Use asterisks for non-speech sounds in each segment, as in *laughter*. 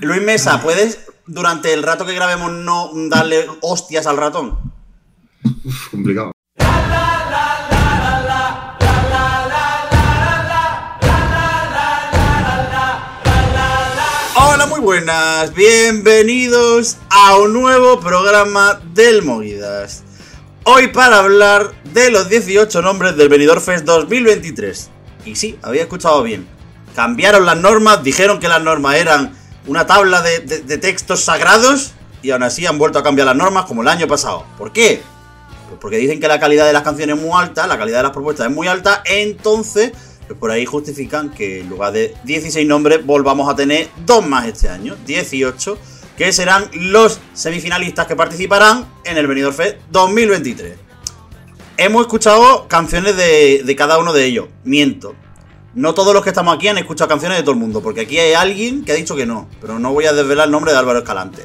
Luis Mesa, ¿puedes durante el rato que grabemos no darle hostias al ratón? Uf, complicado. Hola, muy buenas, bienvenidos a un nuevo programa del Movidas. Hoy para hablar de los 18 nombres del Benidorm Fest 2023. Y sí, había escuchado bien. Cambiaron las normas, dijeron que las normas eran una tabla de, textos sagrados y aún así han vuelto a cambiar las normas como el año pasado. ¿Por qué? Pues porque dicen que la calidad de las canciones es muy alta, la calidad de las propuestas es muy alta, entonces pues por ahí justifican que en lugar de 16 nombres volvamos a tener dos más este año, 18, que serán los semifinalistas que participarán en el Benidorm Fest 2023. Hemos escuchado canciones de, de cada uno de ellos, miento. No todos los que estamos aquí han escuchado canciones de todo el mundo, porque aquí hay alguien que ha dicho que no, pero no voy a desvelar el nombre de Álvaro Escalante.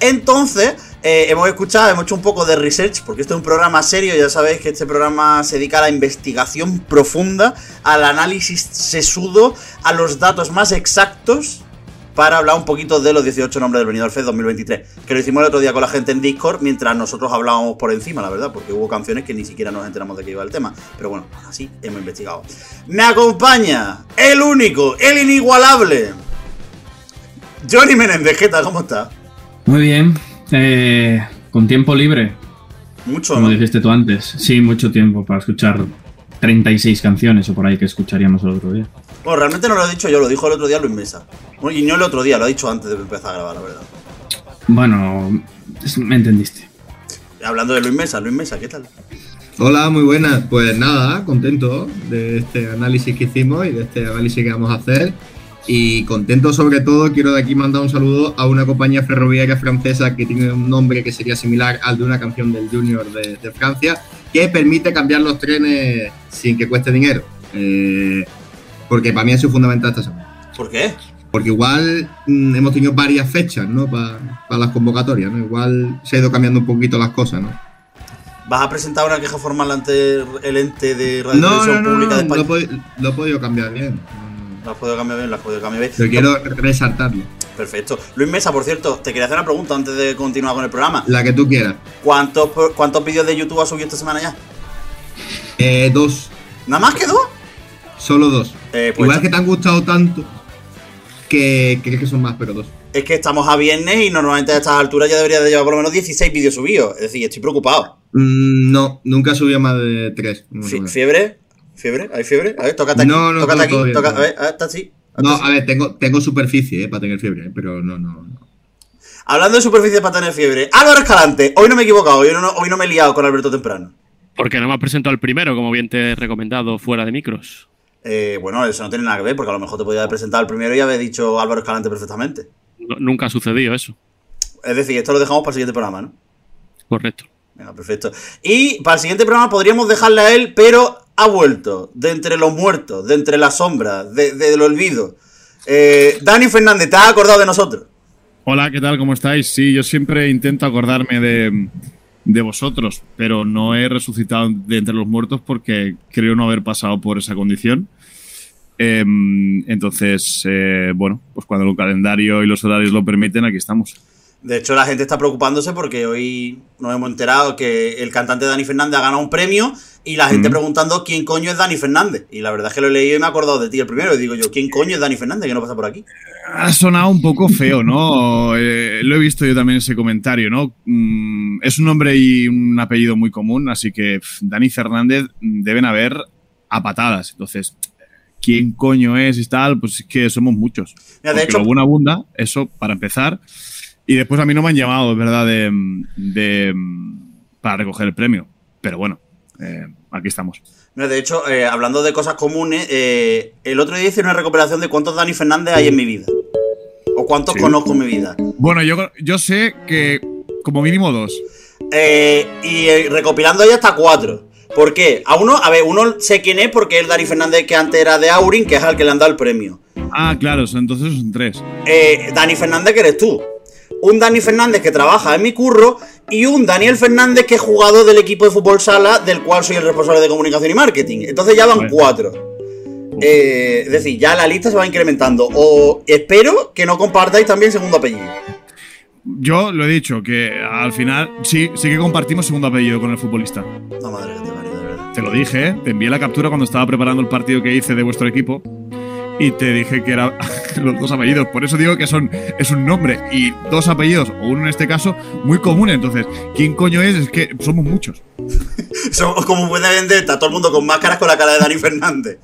Entonces, eh, hemos escuchado, hemos hecho un poco de research, porque esto es un programa serio, ya sabéis que este programa se dedica a la investigación profunda, al análisis sesudo, a los datos más exactos, para hablar un poquito de los 18 nombres del Benidorm Fest 2023, que lo hicimos el otro día con la gente en Discord, mientras nosotros hablábamos por encima, la verdad, porque hubo canciones que ni siquiera nos enteramos de qué iba el tema, pero bueno, así hemos investigado. Me acompaña el único, el inigualable, Johnny Menéndez, ¿qué tal? ¿Cómo está? Muy bien. Eh, con tiempo libre, Mucho, como ¿no? dijiste tú antes. Sí, mucho tiempo para escuchar 36 canciones o por ahí que escucharíamos el otro día. Bueno, realmente no lo he dicho yo, lo dijo el otro día Luis Mesa. Bueno, y no el otro día, lo ha dicho antes de empezar a grabar, la verdad. Bueno, me entendiste. Hablando de Luis Mesa, Luis Mesa, ¿qué tal? Hola, muy buenas. Pues nada, contento de este análisis que hicimos y de este análisis que vamos a hacer. Y contento sobre todo, quiero de aquí mandar un saludo a una compañía ferroviaria francesa que tiene un nombre que sería similar al de una canción del Junior de, de Francia, que permite cambiar los trenes sin que cueste dinero. Eh, porque para mí ha sido fundamental esta semana. ¿Por qué? Porque igual mm, hemos tenido varias fechas, ¿no? Para las convocatorias, ¿no? Igual se ha ido cambiando un poquito las cosas, ¿no? ¿Vas a presentar una queja formal ante el ente de Radio No, Televisión no, no, Pública de lo, España? he lo he podido cambiar bien. Lo has podido cambiar bien, lo has podido cambiar bien. Pero quiero resaltarlo. Perfecto. Luis Mesa, por cierto, te quería hacer una pregunta antes de continuar con el programa. La que tú quieras. ¿Cuántos, cuántos vídeos de YouTube has subido esta semana ya? Eh, dos. ¿Nada más que dos? Solo dos. Eh, pues Igual que te han gustado tanto que crees que son más, pero dos. es que estamos a viernes y normalmente a estas alturas ya debería de llevar por lo menos 16 vídeos subidos. Es decir, estoy preocupado. Mm, no, nunca he subido más de tres. ¿Fiebre? ¿Fiebre? ¿Hay fiebre? A ver, tócate aquí. No, no, tócate aquí. toca- a ver, a ver, está así. No, a ver, tengo, tengo superficie eh, para tener fiebre, eh, pero no, no, no. Hablando de superficie para tener fiebre. Álvaro Escalante, hoy no me he equivocado, hoy no, hoy no me he liado con Alberto Temprano. Porque no me has presentado el primero, como bien te he recomendado fuera de micros. Eh, bueno, eso no tiene nada que ver, porque a lo mejor te podía haber presentado el primero y haber dicho Álvaro Escalante perfectamente. No- nunca ha sucedido eso. Es decir, esto lo dejamos para el siguiente programa, ¿no? Correcto. Venga, perfecto. Y para el siguiente programa podríamos dejarle a él, pero ha vuelto de entre los muertos, de entre las sombras, de- del olvido. Eh, Dani Fernández, ¿te has acordado de nosotros? Hola, ¿qué tal? ¿Cómo estáis? Sí, yo siempre intento acordarme de, de vosotros, pero no he resucitado de entre los muertos porque creo no haber pasado por esa condición. Em, entonces, eh, bueno, pues cuando el calendario y los horarios lo permiten, aquí estamos. De hecho, la gente está preocupándose porque hoy nos hemos enterado que el cantante Dani Fernández ha ganado un premio y la gente Mm. preguntando quién coño es Dani Fernández. Y la verdad es que lo he leído y me he acordado de ti el primero. Y digo yo, ¿quién coño es Dani Fernández que no pasa por aquí? Ha sonado un poco feo, ¿no? *laughs* Eh, lo he visto yo también ese comentario, ¿no? Mm, es un nombre y un apellido muy común, así que Dani Fernández mm, deben haber a patadas. Entonces, ¿quién coño es y tal? Pues es que somos muchos. Mira, de hecho, lo bueno abunda, eso para empezar. Y después a mí no me han llamado, es verdad, de, de- para recoger el premio. Pero bueno, eh, aquí estamos. mira, de hecho eh, hablando de cosas comunes, eh, el otro día hice una recuperación de cuántos Dani Fernández hay en mi vida. O cuántos Sí. conozco en mi vida. Bueno, yo, yo sé que como mínimo dos. Eh, y recopilando ahí hasta cuatro. ¿Por qué? A uno, a ver, uno sé quién es porque es el Dani Fernández que antes era de Aurin, que es al que le han dado el premio. Ah, claro, entonces son tres. Eh, Dani Fernández que eres tú. Un Dani Fernández que trabaja en mi curro y un Daniel Fernández que es jugador del equipo de fútbol sala del cual soy el responsable de comunicación y marketing. Entonces ya van cuatro. Eh, es decir, ya la lista se va incrementando. O espero que no compartáis también segundo apellido. Yo lo he dicho, que al final sí, sí que compartimos segundo apellido con el futbolista. No, madre que te. Te lo dije, ¿eh? te envié la captura cuando estaba preparando el partido que hice de vuestro equipo y te dije que eran *laughs* los dos apellidos. Por eso digo que son es un nombre y dos apellidos, o uno en este caso, muy común. Entonces, ¿quién coño es? Es que somos muchos. *laughs* Somos como un buen de vendetta, todo el mundo con máscaras con la cara de Dani Fernández.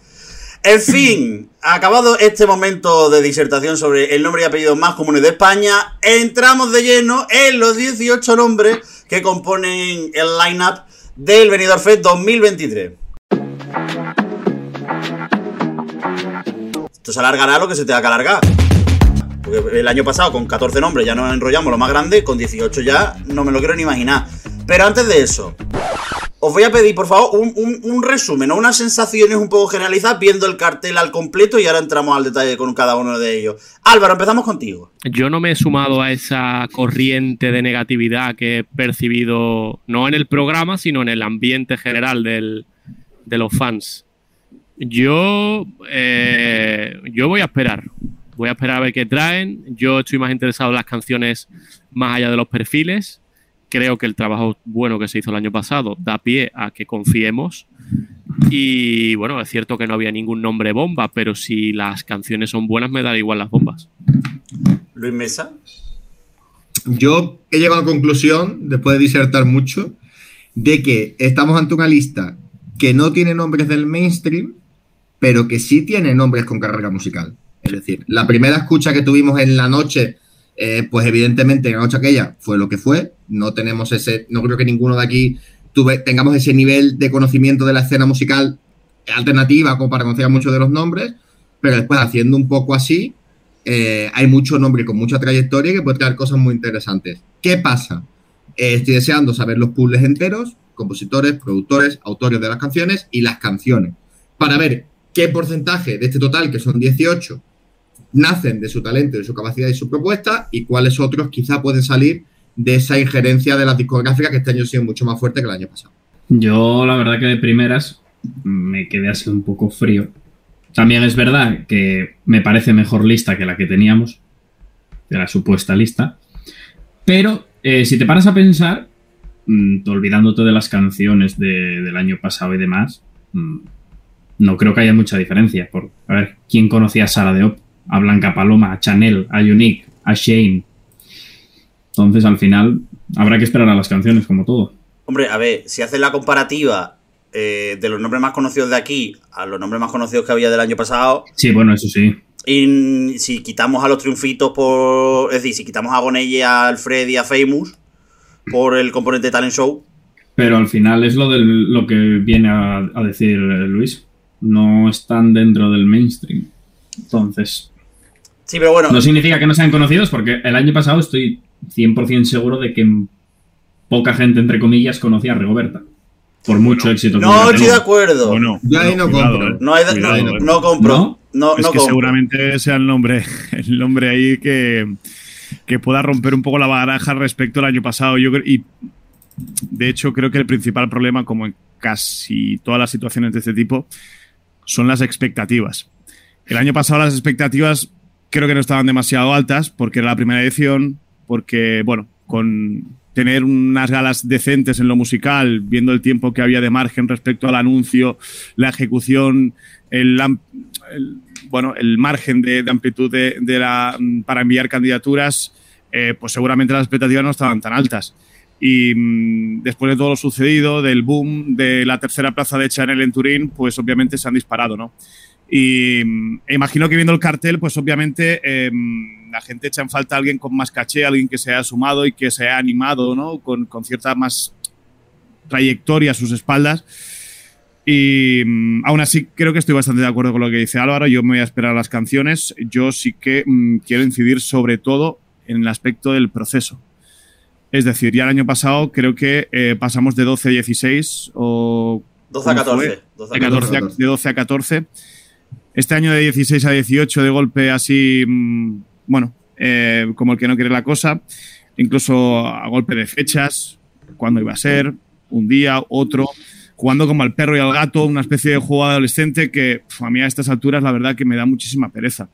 En fin, *laughs* acabado este momento de disertación sobre el nombre y apellido más comunes de España, entramos de lleno en los 18 nombres que componen el lineup del Benidorm Fest 2023. Esto se alargará lo que se tenga que alargar. Porque el año pasado con 14 nombres ya nos enrollamos lo más grande, con 18 ya no me lo quiero ni imaginar. Pero antes de eso, os voy a pedir, por favor, un, resumen o unas sensaciones un poco generalizadas viendo el cartel al completo y ahora entramos al detalle con cada uno de ellos. Álvaro, empezamos contigo. Yo no me he sumado a esa corriente de negatividad que he percibido, no en el programa, sino en el ambiente general del- de los fans. Yo, eh, yo voy a esperar. Voy a esperar a ver qué traen. Yo estoy más interesado en las canciones más allá de los perfiles. Creo que el trabajo bueno que se hizo el año pasado da pie a que confiemos. Y bueno, es cierto que no había ningún nombre bomba, pero si las canciones son buenas, me da igual las bombas. Luis Mesa. Yo he llegado a la conclusión, después de disertar mucho, de que estamos ante una lista que no tiene nombres del mainstream, pero que sí tiene nombres con carrera musical. Es decir, la primera escucha que tuvimos en la noche, eh, pues evidentemente en la noche aquella fue lo que fue. No tenemos ese, no creo que ninguno de aquí tengamos ese nivel de conocimiento de la escena musical alternativa como para conocer muchos de los nombres, pero después haciendo un poco así, eh, hay mucho nombre con mucha trayectoria que puede traer cosas muy interesantes. ¿Qué pasa? Eh, estoy deseando saber los puzzles enteros, compositores, productores, autores de las canciones y las canciones, para ver qué porcentaje de este total, que son 18, nacen de su talento, de su capacidad y su propuesta, y cuáles otros quizá pueden salir de esa injerencia de las discográficas que este año ha sido mucho más fuerte que el año pasado. Yo, la verdad que de primeras me quedé así un poco frío. También es verdad que me parece mejor lista que la que teníamos, de la supuesta lista. Pero eh, si te paras a pensar, mm, olvidándote de las canciones de- del año pasado y demás, mm, no creo que haya mucha diferencia. Por, a ver, ¿quién conocía a Sara Deop? A Blanca Paloma, a Chanel, a Unique, a Shane. Entonces, al final, habrá que esperar a las canciones, como todo. Hombre, a ver, si haces la comparativa eh, de los nombres más conocidos de aquí a los nombres más conocidos que había del año pasado, Sí, bueno, eso sí. y si quitamos a los triunfitos por. Es decir, si quitamos a Bonelle, a Alfred y a Famous por el componente Talent Show, Pero al final es lo, del, lo que viene a, a decir Luis. No están dentro del mainstream. Entonces, sí, pero bueno, no significa que no sean conocidos porque el año pasado estoy 100% seguro de que poca gente, entre comillas, conocía a Rigoberta. Por mucho éxito que no estoy de acuerdo. Bueno, Yo ahí no cuidado, compro. eh. no, hay, no, Cuidado, no, eh. no compro. ¿No? No, es no que compro. seguramente sea el nombre, *laughs* el nombre ahí que, que pueda romper un poco la baraja respecto al año pasado. Yo creo, y de hecho creo que el principal problema, como en casi todas las situaciones de este tipo, son las expectativas. El año pasado las expectativas creo que no estaban demasiado altas porque era la primera edición, porque, bueno, con tener unas galas decentes en lo musical, viendo el tiempo que había de margen respecto al anuncio, la ejecución, el, bueno, el margen de, amplitud de, la, para enviar candidaturas, eh, pues seguramente las expectativas no estaban tan altas. Y mm, después de todo lo sucedido, del boom de la tercera plaza de Chanel en Turín, pues obviamente se han disparado, ¿no? Y mm, e imagino que viendo el cartel, pues obviamente eh, la gente echa en falta a alguien con más caché, alguien que se haya sumado y que se haya animado, ¿no? Con, con cierta más trayectoria a sus espaldas. Y mm, aún así creo que estoy bastante de acuerdo con lo que dice Álvaro. Yo me voy a esperar a las canciones. Yo sí que mm, quiero incidir sobre todo en el aspecto del proceso. Es decir, ya el año pasado creo que eh, pasamos de 12 a 16 o 12 a ¿Cómo 14. fue? 12 a de, 14. 14 a- de 12 a 14. Este año de 16 a 18 de golpe así, mm, bueno, eh, como el que no quiere la cosa, incluso a golpe de fechas, cuándo iba a ser, un día, otro, jugando como al perro y al gato, una especie de juego adolescente que a mí a estas alturas la verdad que me da muchísima pereza.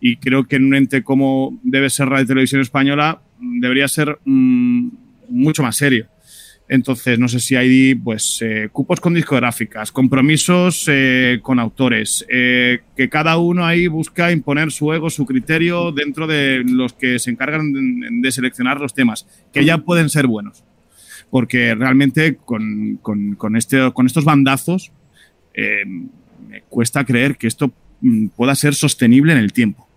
Y creo que en un ente como debe ser Radio Televisión Española debería ser mm, mucho más serio. Entonces, no sé si hay pues, eh, cupos con discográficas, compromisos eh, con autores, eh, que cada uno ahí busca imponer su ego, su criterio dentro de los que se encargan de, seleccionar los temas, que ya pueden ser buenos. Porque realmente con, con, con este, con estos bandazos me cuesta creer que esto mm, pueda ser sostenible en el tiempo.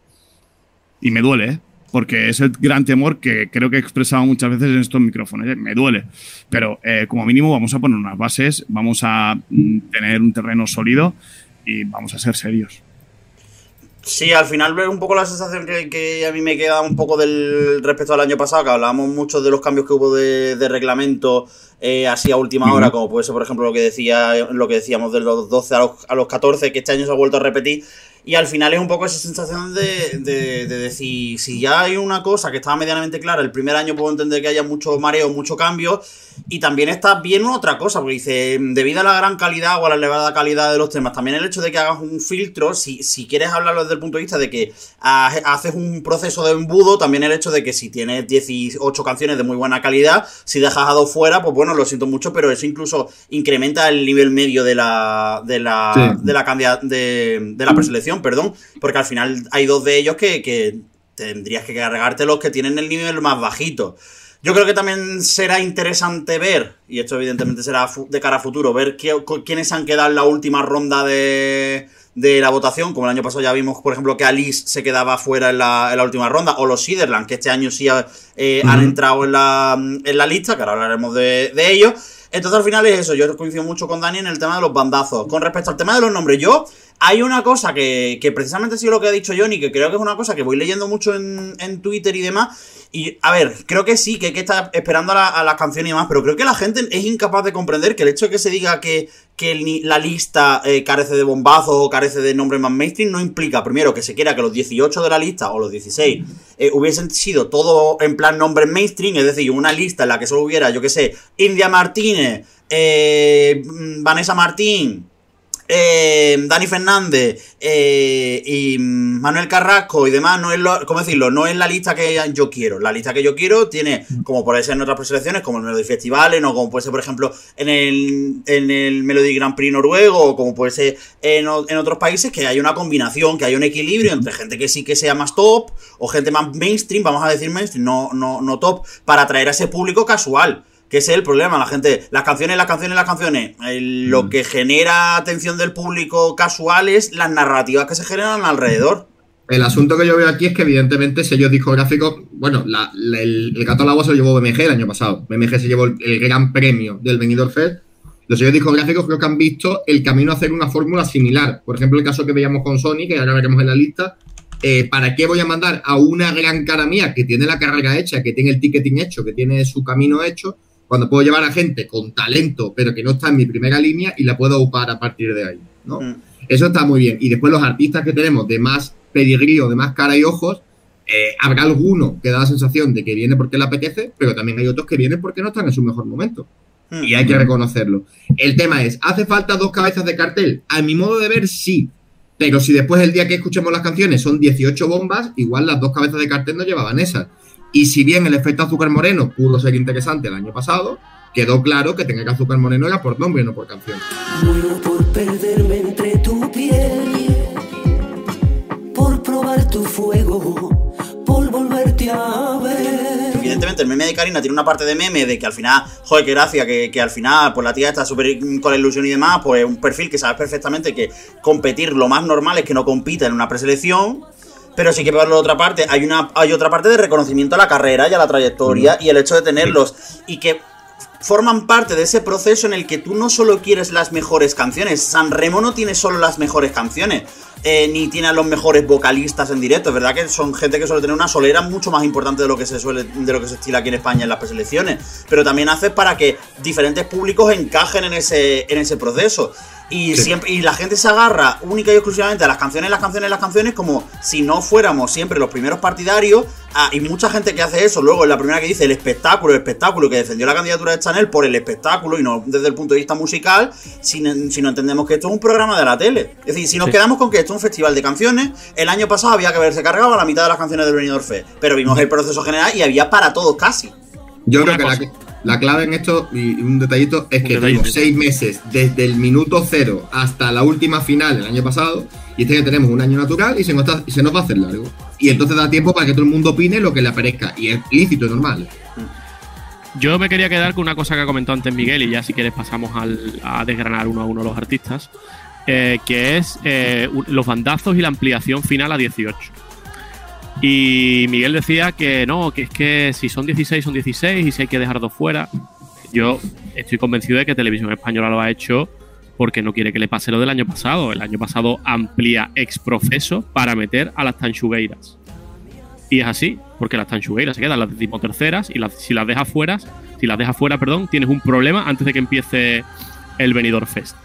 Y me duele, ¿eh? Porque es el gran temor que creo que he expresado muchas veces en estos micrófonos. ¿eh? Me duele, pero eh, como mínimo vamos a poner unas bases, vamos a mm, tener un terreno sólido y vamos a ser serios. Sí, al final veo un poco la sensación que, que, a mí me queda un poco del respecto al año pasado, que hablábamos mucho de los cambios que hubo de, de reglamento eh, así a última hora, como puede ser, por ejemplo, lo que decía lo que decíamos de los 12 a los, a los 14, que este año se ha vuelto a repetir. Y al final es un poco esa sensación de, de, de, decir, si ya hay una cosa que estaba medianamente clara, el primer año puedo entender que haya mucho mareo, mucho cambio, y también está bien otra cosa, porque dice, debido a la gran calidad o a la elevada calidad de los temas, también el hecho de que hagas un filtro, si, si quieres hablarlo desde el punto de vista de que haces un proceso de embudo, también el hecho de que si tienes 18 canciones de muy buena calidad, si dejas a dos fuera, pues bueno, lo siento mucho, pero eso incluso incrementa el nivel medio de la, de la, sí. de la cantidad de, de la preselección perdón, porque al final hay dos de ellos que, que tendrías que cargarte los que tienen el nivel más bajito. Yo creo que también será interesante ver, y esto evidentemente será de cara a futuro, ver qué, quiénes han quedado en la última ronda de, de la votación. Como el año pasado ya vimos, por ejemplo, que Alice se quedaba fuera en la, en la última ronda, o los Siderland, que este año sí eh, uh -huh. han entrado en la, en la lista, que ahora hablaremos de, de ellos. Entonces al final es eso, yo coincido mucho con Dani en el tema de los bandazos. Con respecto al tema de los nombres, yo hay una cosa que, que precisamente ha sido lo que ha dicho Johnny, que creo que es una cosa que voy leyendo mucho en, Twitter y demás. Y a ver, creo que sí, que hay que estar esperando a, la, a, las canciones y demás, pero creo que la gente es incapaz de comprender que el hecho de que se diga que, la lista eh, carece de bombazos o carece de nombres más mainstream no implica, primero, que se quiera que los 18 de la lista o los 16 eh, hubiesen sido todo en plan nombres mainstream, es decir, una lista en la que solo hubiera, yo que sé, India Martínez, eh, Vanessa Martín, eh, Dani Fernández eh, y Manuel Carrasco y demás, no es lo, ¿cómo decirlo? No es la lista que yo quiero. La lista que yo quiero tiene, como puede ser en otras preselecciones, como en Melody Festivales, o como puede ser, por ejemplo, en el, en el Melody Grand Prix noruego, o como puede ser en, en otros países, que hay una combinación, que hay un equilibrio entre gente que sí que sea más top, o gente más mainstream, vamos a decir mainstream, no, no, no top, para atraer a ese público casual que ese es el problema, la gente, las canciones, las canciones, las canciones, el, lo que genera atención del público casual es las narrativas que se generan alrededor. El asunto que yo veo aquí es que evidentemente sellos discográficos, bueno, la, la, el, el, gato al agua se lo llevó BMG el año pasado, BMG se llevó el, el gran premio del Benidorm Fest, los sellos discográficos creo que han visto el camino a hacer una fórmula similar, por ejemplo el caso que veíamos con Sony, que ahora veremos en la lista, eh, ¿para qué voy a mandar a una gran cara mía que tiene la carrera hecha, que tiene el ticketing hecho, que tiene su camino hecho, cuando puedo llevar a gente con talento, pero que no está en mi primera línea y la puedo upar a partir de ahí, ¿no? Mm. Eso está muy bien. Y después los artistas que tenemos de más pedigrí o de más cara y ojos, eh, habrá alguno que da la sensación de que viene porque le apetece, pero también hay otros que vienen porque no están en su mejor momento. Mm. Y hay que reconocerlo. El tema es, ¿hace falta dos cabezas de cartel? A mi modo de ver, sí. Pero si después el día que escuchemos las canciones son 18 bombas, igual las dos cabezas de cartel no llevaban esas. Y si bien el efecto azúcar moreno pudo ser interesante el año pasado, quedó claro que tener azúcar moreno era por nombre, no por canción. Muero por perderme entre tu piel, por probar tu fuego, por volverte a ver. Evidentemente, el meme de Karina tiene una parte de meme de que al final, joder, qué gracia, que, que al final, pues la tía está súper con la ilusión y demás, pues un perfil que sabes perfectamente que competir lo más normal es que no compita en una preselección pero sí que por la otra parte hay una hay otra parte de reconocimiento a la carrera y a la trayectoria mm. y el hecho de tenerlos y que forman parte de ese proceso en el que tú no solo quieres las mejores canciones, San Remo no tiene solo las mejores canciones, eh, ni tiene a los mejores vocalistas en directo, es verdad que son gente que suele tener una solera mucho más importante de lo que se suele, de lo que se estila aquí en España en las preselecciones, pero también hace para que diferentes públicos encajen en ese, en ese proceso. Y, Sí. siempre, y la gente se agarra única y exclusivamente a las canciones, las canciones, las canciones, como si no fuéramos siempre los primeros partidarios. Ah, y mucha gente que hace eso, luego es la primera que dice el espectáculo, el espectáculo, que defendió la candidatura de Chanel por el espectáculo y no desde el punto de vista musical, si, no- si no entendemos que esto es un programa de la tele. Es decir, si nos Sí. quedamos con que esto es un festival de canciones, el año pasado había que haberse cargado a la mitad de las canciones del Benidorm Fest, pero vimos el proceso general y había para todos casi. Yo Una creo que cosa. la clave en esto, y un detallito, es Un que detallito. tuvimos seis meses desde el minuto cero hasta la última final del año pasado, y este año tenemos un año natural y se nos, está- y se nos va a hacer largo. Y entonces da tiempo para que todo el mundo opine lo que le aparezca, y es lícito y normal. Yo me quería quedar con una cosa que ha comentado antes Miguel y ya si quieres pasamos al- a desgranar uno a uno los artistas, eh, que es eh, los bandazos y la ampliación final a 18. Y Miguel decía que no, que es que si son 16 son 16 y si hay que dejar dos fuera. Yo estoy convencido de que Televisión Española lo ha hecho porque no quiere que le pase lo del año pasado. El año pasado amplía ex profeso para meter a las tanchugueiras. Y es así, porque las tanchugueiras se quedan las decimoterceras y si las dejas fuera, si las dejas fuera, perdón, tienes un problema antes de que empiece el Benidorm Fest.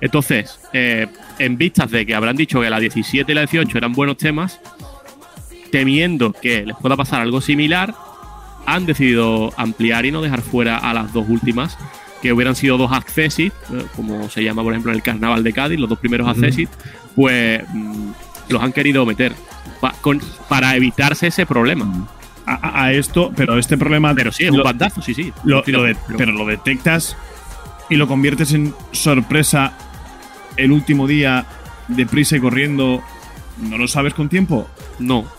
Entonces, eh, en vistas de que habrán dicho que la 17 y la 18 eran buenos temas, temiendo que les pueda pasar algo similar, han decidido ampliar y no dejar fuera a las dos últimas, que hubieran sido dos accessit, eh, como se llama por ejemplo en el Carnaval de Cádiz, los dos primeros accessit, pues mm, los han querido meter pa- con- para evitarse ese problema. A, a- a esto, pero este problema. Pero sí, es lo- un bandazo, sí, sí. lo- lo de pero lo detectas y lo conviertes en sorpresa el último día, deprisa y corriendo. ¿No lo sabes con tiempo? no.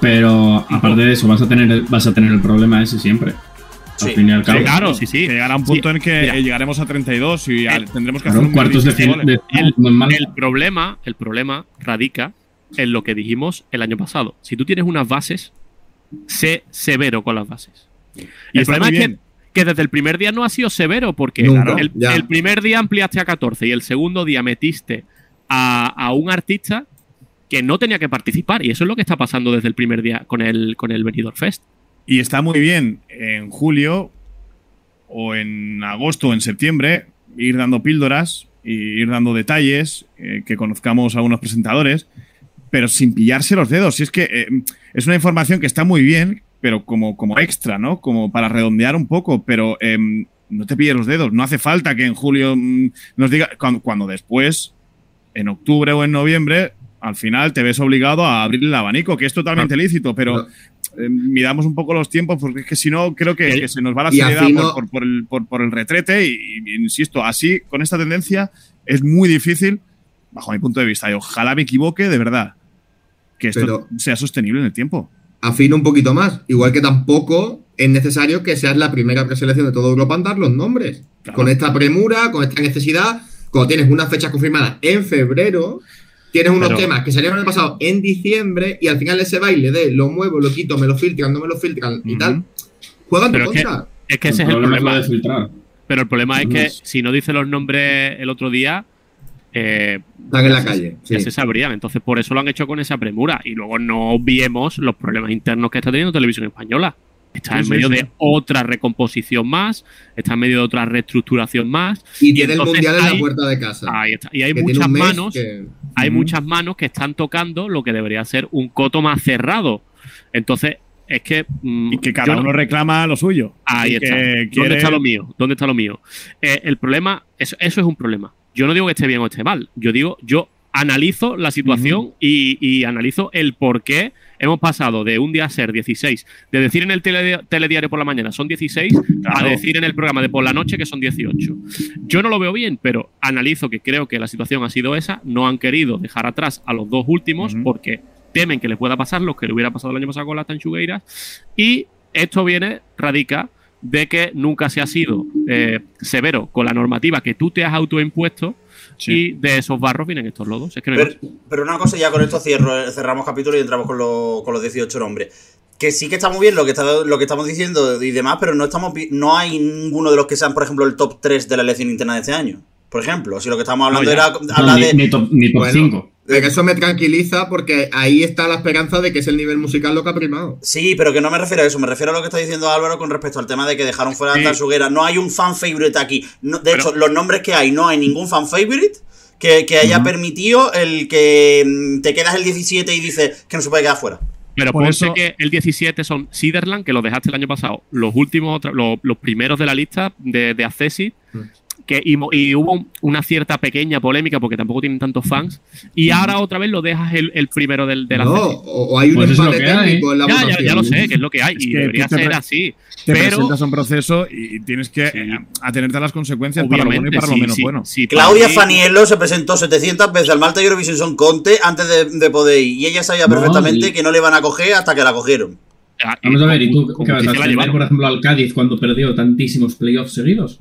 Pero aparte de eso, vas a tener el, vas a tener el problema ese siempre. Sí. Al fin y al cabo. Sí, claro, sí, sí. Que llegará un punto Sí, en que mira. eh, llegaremos a 32 y al- tendremos que Claro, hacer un cuartos de final de El, el problema, el problema radica en lo que dijimos el año pasado. Si tú tienes unas bases, sé severo con las bases. Y el problema es que, desde el primer día no ha sido severo, porque Nunca, el, el primer día ampliaste a 14 y el segundo día metiste a, a un artista que no tenía que participar. Y eso es lo que está pasando desde el primer día con el, con el Benidorm Fest. Y está muy bien en julio o en agosto o en septiembre ir dando píldoras y ir dando detalles, eh, que conozcamos a algunos presentadores, pero sin pillarse los dedos. Si es que eh, es una información que está muy bien, pero como, como extra, ¿no? Como para redondear un poco, pero em, no te pilles los dedos. No hace falta que en julio mm, nos diga, cuando, cuando después, en octubre o en noviembre, al final te ves obligado a abrir el abanico, que es totalmente lícito, pero No. eh, midamos un poco los tiempos, porque es que si no, creo que, se nos va la seriedad por, por- por el, por- por el retrete. Y, y insisto, así, con esta tendencia, es muy difícil, bajo mi punto de vista, y ojalá me equivoque de verdad, que esto Pero- sea sostenible en el tiempo. Afino un poquito más. Igual que tampoco es necesario que seas la primera preselección de toda Europa en dar los nombres. Claro. Con esta premura, con esta necesidad, cuando tienes una fecha confirmada en febrero, tienes unos Pero- temas que salieron el año pasado en diciembre y al final ese baile de lo muevo, lo quito, me lo filtran, no me lo filtran y tal, juegan tu es que- contra. Es que ese es el problema es lo problema. de filtrar. Pero el problema es que si no dice los nombres el otro día, eh, Están en ya la se- calle. ya sí. se sabrían. Entonces, por eso lo han hecho con esa premura. Y luego no obviemos los problemas internos que está teniendo Televisión Española. Está Sí, en medio sí. de otra recomposición más, está en medio de otra reestructuración más. Y tiene el mundial en la puerta de casa. Ahí está. Y hay que muchas manos, que- hay muchas manos que están tocando lo que debería ser un coto más cerrado. Entonces, es que. mm, Y que cada yo no- uno reclama lo suyo. Ahí está. ¿Dónde quiere- está lo mío? ¿Dónde está lo mío? Eh, el problema, eso, eso es un problema. Yo no digo que esté bien o esté mal. Yo digo, yo analizo la situación y, y analizo el por qué hemos pasado de un día a ser 16, de decir en el tele- telediario por la mañana son 16, a decir en el programa de por la noche que son 18. Yo no lo veo bien, pero analizo que creo que la situación ha sido esa. No han querido dejar atrás a los dos últimos porque temen que les pueda pasar lo que le hubiera pasado el año pasado con las tanchugueiras. Y esto viene, radica de que nunca se ha sido eh, severo con la normativa que tú te has autoimpuesto Sí. y de esos barros vienen estos lodos. Es que no Pero, una cosa, ya con esto cierro, cerramos capítulo y entramos con, lo- con los 18 nombres. Que sí que está muy bien lo que, está, lo que estamos diciendo y demás, pero no, estamos, no hay ninguno de los que sean, por ejemplo, el top 3 de la elección interna de este año. Por ejemplo, si lo que estamos hablando No, era No, hablar ni, de. ni top, ni top Bueno, 5. Pero eso me tranquiliza porque ahí está la esperanza de que es el nivel musical lo que ha primado. Sí, pero que no me refiero a eso, me refiero a lo que está diciendo Álvaro con respecto al tema de que dejaron fuera a Sí. Tansuguera. No hay un fan favorite aquí. No- de Pero- hecho, los nombres que hay, no hay ningún fan favorite que, que haya permitido el que mm, te quedas el 17 y dices que no se puede quedar fuera. Pero Por ponte eso- que el 17 son Siderland, que los dejaste el año pasado, los últimos, los, los primeros de la lista de, de Accessit, Mm. Que, y, hubo una cierta pequeña polémica porque tampoco tienen tantos fans, y ahora otra vez lo dejas el, el primero del, del Mm. No, o, hay un Pues empate hay. técnico en la Ya, ya, votación. ya lo sé, que es lo que hay, Es y que debería ser así. Te pero, presentas a un proceso y tienes que Sí. eh, atenerte a las consecuencias para lo bueno y para lo menos sí, bueno. Claudia mí- Faniello se presentó 700 veces al Malta Eurovision Song Contest antes de, de poder ir. Y ella sabía No, perfectamente que no le iban a coger hasta que la cogieron. Ah, Vamos a ver, ¿y tú qué vas a la llevaron. por ejemplo, al Cádiz cuando perdió tantísimos playoffs seguidos?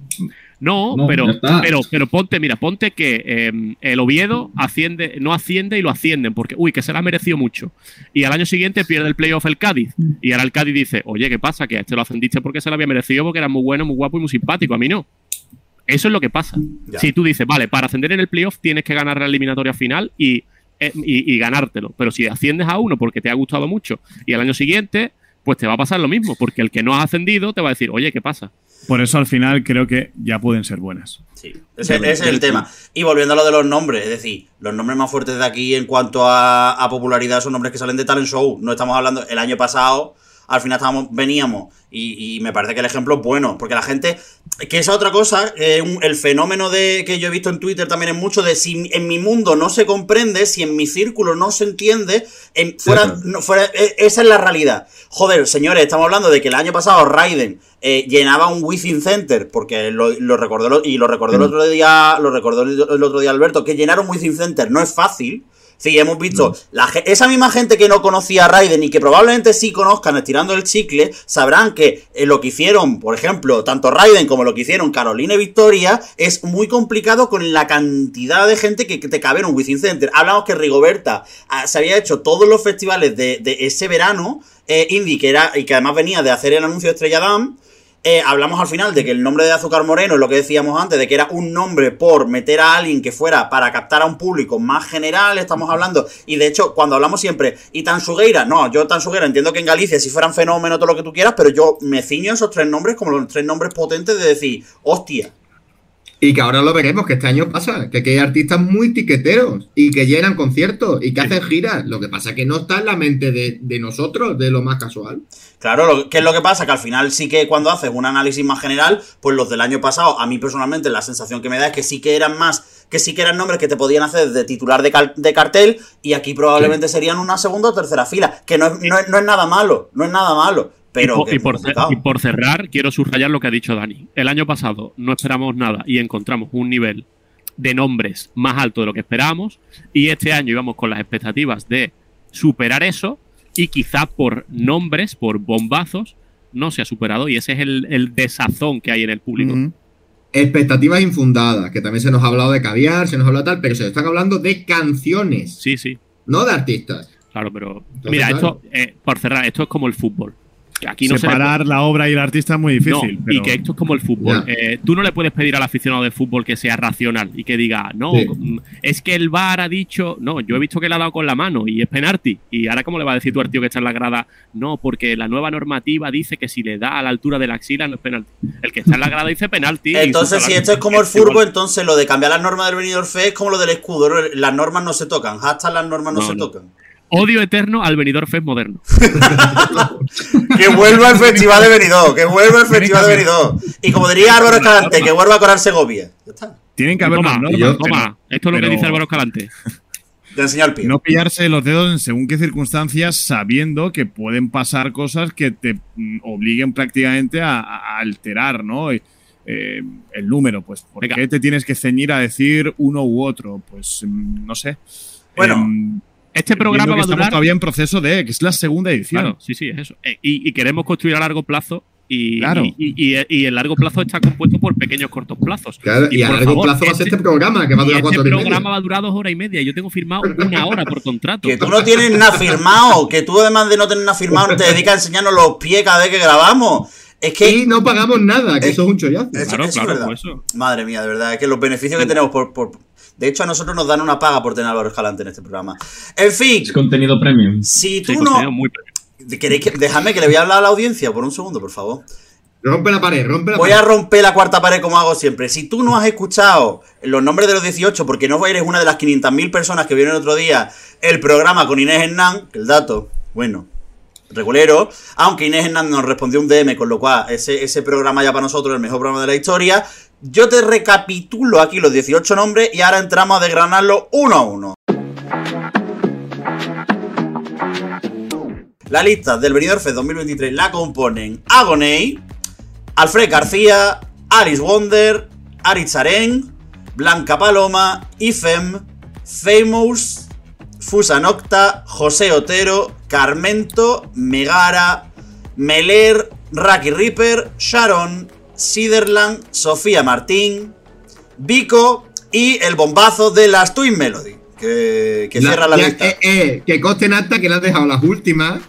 No, No, pero, pero, pero ponte, mira, ponte que eh, el Oviedo asciende, no asciende y lo ascienden, porque, uy, que se la ha merecido mucho. Y al año siguiente pierde el playoff el Cádiz. Y ahora el Cádiz dice, oye, ¿qué pasa? Que a este lo ascendiste porque se lo había merecido, porque era muy bueno, muy guapo y muy simpático. A mí no. Eso es lo que pasa. Ya. Si tú dices, vale, para ascender en el playoff tienes que ganar la eliminatoria final y, eh, y, y ganártelo. Pero si asciendes a uno porque te ha gustado mucho y al año siguiente, pues te va a pasar lo mismo, porque el que no ha ascendido te va a decir, oye, ¿qué pasa? Por eso al final creo que ya pueden ser buenas. Sí, ese, ese es el tema. Y volviendo a lo de los nombres, es decir, los nombres más fuertes de aquí en cuanto a, a popularidad son nombres que salen de talent show. No estamos hablando, el año pasado, al final estábamos, veníamos, y, y me parece que el ejemplo es bueno, porque la gente, que esa otra cosa, eh, un- el fenómeno de que yo he visto en Twitter también es mucho de si en mi mundo no se comprende, si en mi círculo no se entiende, en, fuera, no, fuera, e- esa es la realidad. Joder, señores, estamos hablando de que el año pasado Raiden eh, llenaba un Within Center, porque lo, lo recordó y lo recordó el otro día, lo recordó el, el otro día Alberto, que llenar un Within Center no es fácil. Sí, hemos visto, la ge- esa misma gente que no conocía a Raiden y que probablemente sí conozcan estirando el chicle, sabrán que eh, lo que hicieron, por ejemplo, tanto Raiden como lo que hicieron Carolina y Victoria, es muy complicado con la cantidad de gente que, que te cabe en un Within Center. Hablamos que Rigoberta ah, se había hecho todos los festivales de, de ese verano, eh, indie, que era, y que además venía de hacer el anuncio de Estrella Damm. Eh, hablamos al final de que el nombre de Azúcar Moreno es lo que decíamos antes, de que era un nombre por meter a alguien que fuera para captar a un público más general, estamos hablando, y de hecho, cuando hablamos siempre, y Tansugueira, no, yo Tansugueira entiendo que en Galicia si fueran fenómeno todo lo que tú quieras, pero yo me ciño a esos tres nombres como los tres nombres potentes de decir, hostia, Y que ahora lo veremos, que este año pasa, que hay artistas muy tiqueteros y que llenan conciertos y que hacen giras. Lo que pasa es que no está en la mente de, de nosotros, de lo más casual. Claro, lo, ¿qué es lo que pasa? Que al final sí que cuando haces un análisis más general, pues los del año pasado, a mí personalmente la sensación que me da es que sí que eran más, que sí que eran nombres que te podían hacer de titular de, cal- de cartel y aquí probablemente serían una segunda o tercera fila, que no es, no es- no es nada malo, no es nada malo, pero... y, por, que y es por muy cer- complicado. y por cerrar, quiero subrayar lo que ha dicho Dani. El año pasado no esperamos nada y encontramos un nivel de nombres más alto de lo que esperábamos. Y este año íbamos con las expectativas de superar eso. Y quizá por nombres, por bombazos, no se ha superado. Y ese es el, el desazón que hay en el público. Expectativas infundadas, que también se nos ha hablado de caviar, se nos ha hablado tal, pero se están hablando de canciones, Sí, sí. no de artistas. Claro, pero. Entonces, mira, claro. esto, eh, por cerrar, esto es como el fútbol. Que aquí no se le Separar la obra y el artista es muy difícil. No, pero- y que esto es como el fútbol. Eh, tú no le puedes pedir al aficionado de fútbol que sea racional y que diga, no, Sí. mm, es que el VAR ha dicho, no, yo he visto que le ha dado con la mano y es penalti. Y ahora, ¿cómo le va a decir tú al tío que está en la grada? No, porque la nueva normativa dice que si le da a la altura de la axila no es penalti. El que está en la grada dice penalti. Entonces, si esto es como el furbo, entonces lo de cambiar las normas del venidor fe es como lo del escudo. Las normas no se tocan, hasta las normas no, No, se no. tocan. Odio eterno al venidor Fest moderno. *laughs* Que vuelva el festival de Benidorm, que vuelva el festival de Benidorm. Y como diría Álvaro Escalante, que vuelva a corar Segovia. Ya está. Tienen que haber Toma, más normas. yo- Toma, esto es lo que dice Álvaro Escalante. Pie. No pillarse los dedos en según qué circunstancias, sabiendo que pueden pasar cosas que te mm, obliguen prácticamente a, a alterar, ¿no? Y, eh, el número, pues, ¿por Venga. qué te tienes que ceñir a decir uno u otro? Pues, mm, no sé. Bueno, Em, Este programa va a estamos durar todavía en proceso de, que es la segunda edición. Claro, sí, sí, es eso. Eh, y, y queremos construir a largo plazo y, Claro. y, y- y el largo plazo está compuesto por pequeños cortos plazos. Claro, y, a por largo favor, plazo va a ser este programa, que va a durar este cuatro media. programa va a durar dos horas y media. Yo tengo firmado una hora por contrato. Que tú no tienes nada firmado, que tú además de no tener nada firmado te dedicas a enseñarnos los pies cada vez que grabamos. Es que... Y no pagamos nada, que eso es un chollazo. Eso- Claro, eso es claro, verdad. por eso. Madre mía, de verdad, es que los beneficios que tenemos por... por- De hecho, a nosotros nos dan una paga por tener a Álvaro Escalante en este programa. En fin, Es contenido premium. si tú Sí, no... contenido muy premium. ¿Queréis que... Déjame que le voy a hablar a la audiencia por un segundo, por favor. Rompe la pared, rompe la Voy pared. a romper la cuarta pared como hago siempre. Si tú no has escuchado los nombres de los 18, porque no eres una de las 500.000 personas que vieron el otro día el programa con Inés Hernán, que el dato, bueno, regulero, aunque Inés Hernán nos respondió un DM, con lo cual ese, ese programa ya para nosotros es el mejor programa de la historia, yo te recapitulo aquí los 18 nombres y ahora entramos a desgranarlo uno a uno. La lista del Benidorm Fest 2023 la componen Agoney, Alfred García, Alice Wonder, Aritz Aren, Blanca Paloma, Ifem, Famous, Fusa Nocta, José Otero, Carmento, Megara, Meler, Raki Ripper, Sharon, Siderland, Sofía Martín, Vico y el bombazo de las Twin Melody, que, que La- cierra la ya, lista. eh, eh, que conste en acta que le has dejado las últimas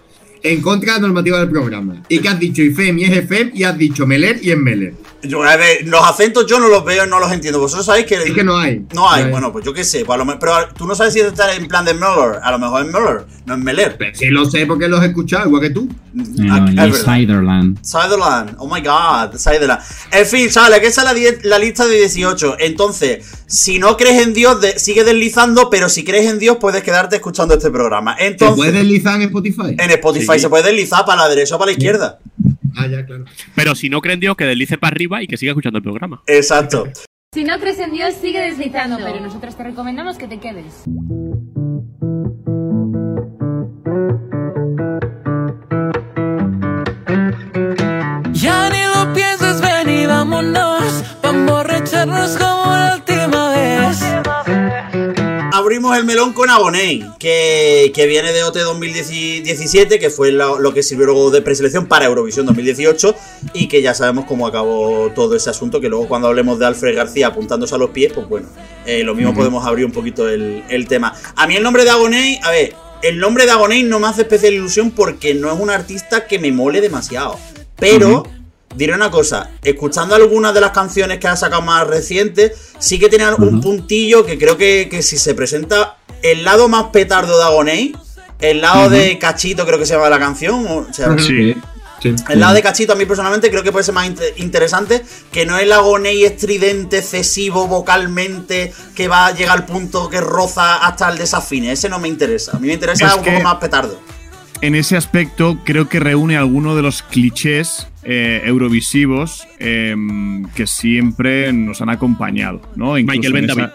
en contra de la normativa del programa. Y que has dicho IFEM y es EFEM y has dicho Meler y es Meler. Yo, a ver, los acentos yo no los veo, no los entiendo. Vosotros sabéis que. Es que no hay. No hay, No hay. bueno, pues yo qué sé. pues a lo me- pero tú no sabes si está en plan de Miller. A lo mejor es Miller, no es Meller. Pero sí lo sé porque los he escuchado, igual que tú. Ah, No, es y verdad. Siderland. Sutherland, oh my god, Sutherland. En fin, chavales, que esa es la, lista de 18. Entonces, si no crees en Dios, de- sigue deslizando, pero si crees en Dios, puedes quedarte escuchando este programa. ¿Se Entonces, puede deslizar en Spotify? en Spotify Sí. se puede deslizar para la derecha o para la izquierda. Ah, ya, claro. Pero si no creen Dios, que deslice para arriba y que siga escuchando el programa. Exacto. Si no crees en Dios, sigue deslizando, pero nosotros te recomendamos que te quedes. Ya ni lo pienses, ven y vámonos. Pa' emborracharnos como la. Abrimos el melón con Agoney, que, que viene de OT 2017, que fue lo, lo que sirvió luego de preselección para Eurovisión 2018, y que ya sabemos cómo acabó todo ese asunto, que luego cuando hablemos de Alfred García apuntándose a los pies, pues bueno, eh, lo mismo podemos abrir un poquito el, el tema. A mí el nombre de Agoney, a ver, el nombre de Agoney no me hace especial ilusión porque no es un artista que me mole demasiado, pero... Diré una cosa, escuchando algunas de las canciones que ha sacado más recientes, sí que tenían un puntillo que creo que, que si se presenta el lado más petardo de Agoney, el lado de Cachito creo que se llama la canción, o sea, Sí. Sí. el lado de Cachito a mí personalmente creo que puede ser más inte- interesante, que no el Agoney estridente, excesivo vocalmente, que va a llegar al punto que roza hasta el desafine, ese no me interesa, a mí me interesa Es un poco más petardo. En ese aspecto creo que reúne algunos de los clichés eh, eurovisivos eh, que siempre nos han acompañado, ¿no? Michael en Bendavid. esa-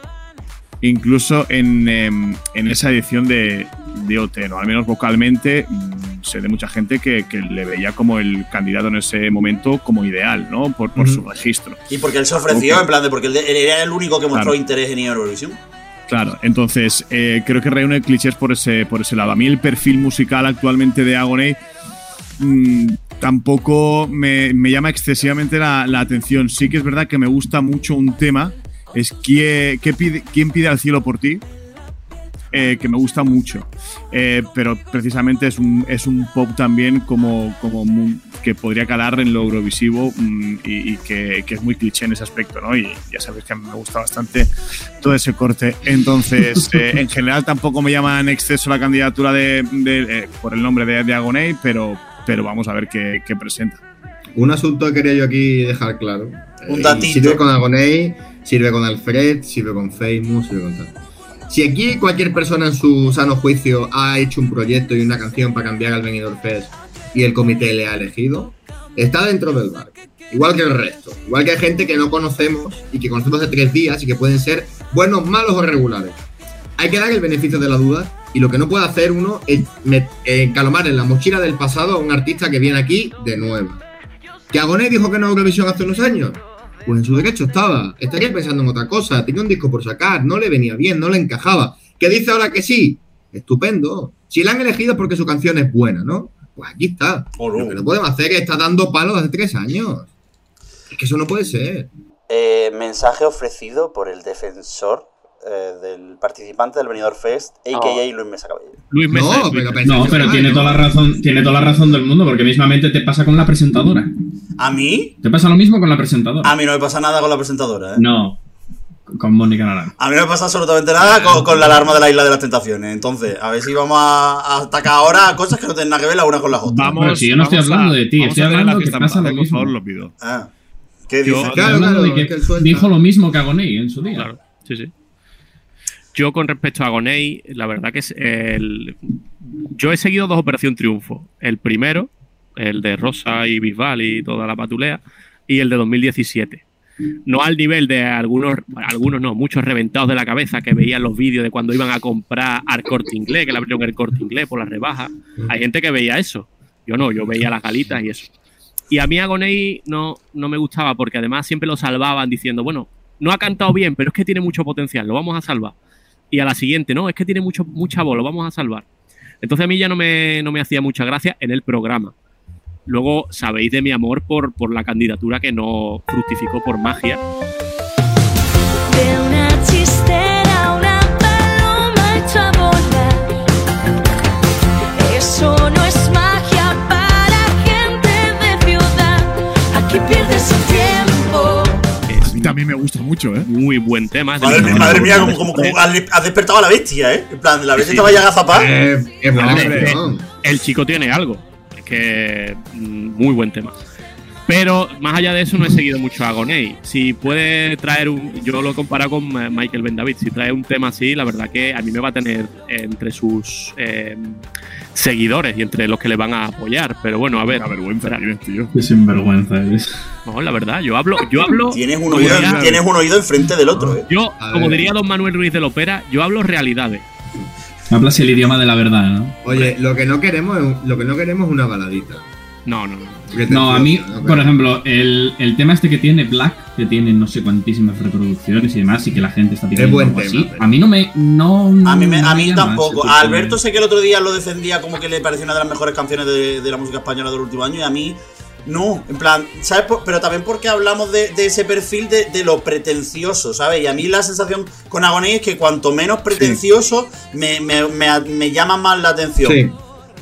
incluso en, em, en esa edición de, de. Al menos vocalmente, mm, sé de mucha gente que, que le veía como el candidato en ese momento como ideal, ¿no? Por, por su registro. Y porque él se ofreció, en plan de, porque él era el único que mostró Claro. interés en ir a Eurovisión. Claro, entonces eh, creo que reúne clichés por ese, por ese lado. A mí el perfil musical actualmente de Agoney mm, tampoco me, me llama excesivamente la, la atención. Sí que es verdad que me gusta mucho un tema, es ¿Quién, qué pide, quién pide al cielo por ti? Eh, que me gusta mucho. Eh, pero precisamente es un, es un pop también como, como que podría calar en lo eurovisivo mm, y, y que, que es muy cliché en ese aspecto, ¿no? Y ya sabéis que a mí me gusta bastante todo ese corte. Entonces, *laughs* eh, en general tampoco me llama en exceso la candidatura de, de- por el nombre de, de Agoney, pero, pero vamos a ver qué, qué presenta. Un asunto que quería yo aquí dejar claro. Un Eh, datito. Sirve con Agoney, sirve con Alfred, sirve con Famous, sirve con tal. Si aquí cualquier persona en su sano juicio ha hecho un proyecto y una canción para cambiar al Benidorm Fest y el comité le ha elegido, está dentro del barco. Igual que el resto. Igual que hay gente que no conocemos y que conocemos hace tres días y que pueden ser buenos, malos o regulares. Hay que dar el beneficio de la duda y lo que no puede hacer uno es encalomar en la mochila del pasado a un artista que viene aquí de nuevo. ¿Que Agoné dijo que no a Eurovisión hace unos años? Pues en su derecho estaba. Estaría pensando en otra cosa. Tenía un disco por sacar. No le venía bien, no le encajaba. ¿Qué dice ahora que sí? Estupendo. Si la han elegido es porque su canción es buena, ¿no? Pues aquí está. Oh, no. Lo que no podemos hacer es estar dando palos hace tres años. Es que eso no puede ser. Eh, mensaje ofrecido por el defensor eh, del participante del Benidorm Fest, a.k.a. Luis Mesa Cabello. Luis Mesa. No, de pero No, pero tiene toda la razón, tiene toda la razón del mundo, porque mismamente te pasa con la presentadora. ¿A mí? Te pasa lo mismo con la presentadora. A mí no me pasa nada con la presentadora, ¿eh? No. con Mónica Naranjo. A mí no me pasa absolutamente nada con, con la alarma de la Isla de las Tentaciones. Entonces, a ver si vamos a, a atacar ahora cosas que no tienen nada que ver la una con la otra. Vamos, Bueno, si yo no estoy hablando de ti, estoy a hablando la que pasa lo eh, por mismo. favor, lo pido. Ah, ¿Qué Yo- Claro, claro, de que que dijo lo mismo que Agoney en su día. Claro, sí, sí. Yo con respecto a Gonei, la verdad que es el... Yo he seguido dos Operación Triunfo. El primero, el de Rosa y Bisbal y toda la patulea, y el de 2017. No al nivel de algunos, algunos no, muchos reventados de la cabeza que veían los vídeos de cuando iban a comprar al corte inglés, que le abrieron el corte inglés por la rebaja. Hay gente que veía eso. Yo no, yo veía las galitas y eso. Y a mí Agoney no, no me gustaba porque además siempre lo salvaban diciendo, bueno, no ha cantado bien, pero es que tiene mucho potencial, lo vamos a salvar. Y a la siguiente, no, es que tiene mucho, mucha lo vamos a salvar. Entonces a mí ya no me, no me hacía mucha gracia en el programa. Luego sabéis de mi amor por, por la candidatura que no fructificó por magia. A mí también me gusta mucho, ¿eh? muy buen tema. Madre, mía, madre mía, como, como, como has despertado a la bestia, ¿eh? En plan, la bestia Sí. estaba ya agazapada. Eh, es buena Hombre, canción. el chico tiene algo. Es que mm, muy buen tema. Pero más allá de eso no he seguido mucho a Gonei. Si puede traer un, yo lo he comparado con eh, Michael Ben David, si trae un tema así, la verdad que a mí me va a tener entre sus eh, seguidores y entre los que le van a apoyar. Pero bueno, a ver. Una vergüenza tienes, tío. Qué sinvergüenza eres. No, la verdad, yo hablo, yo hablo. *laughs* Tienes un, oído, diría- tienes un oído enfrente del otro, ¿eh? yo, como diría don Manuel Ruiz de la Opera, yo hablo realidades. Hablas el idioma de la verdad, ¿no? Oye, lo que no queremos es, un- lo que no queremos es una baladita. No, no, no. No, a mí, No, por ejemplo, el, el tema este que tiene Black, que tiene no sé cuantísimas reproducciones y demás, y que la gente está pidiendo buen algo tema, así, pero- a mí no me. No, A mí, me- a mí tampoco. A Alberto sé que el otro día lo defendía como que le parecía una de las mejores canciones de, de la música española del último año y a mí no. En plan, ¿sabes? Por- Pero también porque hablamos de, de ese perfil de, de lo pretencioso, ¿sabes? Y a mí la sensación con Agoney es que cuanto menos pretencioso me, me, me- me llama más la atención. Sí.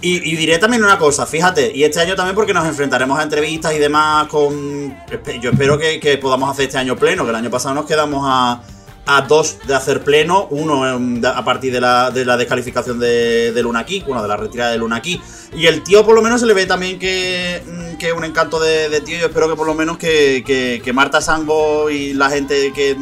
Y, diré también una cosa, fíjate, y este año también porque nos enfrentaremos a entrevistas y demás con... Yo espero que, podamos hacer este año pleno, que el año pasado nos quedamos a, a dos de hacer pleno, uno a partir de la, de la descalificación de, de Luna Key, bueno, de la retirada de Luna Key. Y el tío por lo menos se le ve también que, mm, que es un encanto de, tío, yo espero que por lo menos que, que- que Marta Sango y la gente que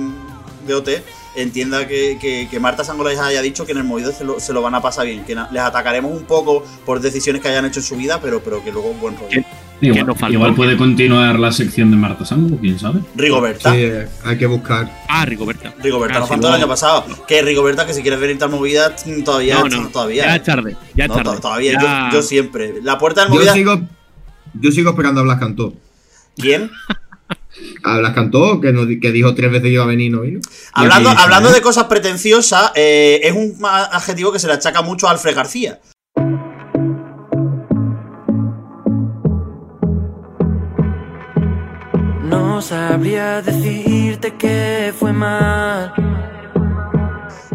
de OT entienda que, que- que Marta Sango les haya dicho que en el movido se lo, se lo van a pasar bien, que les atacaremos un poco por decisiones que hayan hecho en su vida, pero, pero que luego buen rollo. Igual, puede continuar la sección de Marta Sango, quién sabe. Rigoberta. Sí, hay que buscar. Ah, Rigoberta. Rigoberta Ah, nos sí, faltó el año pasado. Que Rigoberta, que si quieres venirte al movida, mm, todavía, No, no, todavía. Ya es tarde, ya es No, tarde. to- todavía, Ya- yo, yo siempre. La puerta del Yo movida. sigo, yo sigo esperando a Blas Cantó. ¿Quién? *laughs* A Blas Cantó, que, nos que dijo tres veces que iba a venir no vino. Hablando, aquí, hablando ¿eh? de cosas pretenciosas, eh, es un adjetivo que se le achaca mucho a Alfred García. No sabría decirte que fue mal.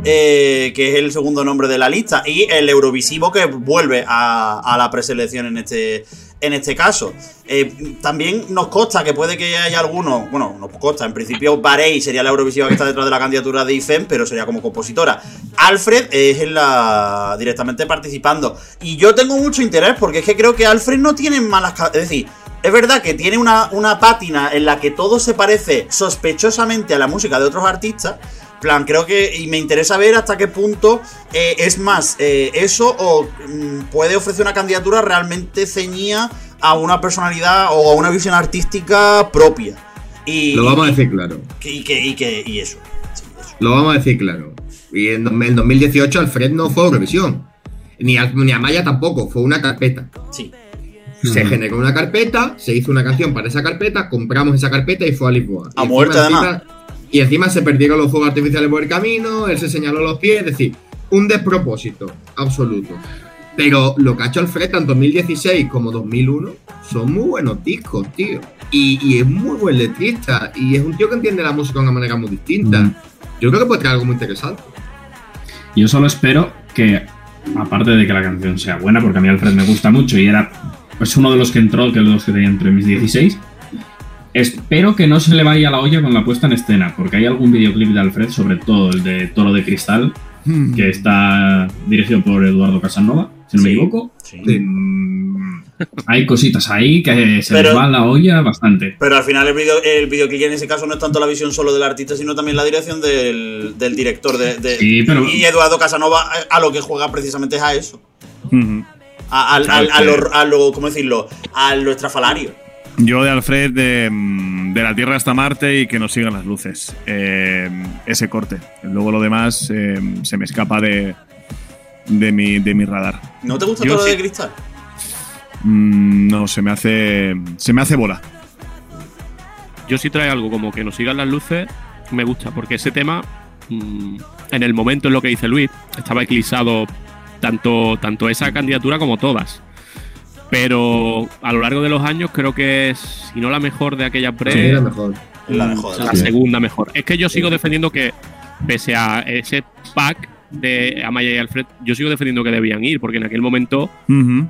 eh, que es el segundo nombre de la lista, y el Eurovisivo que vuelve a, a la preselección en este, en este caso. Eh, también nos consta que puede que haya alguno, bueno, nos consta, en principio Barei sería la Eurovisiva que está detrás de la candidatura de IFEM, pero sería como compositora. Alfred es en la directamente participando. Y yo tengo mucho interés porque es que creo que Alfred no tiene malas... Es decir, es verdad que tiene una, una pátina en la que todo se parece sospechosamente a la música de otros artistas. Plan, creo que. Y me interesa ver hasta qué punto eh, es más eh, eso o mm, puede ofrecer una candidatura realmente ceñida a una personalidad o a una visión artística propia. Y, Lo vamos a decir claro. Y, que, y, que, y eso. Sí, eso. Lo vamos a decir claro. Y en en 2018 Alfred no fue Eurovisión. Ni a, ni a Maya tampoco, fue una carpeta. Sí. Se generó una carpeta, se hizo una canción para esa carpeta, compramos esa carpeta y fue a Lisboa. A muerte, además. Y encima se perdieron los fuegos artificiales por el camino, él se señaló los pies, es decir, un despropósito absoluto. Pero lo que ha hecho Alfred tanto en 2016 como 2001 son muy buenos discos, tío. Y, y es muy buen letrista. Y es un tío que entiende la música de una manera muy distinta. Mm. Yo creo que puede traer algo muy interesante. Yo solo espero que, aparte de que la canción sea buena, porque a mí Alfred me gusta mucho y era pues uno de los que entró, que los que tenía entre mis 16, Espero que no se le vaya la olla con la puesta en escena, porque hay algún videoclip de Alfred, sobre todo el de Toro de Cristal, Hmm. que está dirigido por Eduardo Casanova, si no me equivoco. Sí. Mm, hay cositas ahí que se Pero- les va la olla bastante. Pero al final el, video, el videoclip en ese caso no es tanto la visión solo del artista, sino también la dirección del, del director. De, de- Sí, pero- Y Eduardo Casanova a, a lo que juega precisamente es a eso. Ujú. A, lo, a lo- ¿cómo decirlo? A lo estrafalario. Yo de Alfred, de, mm, de la Tierra hasta Marte y que nos sigan las luces. Eh, ese corte. Luego lo demás eh, se me escapa de, de, mi, de mi radar. ¿No te gusta Yo todo lo sí. de cristal? Mm, no, se me hace. Se me hace bola. Yo si trae algo como que nos sigan las luces, me gusta, porque ese tema, mm, en el momento en lo que dice Luis, estaba eclipsado tanto, tanto esa candidatura como todas. Pero a lo largo de los años creo que es, si no la mejor de aquella pre, Sí, la mejor. Es la mejor. la Sí. segunda mejor. Es que yo sigo defendiendo que, pese a ese pack de Amaya y Alfred, yo sigo defendiendo que debían ir, porque en aquel momento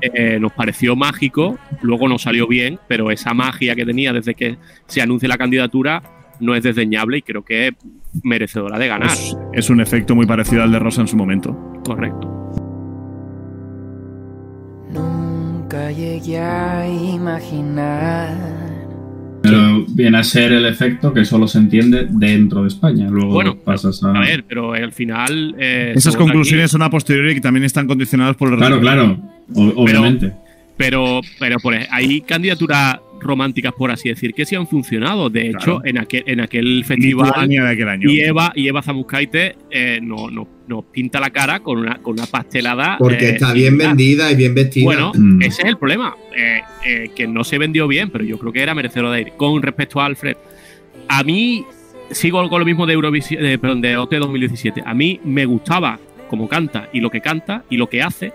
eh, nos pareció mágico, luego no salió bien, pero esa magia que tenía desde que se anuncie la candidatura no es desdeñable y creo que es merecedora de ganar. Es, es un efecto muy parecido al de Rosa en su momento. Correcto. Nunca llegué a imaginar Pero viene a ser el efecto que solo se entiende dentro de España. Luego Bueno, pasas a. A ver, pero al final. eh, Esas conclusiones aquí, son a posteriori que también están condicionadas por el Claro, resultado. claro. o- obviamente. pero, pero por ej- hay candidaturas románticas, por así decir, que sí han funcionado. De hecho, Claro. en aquel, en aquel festival. Lituania de aquel año. Y Eva, y Eva Zamuskaite eh, nos no, nos pinta la cara con una, con una pastelada. Porque eh, está bien vendida y bien vestida. Bueno, Mm. ese es el problema. eh, eh, que no se vendió bien, pero yo creo que era merecedor de ir. Con respecto a Alfred, a mí sigo con lo mismo de Eurovisión, de, perdón, de OT 2017. A mí me gustaba cómo canta y lo que canta y lo que hace.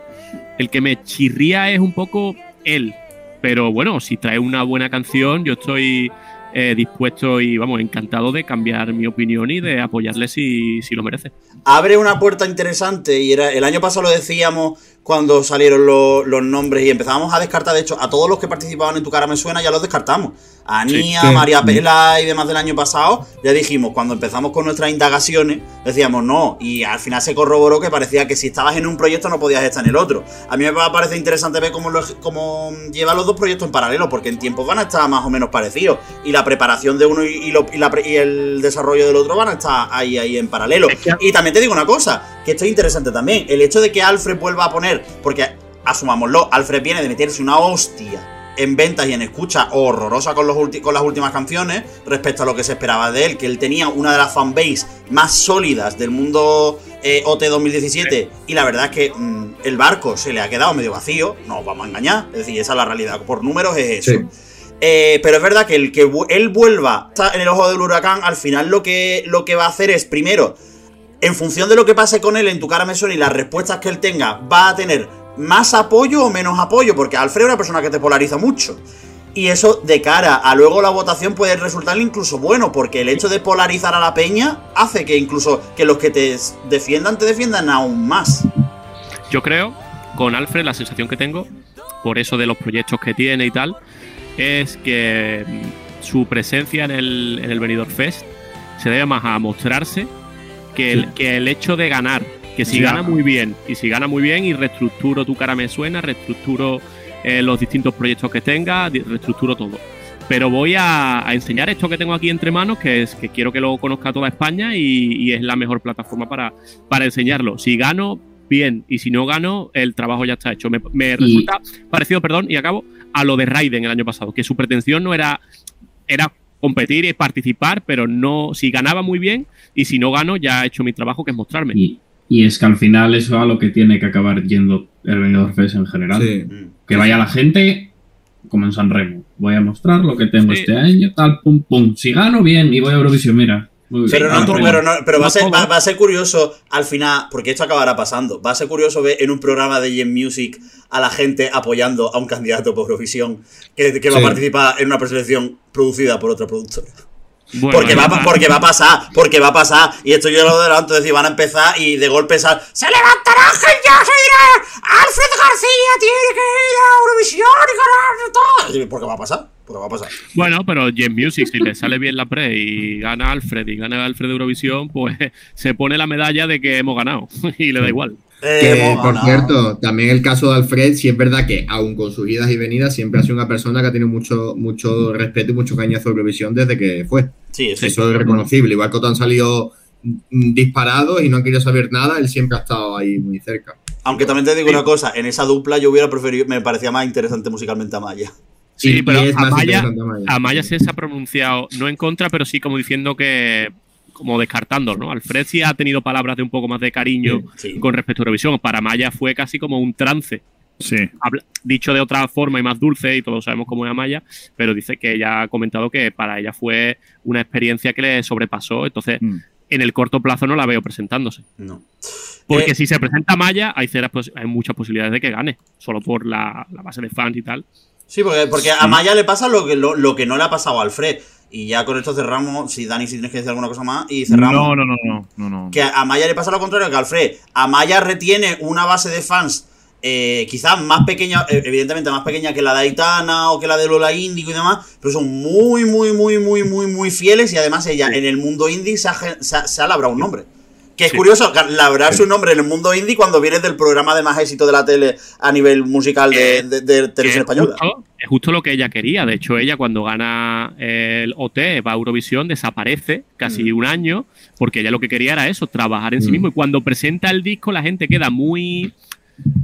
El que me chirría es un poco él. Pero bueno, si trae una buena canción, yo estoy eh, dispuesto y vamos, encantado de cambiar mi opinión y de apoyarle si, si lo merece. abre una puerta interesante y era el año pasado lo decíamos cuando salieron lo- los nombres y empezábamos a descartar, de hecho, a todos los que participaban en Tu cara me suena ya los descartamos. A Ania, Sí, sí. María Pela y demás del año pasado, ya dijimos, cuando empezamos con nuestras indagaciones, decíamos no, y al final se corroboró que parecía que si estabas en un proyecto no podías estar en el otro. A mí me parece interesante ver cómo, lo- cómo lleva los dos proyectos en paralelo, porque en tiempos van a estar más o menos parecidos, y la preparación de uno y, y lo- y la pre- y el desarrollo del otro van a estar ahí, ahí en paralelo. Es que- Y también te digo una cosa, que esto es interesante también. El hecho de que Alfred vuelva a poner, porque asumámoslo, Alfred viene de meterse una hostia en ventas y en escucha horrorosa con, los con las últimas canciones respecto a lo que se esperaba de él, que él tenía una de las fanbase más sólidas del mundo eh, OT 2017 y la verdad es que mm, el barco se le ha quedado medio vacío, no os vamos a engañar, es decir, esa es la realidad, por números es eso. Sí. Eh, pero es verdad que el que él vuelva está en el ojo del huracán, al final lo que, lo que va a hacer es, primero, en función de lo que pase con él en tu cara me suena y las respuestas que él tenga, va a tener más apoyo o menos apoyo, porque Alfred es una persona que te polariza mucho. Y eso de cara a luego la votación puede resultarle incluso bueno, porque el hecho de polarizar a la peña hace que incluso que los que te defiendan te defiendan aún más. Yo creo, con Alfred, la sensación que tengo, por eso de los proyectos que tiene y tal, es que mm, su presencia en el, en el Benidorm Fest se debe más a mostrarse que el, que el hecho de ganar. Que si gana muy bien, y si gana muy bien y reestructuro tu cara me suena, reestructuro eh, los distintos proyectos que tenga, reestructuro todo. Pero voy a, a enseñar esto que tengo aquí entre manos, que es que quiero que lo conozca toda España y, y es la mejor plataforma para, para enseñarlo. Si gano, bien, y si no gano, el trabajo ya está hecho. Me, me resulta parecido, perdón, y acabo, a lo de Raiden el año pasado, que su pretensión no era, era competir y participar, pero no, si ganaba muy bien, y si no gano, ya he hecho mi trabajo, que es mostrarme. Y, y es que al final eso es a lo que tiene que acabar yendo el Benidorm Fest en general. Sí. Mm. Que vaya la gente como en San Remo. Voy a mostrar lo que tengo Sí. este año, tal, pum, pum. Si gano, bien, y voy a Eurovisión, mira. Muy bien. Pero, no, Ah, tú- pero, no- pero va, a ser, va, va a ser curioso al final, porque esto acabará pasando. Va a ser curioso ver en un programa de Gen Music a la gente apoyando a un candidato por Eurovisión que, que va a participar en una preselección producida por otra productora. Bueno, Porque va, porque va a pasar, porque va a pasar. Y esto yo lo adelanto, es decir, van a empezar y de golpe sal, se levantará gente ya se Alfred García tiene que ir a Eurovisión y ganar todo. porque va a pasar, porque va a pasar. Bueno, pero Jen Music, si le sale bien la pre y gana Alfred y gana Alfred de Eurovisión, pues *laughs* se pone la medalla de que hemos ganado *laughs* y le da igual. Que, Eh, por cierto, también el caso de Alfred, sí es verdad que, aun con sus idas y venidas, siempre ha sido una persona que ha tenido mucho, mucho respeto y mucho cariño hacia Eurovisión desde que fue. Sí, eso Eso es reconocible. Igual que otros han salido mm, disparados y no han querido saber nada, él siempre ha estado ahí muy cerca. Aunque también te digo una cosa, en esa dupla yo hubiera preferido, me parecía más interesante musicalmente a Maya. Sí, Y- y pero es más Amaya, Amaya. Amaya se ha pronunciado no en contra, pero sí como diciendo que. Como descartando, ¿no? Alfred sí ha tenido palabras de un poco más de cariño Sí. con respecto a Eurovisión. Para Amaya fue casi como un trance. Sí. Habla- dicho de otra forma y más dulce, y todos sabemos cómo es Amaya, pero dice que ella ha comentado que para ella fue una experiencia que le sobrepasó. Entonces, Mm. en el corto plazo no la veo presentándose. No. Porque Eh, si se presenta Maya, hay, ceras hay muchas posibilidades de que gane, solo por la, la base de fans y tal. Sí, porque, porque a Maya le pasa lo que, lo, lo que no le ha pasado a Alfred. Y ya con esto cerramos. Si Dani, si tienes que decir alguna cosa más, y cerramos. No, no, no, no, no, no. Que a Maya le pasa lo contrario que a Alfred. Amaya retiene una base de fans eh, quizás más pequeña, eh, evidentemente más pequeña que la de Aitana o que la de Lola Índigo y demás, pero son muy, muy, muy, muy, muy, muy fieles y además ella en el mundo indie se ha, gen- se ha- se ha labrado un nombre. Que es Sí. curioso, que labrarse un nombre en el mundo indie cuando vienes del programa de más éxito de la tele a nivel musical de, Eh, de- televisión es española. justo, es justo lo que ella quería. De hecho, ella cuando gana el OT, va a Eurovisión, desaparece casi Mm. un año, porque ella lo que quería era eso, trabajar en sí Mm. mismo. Y cuando presenta el disco, la gente queda muy...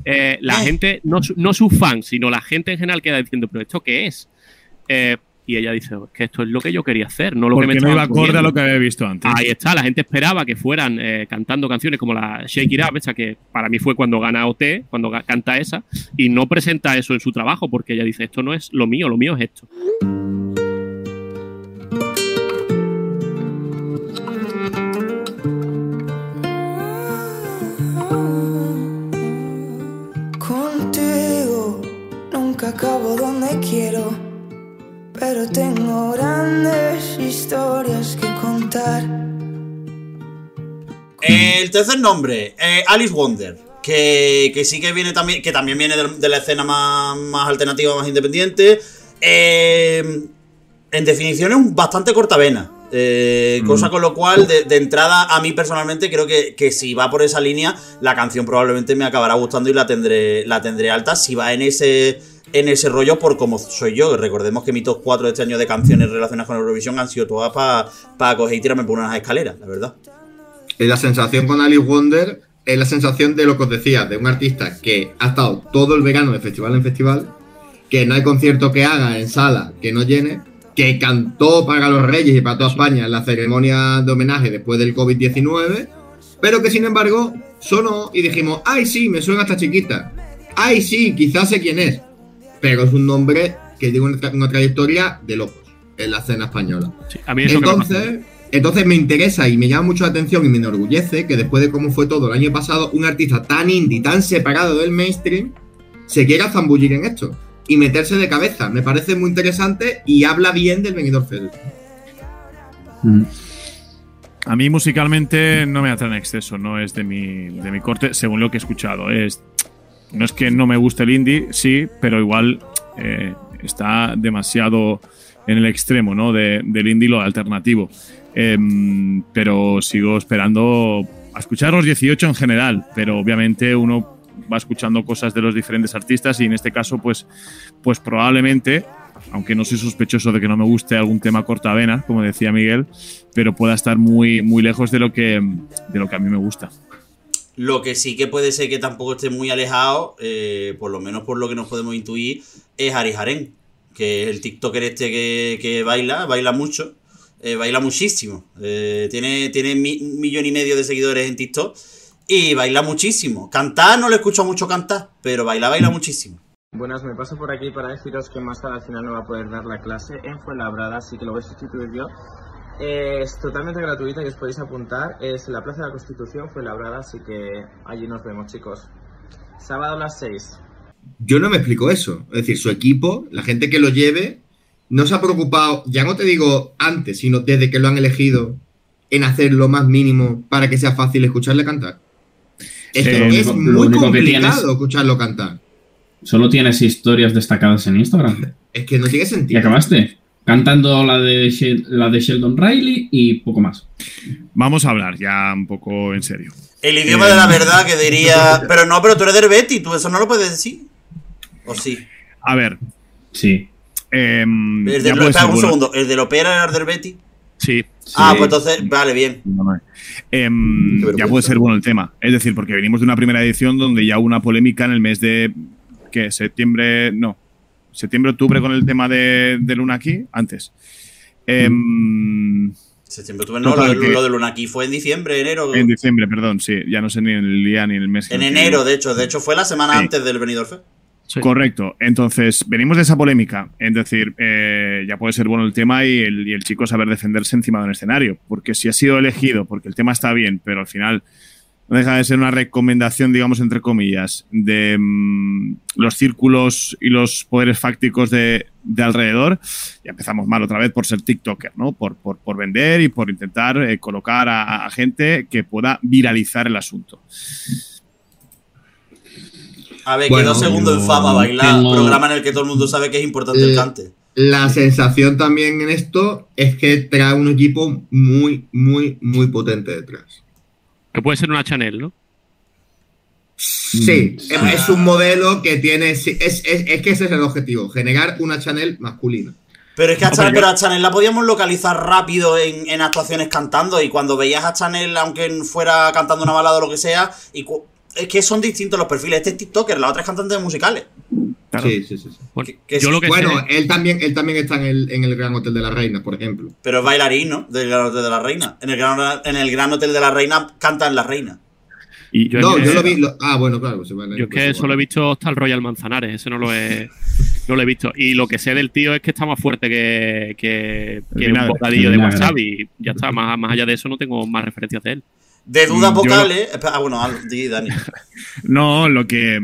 eh, la Eh. gente, no, su- no sus fans, sino la gente en general queda diciendo, pero ¿esto qué es? Eh, y ella dice, es que esto es lo que yo quería hacer, no lo que me Porque no iba acorde a poniendo". lo que había visto antes. Ahí está, la gente esperaba que fueran eh, cantando canciones como la Shake It Up, esa que para mí fue cuando gana OT, cuando canta esa, y no presenta eso en su trabajo porque ella dice, esto no es lo mío, lo mío es esto. Contigo nunca acabo donde quiero, pero tengo grandes historias que contar. El tercer nombre, eh, Alice Wonder. Que, que sí que viene también. Que también viene de, de la escena más, más alternativa, más independiente. Eh, en definición es un bastante cortavena. Eh, Cosa con lo cual, de, de entrada, a mí personalmente creo que, que si va por esa línea, la canción probablemente me acabará gustando y la tendré, la tendré alta. Si va en ese, en ese rollo, por como soy yo. Recordemos que mis top 4 de este año de canciones relacionadas con Eurovisión han sido todas para coger y tirarme por unas escaleras, la verdad. La sensación con Alice Wonder es la sensación de lo que os decía, de un artista que ha estado todo el verano de festival en festival, que no hay concierto que haga en sala que no llene, que cantó para los Reyes y para toda España en la ceremonia de homenaje después del COVID-19, pero que sin embargo sonó y dijimos, ay sí, me suena esta chiquita, ay sí, quizás sé quién es, pero es un nombre que tiene una, tra- una trayectoria de locos en la escena española. Sí, a mí eso que me. Entonces, entonces me interesa y me llama mucho la atención y me enorgullece que después de cómo fue todo el año pasado, un artista tan indie, tan separado del mainstream, se quiera zambullir en esto y meterse de cabeza. Me parece muy interesante y habla bien del Benidorm Fest. Mm. A mí musicalmente no me atrae en exceso, no es de mi, de mi corte, según lo que he escuchado. Es, no es que no me guste el indie, sí, pero igual eh, está demasiado en el extremo ¿no? de- del indie lo alternativo. Em, pero sigo esperando a escuchar los 18 en general, pero obviamente uno va escuchando cosas de los diferentes artistas y en este caso pues, pues probablemente, aunque no soy sospechoso de que no me guste algún tema cortavena, como decía Miguel, pero pueda estar muy, muy lejos de lo, que, de lo que a mí me gusta. Lo que sí que puede ser que tampoco esté muy alejado, eh, por lo menos por lo que nos podemos intuir, es Ari Haren, que es el TikToker este que, que baila, baila mucho, eh, baila muchísimo. Eh, tiene tiene un millón y medio de seguidores en TikTok y baila muchísimo. Cantar no le escucho mucho cantar, pero baila, baila muchísimo. Buenas, me paso por aquí para deciros que más tarde al final no va a poder dar la clase en Fuenlabrada, así que lo voy a sustituir yo. Eh, es totalmente gratuita y os podéis apuntar. Es en la Plaza de la Constitución, Fuenlabrada, así que allí nos vemos, chicos. Sábado a las 6. Yo no me explico eso. Es decir, su equipo, la gente que lo lleve, no se ha preocupado, ya no te digo antes, sino desde que lo han elegido, en hacer lo más mínimo para que sea fácil escucharle cantar. Es, Sí, que es muy que complicado tienes- escucharlo cantar. Solo tienes historias destacadas en Instagram. Es que no tiene Y sentido. acabaste cantando la de, la de Sheldon Riley y poco más. Vamos a hablar ya un poco en serio. El idioma Eh, de la verdad que diría. Pero no, pero tú eres del Betty, tú eso no lo puedes decir. ¿O sí? A ver, Sí. em, El ya del, puede espera, ser un bueno. segundo, ¿el del Opera era el del Betty? Sí. Ah, Sí. pues entonces, vale, bien. No, no. Em, ya puede ser bueno el tema. Es decir, porque venimos de una primera edición donde ya hubo una polémica en el mes de. ¿Qué? Septiembre. No. Septiembre, octubre con el tema de, de Luna aquí. Antes. Em, Septiembre, octubre, no, lo, de- que- lo de Luna aquí fue en diciembre, enero. en diciembre, perdón, sí. Ya no sé ni el día ni el mes. En enero, de hecho. De hecho, fue la semana Sí. antes del Benidorm Fest. Sí. Correcto. Entonces, venimos de esa polémica. Es decir, eh, ya puede ser bueno el tema y el, y el chico saber defenderse encima de un escenario. Porque si ha sido elegido, porque el tema está bien, pero al final no deja de ser una recomendación, digamos, entre comillas, de mm, los círculos y los poderes fácticos de, de alrededor. Ya empezamos mal otra vez por ser TikToker, ¿no? Por, por, por vender y por intentar eh, colocar a, a gente que pueda viralizar el asunto. A ver, Bueno, quedó segundo en fama bailar. tengo- Programa en el que todo el mundo sabe que es importante el Eh, cante. La sensación también en esto es que trae un equipo muy, muy, muy potente detrás. Que puede ser una Chanel, ¿no? Sí, Mm, sí. es, un modelo que tiene. Es, es- es que ese es el objetivo: generar una Chanel masculina. Pero es que a Chanel, yo- pero a Chanel la podíamos localizar rápido en, en actuaciones cantando. Y cuando veías a Chanel, aunque fuera cantando una balada o lo que sea, y es que son distintos los perfiles. Este es TikToker, la otra es cantante de musicales. Claro. Sí, sí, sí. sí. Bueno, Que- que yo sí. lo que Bueno, sé, él también, él también está en el, en el Gran Hotel de la Reina, por ejemplo. Pero es bailarín, ¿no? Del Gran Hotel de la Reina. En el Gran, en el Gran Hotel de la Reina cantan la reina. Y Yo no, yo lo vi. lo- ah, bueno, claro. se van a- yo es pues que igual. solo he visto hasta el Royal Manzanares, ese no lo he, no lo he visto. Y lo que sé del tío es que está más fuerte que, que, que un bocadillo de. WhatsApp y ya está, más, más allá de eso no tengo más referencias de él. De dudas Mm, yo- vocales. espera, Ah, bueno, di, Dani. *laughs* No, lo que,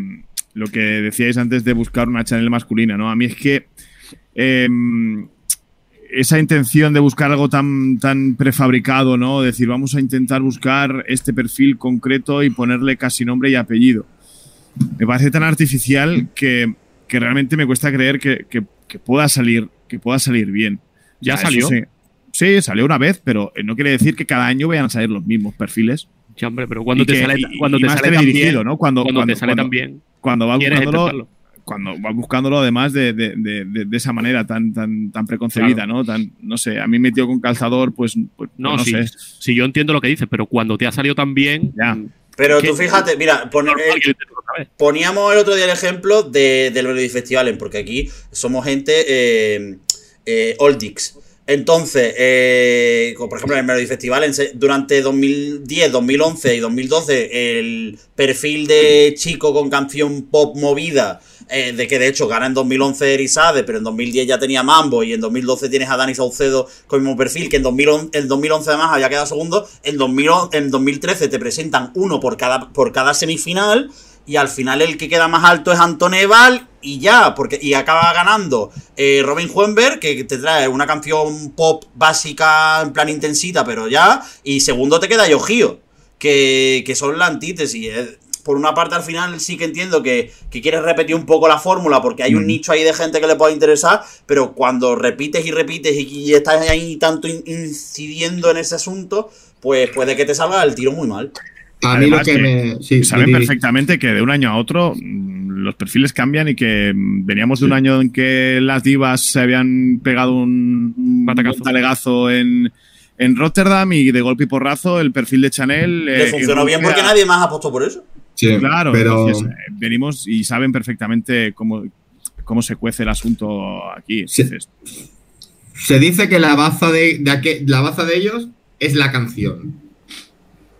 lo que decíais antes de buscar una channel masculina, ¿no? A mí es que em, esa intención de buscar algo tan, tan prefabricado, ¿no? Decir, vamos a intentar buscar este perfil concreto y ponerle casi nombre y apellido. Me parece tan artificial que, que realmente me cuesta creer que, que- que pueda salir, que pueda salir bien. ¿Ya O sea, salió? Sí, Sí, salió una vez, pero no quiere decir que cada año vayan a salir los mismos perfiles. Ya, hombre, pero cuando Y te que- sale, y- cuando y te más sale tan bien, ¿no? Cuando, cuando, cuando- te sale cuando- tan bien, cuando vas buscándolo, cuando vas buscándolo además de, de- de- de- de esa manera tan, tan, tan preconcebida, ¿no? Tan, no sé, a mí metido con calzador, pues, pues No, sé. sí, yo entiendo lo que dices, pero cuando te ha salido tan bien, Ya. mm, Pero tú fíjate, mira, pon- eh, poníamos el otro día el ejemplo de, del Melody Festival, porque aquí somos gente eh, eh. Entonces, eh, como por ejemplo, en el Melody Festival, en durante 2010, 2011 y 2012, el perfil de chico con canción pop movida, eh, de que de hecho gana en 2011 Erisade, pero en 2010 ya tenía Mambo, y en 2012 tienes a Dani Saucedo con el mismo perfil, que en 2011, en 2011 además había quedado segundo, en, 2011 en 2013 te presentan uno por cada, por cada semifinal, y al final el que queda más alto es Antoneval y ya, porque y acaba ganando eh, Robin Huenberg, que te trae una canción pop básica en plan intensita, pero ya, y segundo te queda Yojio, que, que son la antítesis. eh. Por una parte, al final sí que entiendo que, que quieres repetir un poco la fórmula, porque hay un nicho ahí de gente que le puede interesar, pero cuando repites y repites y, y estás ahí tanto in- incidiendo en ese asunto, pues puede que te salga el tiro muy mal. A mí lo que que me. Sí, Saben perfectamente que de un año a otro mm, los perfiles cambian y que mm, veníamos de un año en que las divas se habían pegado un, un Batacazo. talegazo en, en Rotterdam y de golpe y porrazo el perfil de Chanel. Le eh, funcionó bien porque nadie más apostó por eso. Sí, Claro, pero. entonces, eh, venimos y saben perfectamente cómo, cómo se cuece el asunto aquí. Se dice que la baza de, de aquel- la baza de ellos es la canción.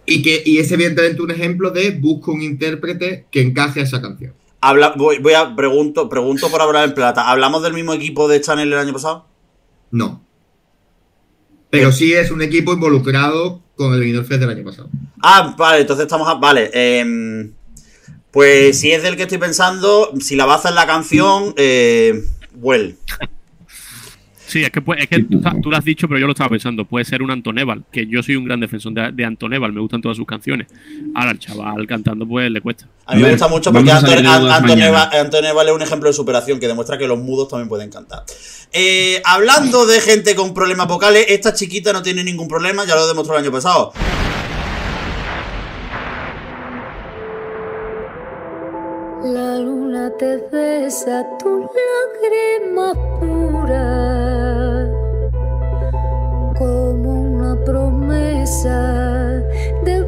Y que y es evidentemente un ejemplo de busco un intérprete que encaje a esa canción. Habla, voy, voy a pregunto, pregunto por hablar en plata. ¿Hablamos del mismo equipo de Chanel el año pasado? No. Pero sí es un equipo involucrado con el Benidorm Fest del año pasado. Ah, vale, entonces estamos. a- vale, em, pues si es del que estoy pensando, si la baza es la canción, eh, Well. Sí, es que, puede- es que tú, tú lo has dicho, pero yo lo estaba pensando. Puede ser un Antoneval, que yo soy un gran defensor de, de Antoneval, me gustan todas sus canciones. Ahora, el chaval cantando, pues le cuesta. A mí me gusta mucho porque vamos a Anton- salir de dudas Antonio mañana. Va- Antonio Vale es un ejemplo de superación que demuestra que los mudos también pueden cantar. Eh, hablando de gente con problemas vocales, esta chiquita no tiene ningún problema, ya lo demostró el año pasado. Te besa tu lágrima pura como una promesa de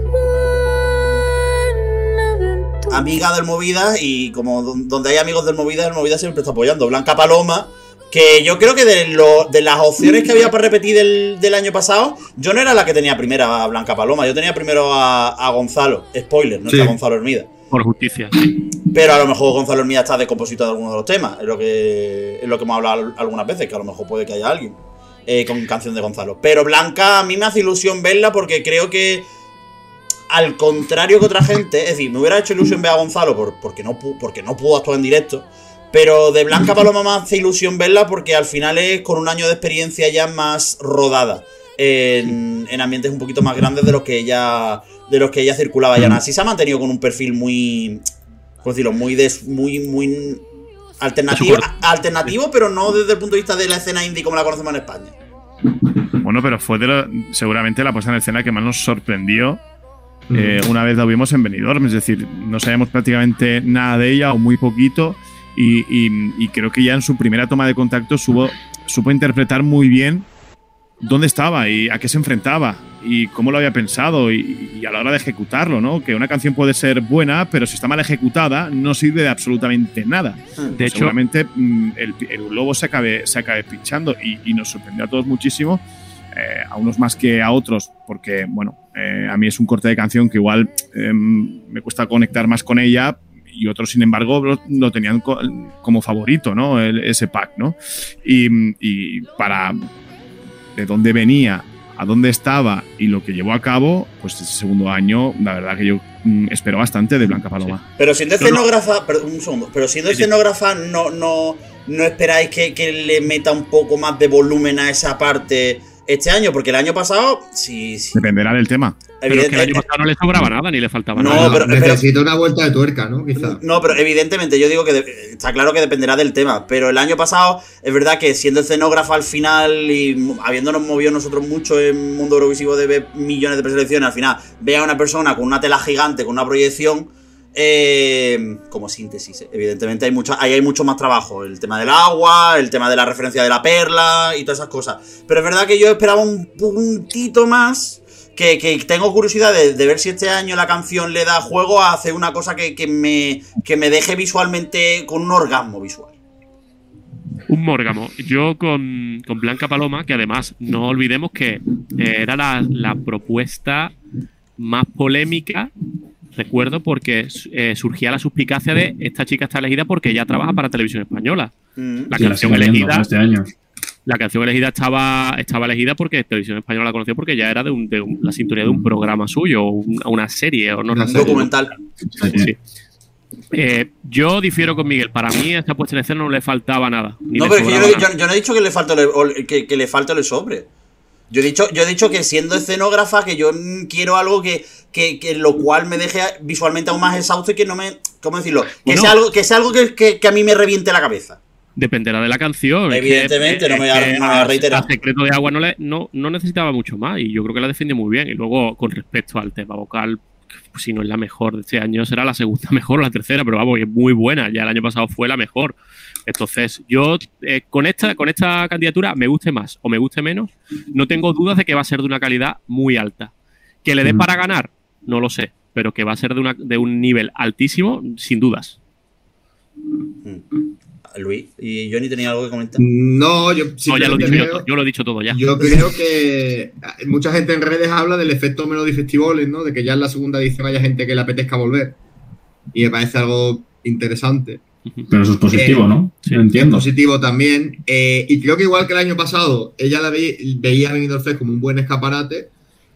buena Amiga del Movida y como don- donde hay amigos del Movida, el Movida siempre está apoyando. Blanca Paloma, que yo creo que de, lo- de las opciones que había para repetir del, del año pasado, yo no era la que tenía primera a Blanca Paloma, yo tenía primero a, a Gonzalo. Spoiler, no Sí. está Gonzalo Hermida. Por justicia, sí. Pero a lo mejor Gonzalo Hermida está de compositor de alguno de los temas. Es lo que, es lo que hemos hablado al- algunas veces, que a lo mejor puede que haya alguien eh, con canción de Gonzalo. Pero Blanca, a mí me hace ilusión verla porque creo que, al contrario que otra gente, es decir, me hubiera hecho ilusión ver a Gonzalo por- porque, no, porque no pudo actuar en directo. Pero de Blanca Paloma me hace ilusión verla porque al final es con un año de experiencia ya más rodada. En, en ambientes un poquito más grandes de los que ella. De los que ella circulaba ya. Así se ha mantenido con un perfil muy. ¿Cómo decirlo? Muy des- muy, muy alternativo, alternativo, pero no desde el punto de vista de la escena indie como la conocemos en España. Bueno, pero fue de lo- seguramente la puesta en escena que más nos sorprendió eh, una vez la vimos en Benidorm. Es decir, no sabíamos prácticamente nada de ella o muy poquito. Y, y- y creo que ya en su primera toma de contacto supo, supo interpretar muy bien dónde estaba y a qué se enfrentaba y cómo lo había pensado y, y a la hora de ejecutarlo, ¿no? Que una canción puede ser buena, pero si está mal ejecutada no sirve de absolutamente nada. De hecho, Seguramente mm, el, el globo se acabe, se acabe pinchando y, y nos sorprendió a todos muchísimo, eh, a unos más que a otros, porque, bueno, eh, a mí es un corte de canción que igual eh, me cuesta conectar más con ella y otros, sin embargo, lo, lo tenían co- como favorito, ¿no? El- ese pack, ¿no? Y, y para de dónde venía, a dónde estaba y lo que llevó a cabo, pues ese segundo año, la verdad que yo mm, espero bastante de Blanca Paloma. Pero siendo No, no. escenógrafa, perdón, un segundo, pero siendo sí. escenógrafa, no, no, no esperáis que, que le meta un poco más de volumen a esa parte este año, porque el año pasado, sí, sí. Dependerá del tema. pero es que el año pasado no le sobraba nada, ni le faltaba No, nada. pero- Necesita una vuelta de tuerca, ¿no? Quizá. No, pero evidentemente yo digo que de- está claro que dependerá del tema. Pero el año pasado es verdad que siendo escenógrafa al final y habiéndonos movido nosotros mucho en mundo eurovisivo de ver millones de preselecciones, al final ve a una persona con una tela gigante, con una proyección. Eh, como síntesis, evidentemente hay mucho, ahí hay mucho más trabajo. El tema del agua, el tema de la referencia de la perla y todas esas cosas. Pero es verdad que yo esperaba un puntito más que, tengo curiosidad de, ver si este año la canción le da juego a hacer una cosa que, me, que me deje visualmente con un orgasmo visual. Un mórgamo. Yo con, con Blanca Paloma, que además no olvidemos que era la propuesta más polémica, recuerdo, porque eh, surgía la suspicacia de esta chica está elegida porque ella trabaja para Televisión Española. Mm. La Sí, canción elegida. este año. La canción elegida estaba, estaba elegida porque Televisión Española la conoció porque ya era de, un- de un- la sintonía de un programa suyo, o un- una serie, o no Un documental. Sí, sí. Eh, yo difiero con Miguel. Para mí, a esta puesta en escena no le faltaba nada. No, le pero es que yo, yo- yo no he dicho que le falte le, o que, que le falte o le sobre. Yo he dicho, yo he dicho que siendo escenógrafa, que yo quiero algo que, que, que lo cual me deje visualmente aún más exhausto y que no me. ¿Cómo decirlo? Que Bueno. sea algo, que, sea algo que, que- que a mí me reviente la cabeza. Dependerá de la canción. es Evidentemente, no me voy a- no a reiterar. a Secreto de Agua no, le, no, no necesitaba mucho más y yo creo que la defendió muy bien. Y luego, con respecto al tema vocal, pues, si no es la mejor de este año, será la segunda *laughs* mejor o la tercera, pero vamos, es muy buena. Ya el año pasado fue la mejor. Entonces, yo eh, con, esta, con esta candidatura, me guste más o me guste menos, no tengo dudas de que va a ser de una calidad muy alta. Que le dé Mm. para ganar, no lo sé, pero que va a ser de, una, de un nivel altísimo, sin dudas. Luis, y Johnny tenía algo que comentar. No, yo No, ya lo he dicho simplemente yo, creo- yo lo he dicho todo ya. Yo creo que mucha gente en redes habla del efecto Melody Festivales, ¿no? De que ya en la segunda edición haya gente que le apetezca volver. Y me parece algo interesante. Pero eso es positivo, Eh, ¿no? sí, entiendo. Positivo también. Eh, y creo que igual que el año pasado, ella la ve- veía a Benidorm Fest como un buen escaparate.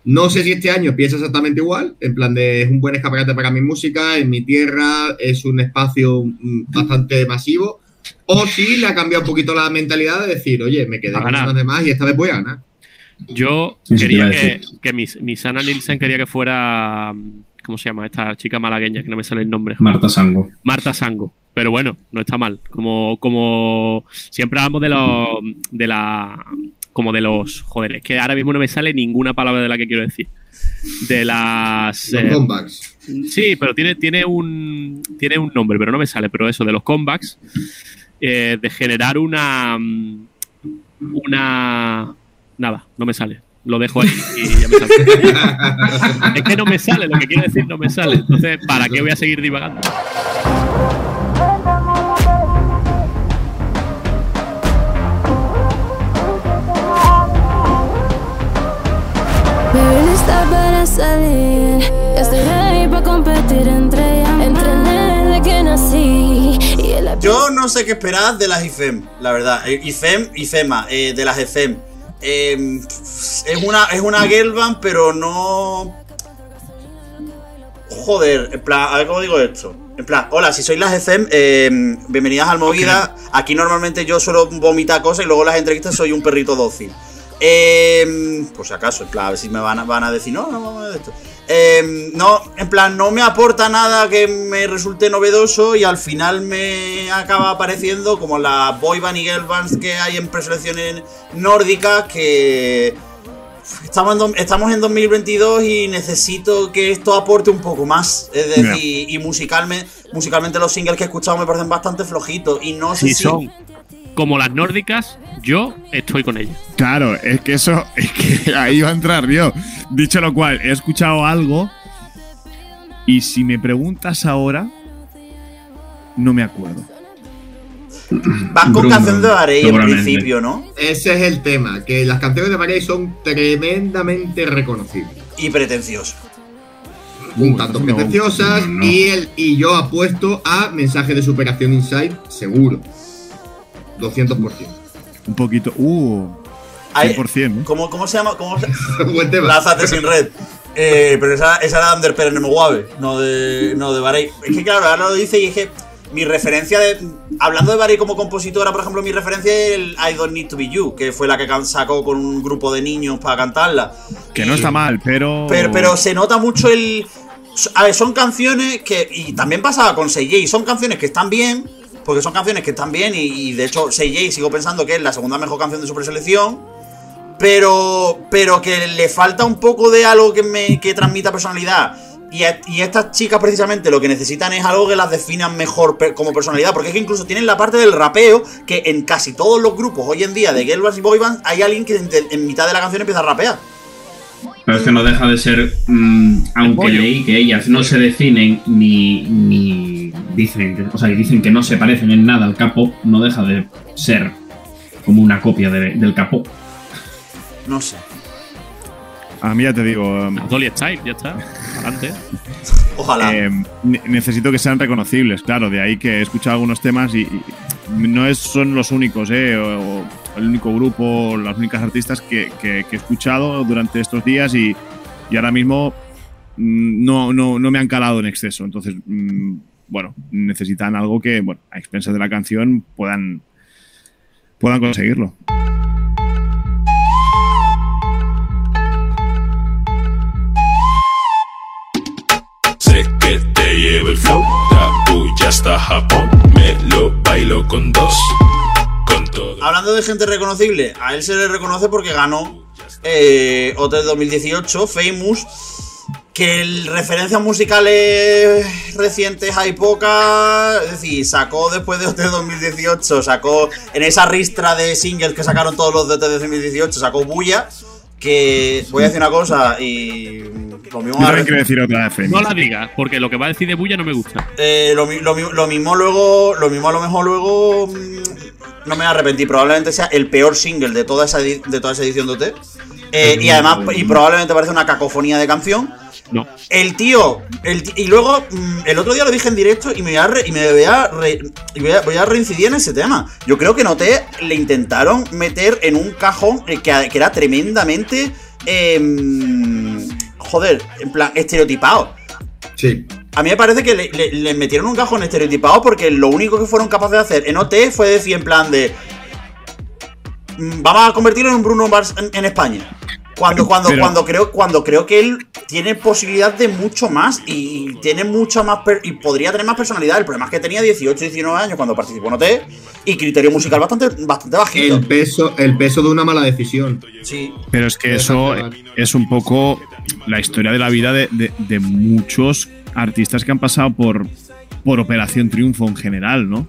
No sé si este año piensa exactamente igual, en plan de es un buen escaparate para mi música, en mi tierra, es un espacio mm, bastante masivo, O si le ha cambiado un poquito la mentalidad de decir, oye, me quedé con los demás y esta vez voy a ganar. Yo quería que, que mis, mi Sana Nielsen quería que fuera. ¿Cómo se llama? Esta chica malagueña, que no me sale el nombre. Marta Sango. Marta Sango. Pero bueno, no está mal. Como, como siempre hablamos de los. de la. Como de los. Joder, es que ahora mismo no me sale ninguna palabra de la que quiero decir. De las. Los eh, comebacks. Sí, pero tiene, tiene un tiene un nombre, pero no me sale. Pero eso, de los comebacks, eh, de generar una una nada, no me sale. Lo dejo ahí y ya me sale. *laughs* es que no me sale, lo que quiero decir no me sale. Entonces, ¿para qué voy a seguir divagando? Salir. Ya estoy ready para competir entre llamas. Entrené desde que nací. Y en la Yo no sé qué esperar de las IFEM, la verdad. Eh, IFEM, IFEMA, eh, de las EFEM. Eh, es una, es una girl band, pero no. Joder, en plan, a ver cómo digo esto. En plan, hola, si sois las EFEM, eh, bienvenidas al Movida. Aquí normalmente yo suelo vomitar cosas y luego en las entrevistas soy un perrito dócil. Eh, por si acaso, en plan, a ver si me van a, van a decir, no, no, vamos a esto. Eh, no, en plan, no me aporta nada que me resulte novedoso y al final me acaba apareciendo como las boy band y girl bands que hay en preselecciones nórdicas que estamos en, estamos en 2022 y necesito que esto aporte un poco más. Es decir, y musicalmente, musicalmente los singles que he escuchado me parecen bastante flojitos y no sé Si si... son como las nórdicas, yo estoy con ellas. Claro, es que eso, *laughs* es que ahí va a entrar yo. Dicho lo cual, he escuchado algo y si me preguntas ahora, no me acuerdo. Vas con Bruno, canción de Barey en principio, ¿no? Ese es el tema, que las canciones de María son tremendamente reconocibles. Y pretencioso. Un tanto no, pretenciosas no, no. y el y yo apuesto a mensaje de superación inside seguro. 200%. Un poquito. Uh, Hay- 100%. ¿eh? ¿Cómo, cómo se llama? ¿Cómo se... *laughs* Buen tema. Lázate sin red. Eh, pero esa, esa era de Ander Pérez Guave, no de, no de Barey. Es que claro, ahora lo dice y es que mi referencia de. Hablando de Barey como compositora, por ejemplo, mi referencia es el I Don't Need to Be You, que fue la que sacó con un grupo de niños para cantarla. Que no está mal, pero. Pero, pero se nota mucho el. A ver, son canciones que. Y también pasaba con 6J. Son canciones que están bien. Porque son canciones que están bien. Y, de hecho, 6J sigo pensando que es la segunda mejor canción de su preselección. Pero. Pero que le falta un poco de algo que me. que transmita personalidad. Y, estas chicas precisamente lo que necesitan es algo que las definan mejor como personalidad. Porque es que incluso tienen la parte del rapeo. Que en casi todos los grupos hoy en día de girl y boy bands hay alguien que en mitad de la canción empieza a rapear. Pero es que no deja de ser, mm, aunque leí que ellas no se definen ni, ni dicen, que, o sea, y dicen que no se parecen en nada al capo, no deja de ser como una copia de- del capo. No sé. A mí ya te digo. um, Dolly Style, ya está. Adelante. Ojalá. Eh, ne- necesito que sean reconocibles, claro, de ahí que he escuchado algunos temas y, y no es, son los únicos, eh, o, o el único grupo, las únicas artistas que, he escuchado durante estos días y, y ahora mismo mm, no, no, no me han calado en exceso. Entonces, mm, bueno, necesitan algo que, bueno, a expensas de la canción puedan, puedan conseguirlo. Llevo el flow, Japón, me lo bailo con dos. Hablando de gente reconocible, a él se le reconoce porque ganó eh, OT 2018, Famous, que el- referencias musicales recientes hay pocas, es decir, sacó después de OT 2018, sacó en esa ristra de singles que sacaron todos los de OT 2018, sacó Bulla, que voy a decir una cosa y lo mismo quiero decir otra vez. No la digas, porque lo que va a decir de Bulla no me gusta. Eh, lo, lo mismo luego, lo mismo a lo mejor luego mm, no me arrepentí. Probablemente sea el peor single de toda esa, de toda esa edición de OT. Eh, y además, y probablemente parece una cacofonía de canción. No. El tío, el y luego mm, el otro día lo dije en directo y me voy a, re- y me voy a, re- y voy a, voy a reincidir en ese tema. Yo creo que Noté le intentaron meter en un cajón eh, que, que era tremendamente, em, joder, en plan estereotipado. Sí. A mí me parece que le, le- le metieron un cajón estereotipado porque lo único que fueron capaces de hacer en OT fue decir en plan de. "Mm, Vamos a convertirlo en un Bruno Mars en, en España. Cuando, cuando, Pero- cuando, creo, cuando creo que él tiene posibilidad de mucho más y, tiene mucho más per- y podría tener más personalidad. El problema es que tenía 18, 19 años cuando participó en OT y criterio musical bastante, bastante bajito. El peso, el peso de una mala decisión. Sí. Pero es que eso es un poco la historia de la vida de, de- de muchos artistas que han pasado por, por Operación Triunfo en general, ¿no?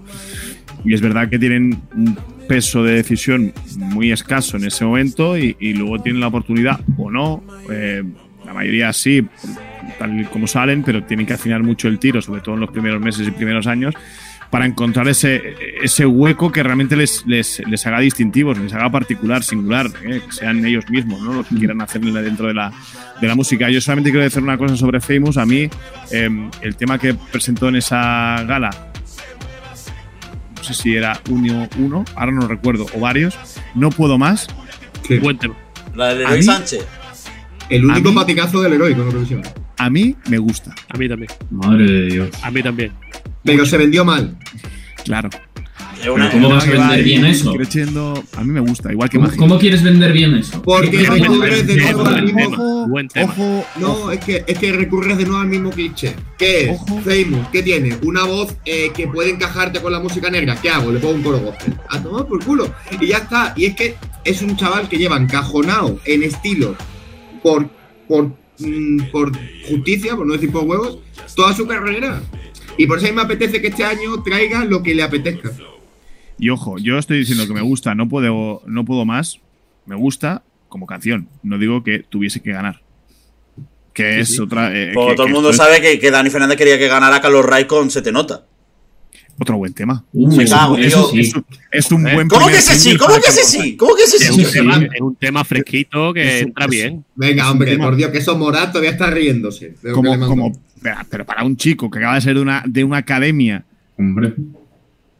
Y es verdad que tienen un peso de decisión muy escaso en ese momento y, luego tienen la oportunidad o no. eh, la mayoría sí, tal y como salen, pero tienen que afinar mucho el tiro, sobre todo en los primeros meses y primeros años, para encontrar ese, ese hueco que realmente les, les, les haga distintivos, les haga particular, singular, eh, que sean ellos mismos, ¿no? Lo que quieran hacer dentro de la, de la música. Yo solamente quiero decir una cosa sobre Famous. A mí, eh, el tema que presentó en esa gala, no sé si era uno, uno, ahora no recuerdo, o varios, no puedo más. Buen tema. La mí- Sánchez. El único mí- paticazo del heroico en Eurovisión. A mí me gusta. A mí también. Madre de Dios. A mí también. Pero se vendió mal. Claro. Una- ¿Cómo vas a va vender bien eso? Creciendo, a mí me gusta, igual que ¿Cómo, Magic. cómo quieres vender bien eso? Porque ¿Qué- qué- recurres de nuevo al mismo. Ojo, Buen tema. ojo, No, es que, es que recurres de nuevo al mismo cliché. ¿Qué es? Ojo. Famous, ¿qué tiene? Una voz eh, que puede encajarte con la música negra. ¿Qué hago? Le pongo un coro gospel. A tomar por culo. Y ya está. Y es que es un chaval que lleva encajonado en estilo por, por, mm, por justicia, por no decir por huevos, toda su carrera. Y por eso a mí me apetece que este año traiga lo que le apetezca. Y ojo, yo estoy diciendo que me gusta, no puedo, no puedo más. Me gusta como canción. No digo que tuviese que ganar. Que es otra. eh, Pues que- todo el mundo es sabe que, que Dani Fernández quería que ganara Carlos Ray con Se Te Nota. Otro buen tema. Uh, eso sí. Es un buen ¿Cómo que ese sí? ¿Cómo que ese sí? ¿Cómo que ese Es sí? un, tema, es un tema fresquito que entra es- bien. Venga, hombre, por Dios, que eso Morat todavía está riéndose. como, pero para un chico que acaba de ser de una, de una academia, Hombre.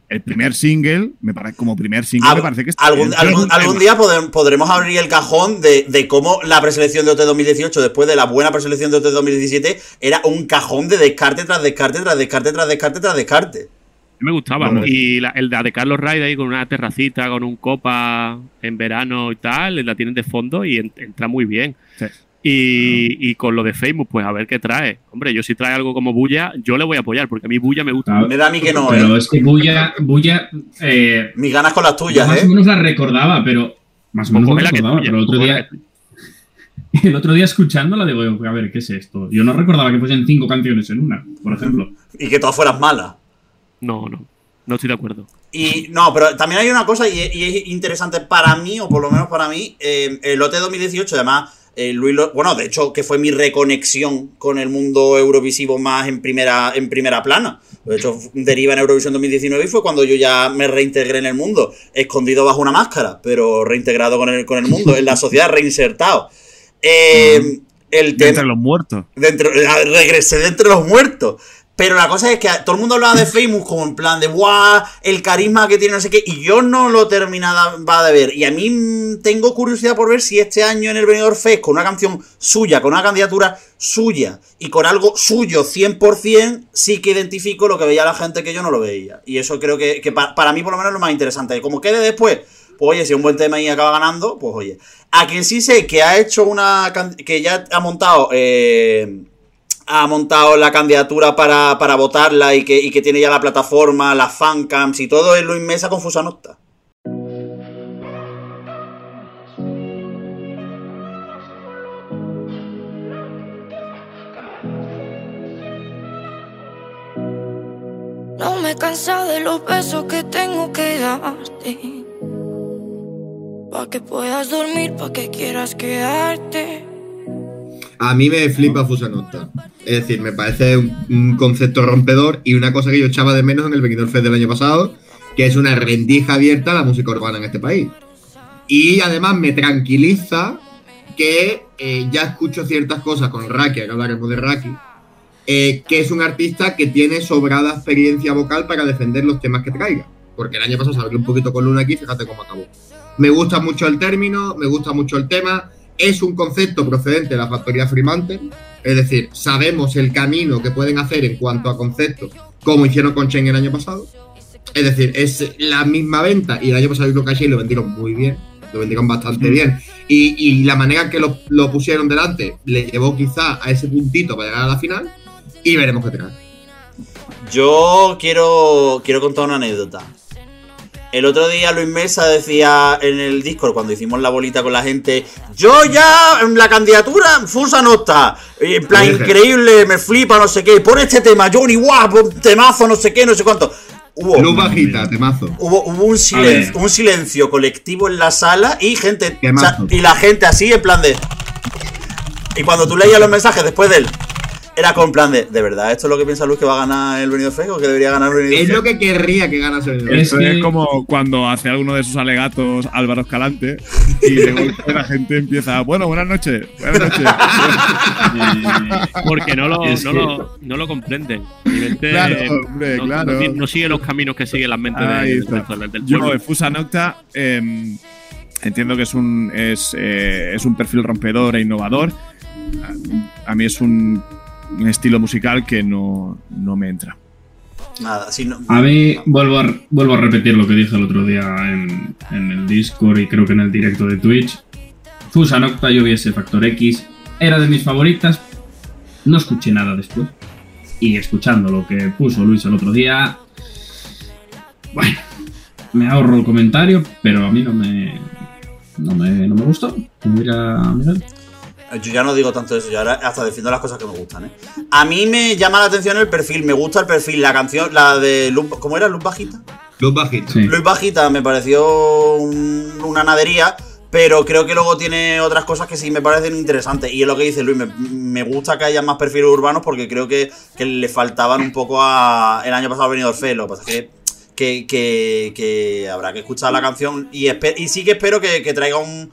el primer single, me parece, como primer single, Al- me parece que está algún, algún- día podrem- podremos abrir el cajón de, de cómo la preselección de OT 2018, después de la buena preselección de OT 2017, era un cajón de descarte tras descarte, tras descarte, tras descarte, tras descarte. Me gustaba. Bueno. Y la- el de Carlos Ray ahí con una terracita, con un copa en verano y tal, la tienen de fondo y en- entra muy bien. Sí. Y, y con lo de Facebook, pues a ver qué trae. Hombre, yo si trae algo como Bulla, yo le voy a apoyar, porque a mí Bulla me gusta. Me da a mí que no, Pero ¿eh? es que Bulla, Bulla eh, Mis ganas con las tuyas, más ¿eh? o menos la recordaba, pero más o menos la cógela que recordaba, tuya, pero el otro día, *laughs* el otro día escuchándola digo, a ver, ¿qué es esto? Yo no recordaba que fuesen cinco canciones en una, por ejemplo. Y que todas fueran malas. No, no. No estoy de acuerdo. Y no, pero también hay una cosa y es, y es interesante para mí, o por lo menos para mí, eh, el OT 2018, además, eh, Luis Lo- bueno, de hecho, que fue mi reconexión con el mundo eurovisivo más en primera, en primera plana. De hecho, deriva en Eurovisión 2019 y fue cuando yo ya me reintegré en el mundo, escondido bajo una máscara, pero reintegrado con el, con el mundo, en la sociedad, reinsertado. Eh, el De entre los muertos. de entre- ah, regresé de entre los muertos. Pero la cosa es que todo el mundo hablaba de Famous como en plan de ¡guau! El carisma que tiene, no sé qué. Y yo no lo terminaba de ver. Y a mí tengo curiosidad por ver si este año en el Benidorm Fest, con una canción suya, con una candidatura suya y con algo suyo 100%, sí que identifico lo que veía la gente que yo no lo veía. Y eso creo que, que pa- para mí, por lo menos, es lo más interesante. Como quede después, pues oye, si un buen tema y acaba ganando, pues oye. A quien sí sé que ha hecho una. que ya ha montado. eh, ha montado la candidatura para, para votarla y que, que tiene ya la plataforma, las fancams y todo es Luis Mesa con Fusanota. No me cansa de los besos que tengo que darte. Pa' que puedas dormir, pa' que quieras quedarte. A mí me flipa Fusanota. Es decir, me parece un, concepto rompedor y una cosa que yo echaba de menos en el Benidorm Fest del año pasado, que es una rendija abierta a la música urbana en este país. Y además me tranquiliza que eh, ya escucho ciertas cosas con Raki, ahora hablaremos de Raki, eh, que es un artista que tiene sobrada experiencia vocal para defender los temas que traiga. Porque el año pasado se un poquito con Luna aquí, fíjate cómo acabó. Me gusta mucho el término, me gusta mucho el tema. Es un concepto procedente de la factoría Fremantle, Es decir, sabemos el camino que pueden hacer en cuanto a conceptos, como hicieron con Chen el año pasado. Es decir, es la misma venta y el año pasado yo creo que lo vendieron muy bien, lo vendieron bastante bien. Y, y la manera en que lo, lo pusieron delante le llevó quizá a ese puntito para llegar a la final y veremos qué trae. Yo quiero, quiero contar una anécdota. El otro día Luis Mesa decía en el Discord, cuando hicimos la bolita con la gente, yo ya en la candidatura Fusa no está. En plan, increíble, me flipa, no sé qué. Pon este tema, Johnny, guapo, temazo, no sé qué, no sé cuánto. Hubo, Luz bajita, temazo. hubo, hubo un, silencio, un silencio colectivo en la sala y gente, Temazo. o sea, y la gente así en plan de... Y cuando tú leías los mensajes después de él, era con plan de, ¿de verdad esto es lo que piensa Luis que va a ganar el Benidorm Fest o que debería ganar el Benidorm Es Fest? lo que querría que ganase el Esto es como cuando hace alguno de sus alegatos Álvaro Escalante y *laughs* de golpe la gente empieza, bueno, buenas noches, buenas noches. *laughs* Porque no lo, no lo, no lo comprenden. Mente, Claro, eh, hombre, no, claro. no- no sigue los caminos que sigue las mentes del, del- del Yo, Fusa Nocta, eh, entiendo que es un, es, eh, es un perfil rompedor e innovador. A, a mí es un, un estilo musical que no, no me entra. Nada, si no, A mí, vuelvo a, vuelvo a repetir lo que dije el otro día en, en el Discord y creo que en el directo de Twitch. Fusa Nocta, yo vi ese Factor X, era de mis favoritas. No escuché nada después. Y escuchando lo que puso Luis el otro día. Bueno, me ahorro el comentario, pero a mí no me. No me, no me gustó. Mira, mira. Yo ya no digo tanto eso, yo ahora hasta defiendo las cosas que me gustan, ¿eh? A mí me llama la atención el perfil, me gusta el perfil, la canción, la de Luz, ¿cómo era? Luz Bajita. Luz bajita. Luz Bajita me pareció un- una nadería, pero creo que luego tiene otras cosas que sí me parecen interesantes. Y es lo que dice Luis, me, me gusta que haya más perfiles urbanos porque creo que, que le faltaban un poco a... El año pasado ha venido Orfeo, lo que pasa es que, que, que- que habrá que escuchar la canción y, y sí que espero que, que traiga un,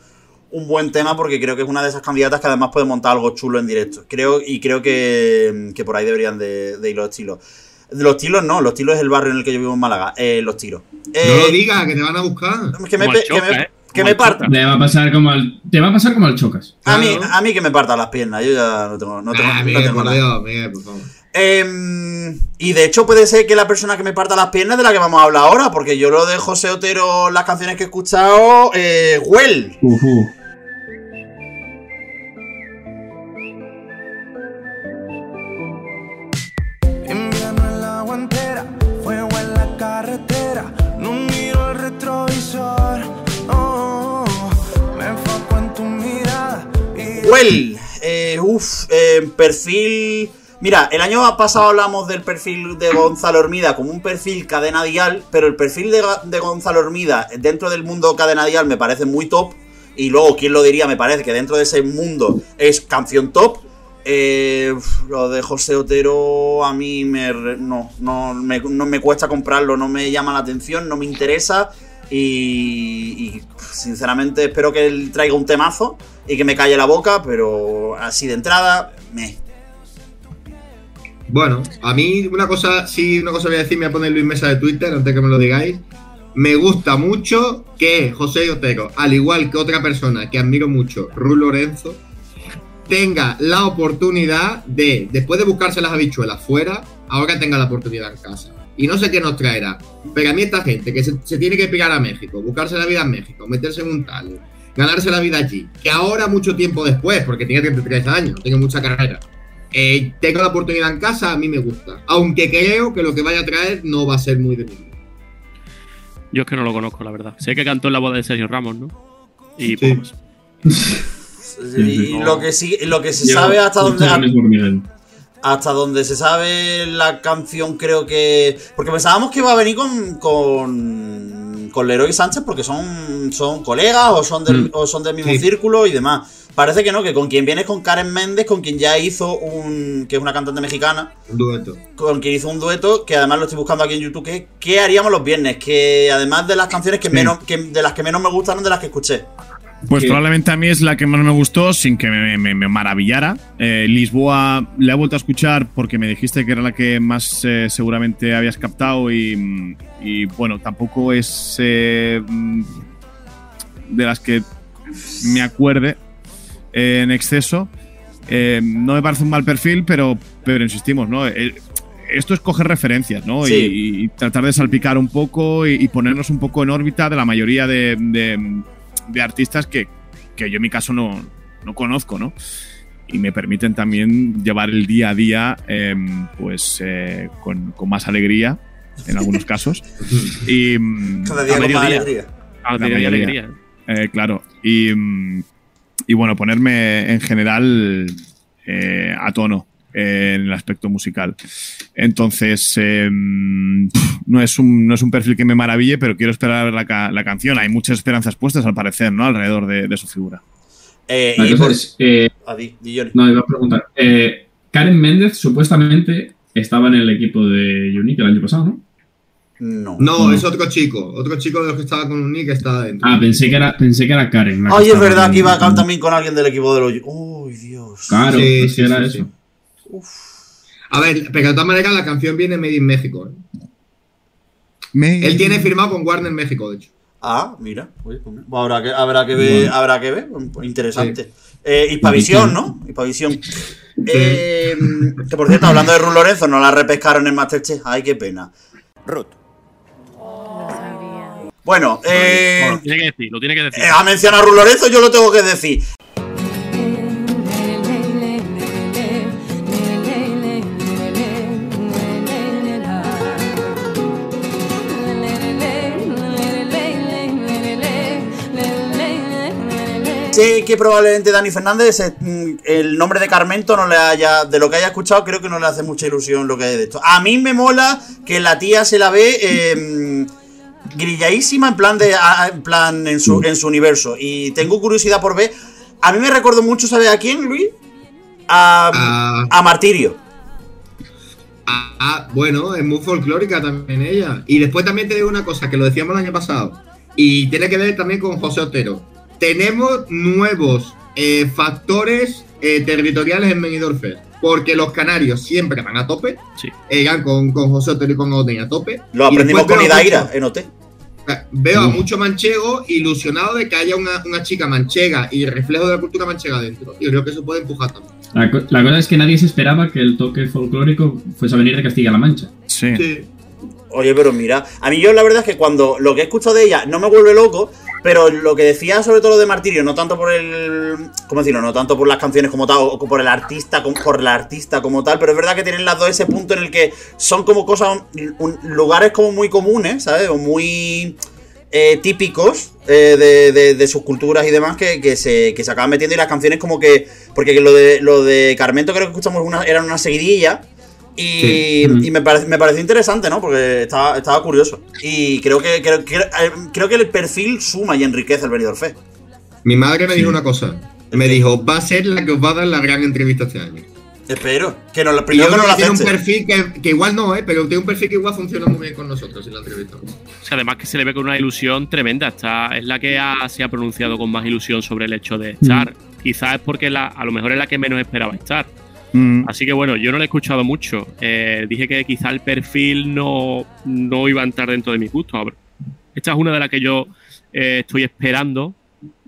un buen tema porque creo que es una de esas candidatas que además puede montar algo chulo en directo. Creo, y creo que, que por ahí deberían de, de ir los estilos. Los tiros no, los tiros es el barrio en el que yo vivo en Málaga. Eh, los tiros. No Eh, lo digas, que te van a buscar. que me, Como Choca, que me, ¿eh? que me parta. Te va a pasar como al, te va a pasar como al Chocas. A mí, a mí que me parta las piernas, yo ya no tengo, no tengo, Ah, no Miguel, tengo por nada. Dios, Miguel, por favor. Em, y de hecho puede ser que la persona que me parta las piernas es de la que vamos a hablar ahora, porque yo lo de José Otero, las canciones que he escuchado, eh, Well. Well, eh, uff, eh, perfil. Mira, el año pasado hablamos del perfil de Gonzalo Hormida como un perfil cadena dial, pero el perfil de, Gonzalo Hormida dentro del mundo cadena dial me parece muy top. Y luego, ¿quién lo diría? Me parece que dentro de ese mundo es canción top. Eh, lo de José Otero a mí me, no, no me cuesta comprarlo, no me llama la atención, no me interesa. Y, sinceramente espero que él traiga un temazo y que me calle la boca, pero así de entrada, me. Bueno, a mí una cosa, sí, una cosa voy a decir, me voy a poner Luis Mesa de Twitter antes que me lo digáis. Me gusta mucho que José Otero, al igual que otra persona que admiro mucho, Ru Lorenzo, tenga la oportunidad de, después de buscarse las habichuelas fuera, ahora tenga la oportunidad en casa. Y no sé qué nos traerá. Pero a mí esta gente que se, se tiene que picar a México, buscarse la vida en México, meterse en un tal, ganarse la vida allí, que ahora mucho tiempo después, porque tiene 33 años, tiene mucha carrera, eh, tengo la oportunidad en casa, a mí me gusta. Aunque creo que lo que vaya a traer no va a ser muy de mí. Yo es que no lo conozco, la verdad. Sé que cantó en la boda de Sergio Ramos, ¿no? Y más. *laughs* Y lo que sí, lo que se Yo- sabe hasta yo Hasta donde se sabe la canción, creo que. Porque pensábamos que iba a venir con. con. con Leroy Sánchez, porque son. son colegas o son del, Mm. o son del mismo Sí. círculo y demás. Parece que no, que con quien viene es con Karen Méndez, con quien ya hizo un. que es una cantante mexicana. Un dueto. Con quien hizo un dueto, que además lo estoy buscando aquí en YouTube, que es ¿Qué haríamos los viernes? Que además de las canciones que Sí. menos. Que, de las que menos me gustaron, de las que escuché. Pues Sí. probablemente a mí es la que más me gustó, sin que me, me- me maravillara. Eh, Lisboa la he vuelto a escuchar porque me dijiste que era la que más eh, seguramente habías captado y, y, bueno, tampoco es eh, de las que me acuerde en exceso. No me parece un mal perfil, pero, pero insistimos, ¿no? Esto es coger referencias, ¿no? Sí. Y, y tratar de salpicar un poco y, y ponernos un poco en órbita de la mayoría de, de- de artistas que, que yo en mi caso no, no conozco, ¿no? Y me permiten también llevar el día a día, em, pues, eh, con, con más alegría, en algunos *laughs* casos. y, mm, Cada día a con más alegría. A La mediodía mayoría. alegría. Eh, claro. Y, mm, y bueno, ponerme en general eh, a tono eh, en el aspecto musical. Entonces, eh, no, es un, no es un perfil que me maraville, pero quiero esperar a ver la, ca- la canción. Hay muchas esperanzas puestas, al parecer, ¿no? Alrededor de, de su figura. Eh, La y cosa por- es, eh, Ah, di- di, Johnny. no, iba a preguntar. Eh, Karen Méndez supuestamente estaba en el equipo de Unique el año pasado, ¿no? No. No, es otro chico. Otro chico de los que estaba con un nick que está adentro. Ah, pensé que era, pensé que era Karen. Ay, es verdad que iba acá también con alguien del equipo de los. Uy, Dios. Claro, Sí, pues sí, era sí, eso. A ver, pero de todas maneras la canción viene Made in México. ¿eh? Él tiene firmado con Warner México, de hecho. Ah, mira. Oye, pues habrá, que, habrá que ver. Bueno. Habrá que ver. Interesante. Eh, Hispavisión, ¿no? Hispavisión. Eh, que por cierto, hablando de Ruth Lorenzo, no la repescaron en Masterchef. Ay, qué pena. Ruth. Bueno, eh, Lo tiene que decir, lo tiene que decir. eh, ha mencionado a Ruth Lorenzo, yo lo tengo que decir. Sé que probablemente Dani Fernández, mm, el nombre de Carmento no le haya, de lo que haya escuchado, creo que no le hace mucha ilusión lo que hay de esto. A mí me mola que la tía se la ve eh, grilladísima en plan de, en plan en su, en su universo. Y tengo curiosidad por ver. A mí me recuerdo mucho, ¿sabes a quién, Luis? A, a Martirio. Ah, bueno, es muy folclórica también ella. Y después también te digo una cosa, que lo decíamos el año pasado. Y tiene que ver también con José Otero. Tenemos nuevos eh, factores eh, territoriales en Benidorm Fest. Porque los canarios siempre van a tope. Sí. Eran con, con José Otero y con Oden a tope. Lo aprendimos con Idaira mucho- en OT. Veo a mucho manchego ilusionado de que haya una, una chica manchega y reflejo de la cultura manchega dentro. Y creo que eso puede empujar también. La, co- la cosa es que nadie se esperaba que el toque folclórico fuese a venir de Castilla-La Mancha. Sí. Sí. Oye, pero mira, a mí yo la verdad es que cuando lo que he escuchado de ella no me vuelve loco, pero lo que decía sobre todo lo de Martirio, no tanto por el. ¿Cómo decirlo? No tanto por las canciones como tal, o por el artista, como- por la artista como tal, pero es verdad que tienen las dos ese punto en el que son como cosas. lugares como muy comunes, ¿sabes? O muy. eh, típicos eh, de, de- de sus culturas y demás que, que se, que se acaban metiendo y las canciones como que. Porque lo de, lo de Carmento creo que escuchamos una, era una seguidilla. Y, Sí. y me, parece, me pareció interesante, ¿no? Porque estaba, estaba curioso. Y creo que, creo, creo, eh, creo que el perfil suma y enriquece el Benidorm Fest. Mi madre me dijo una cosa. Me dijo, va a ser la que os va a dar la gran entrevista este año. Espero. Que no, Y primero yo que no tiene un perfil que, que igual no, ¿eh? pero tiene un perfil que igual funciona muy bien con nosotros si la entrevistamos. O sea, además que se le ve con una ilusión tremenda. Está, es la que ha- se ha pronunciado con más ilusión sobre el hecho de estar. Quizás es porque la, a lo mejor es la que menos esperaba estar. Mm, Así que bueno, yo no la he escuchado mucho. Eh, dije que quizá el perfil no, no iba a entrar dentro de. A ver, Esta es una de las que yo eh, estoy esperando.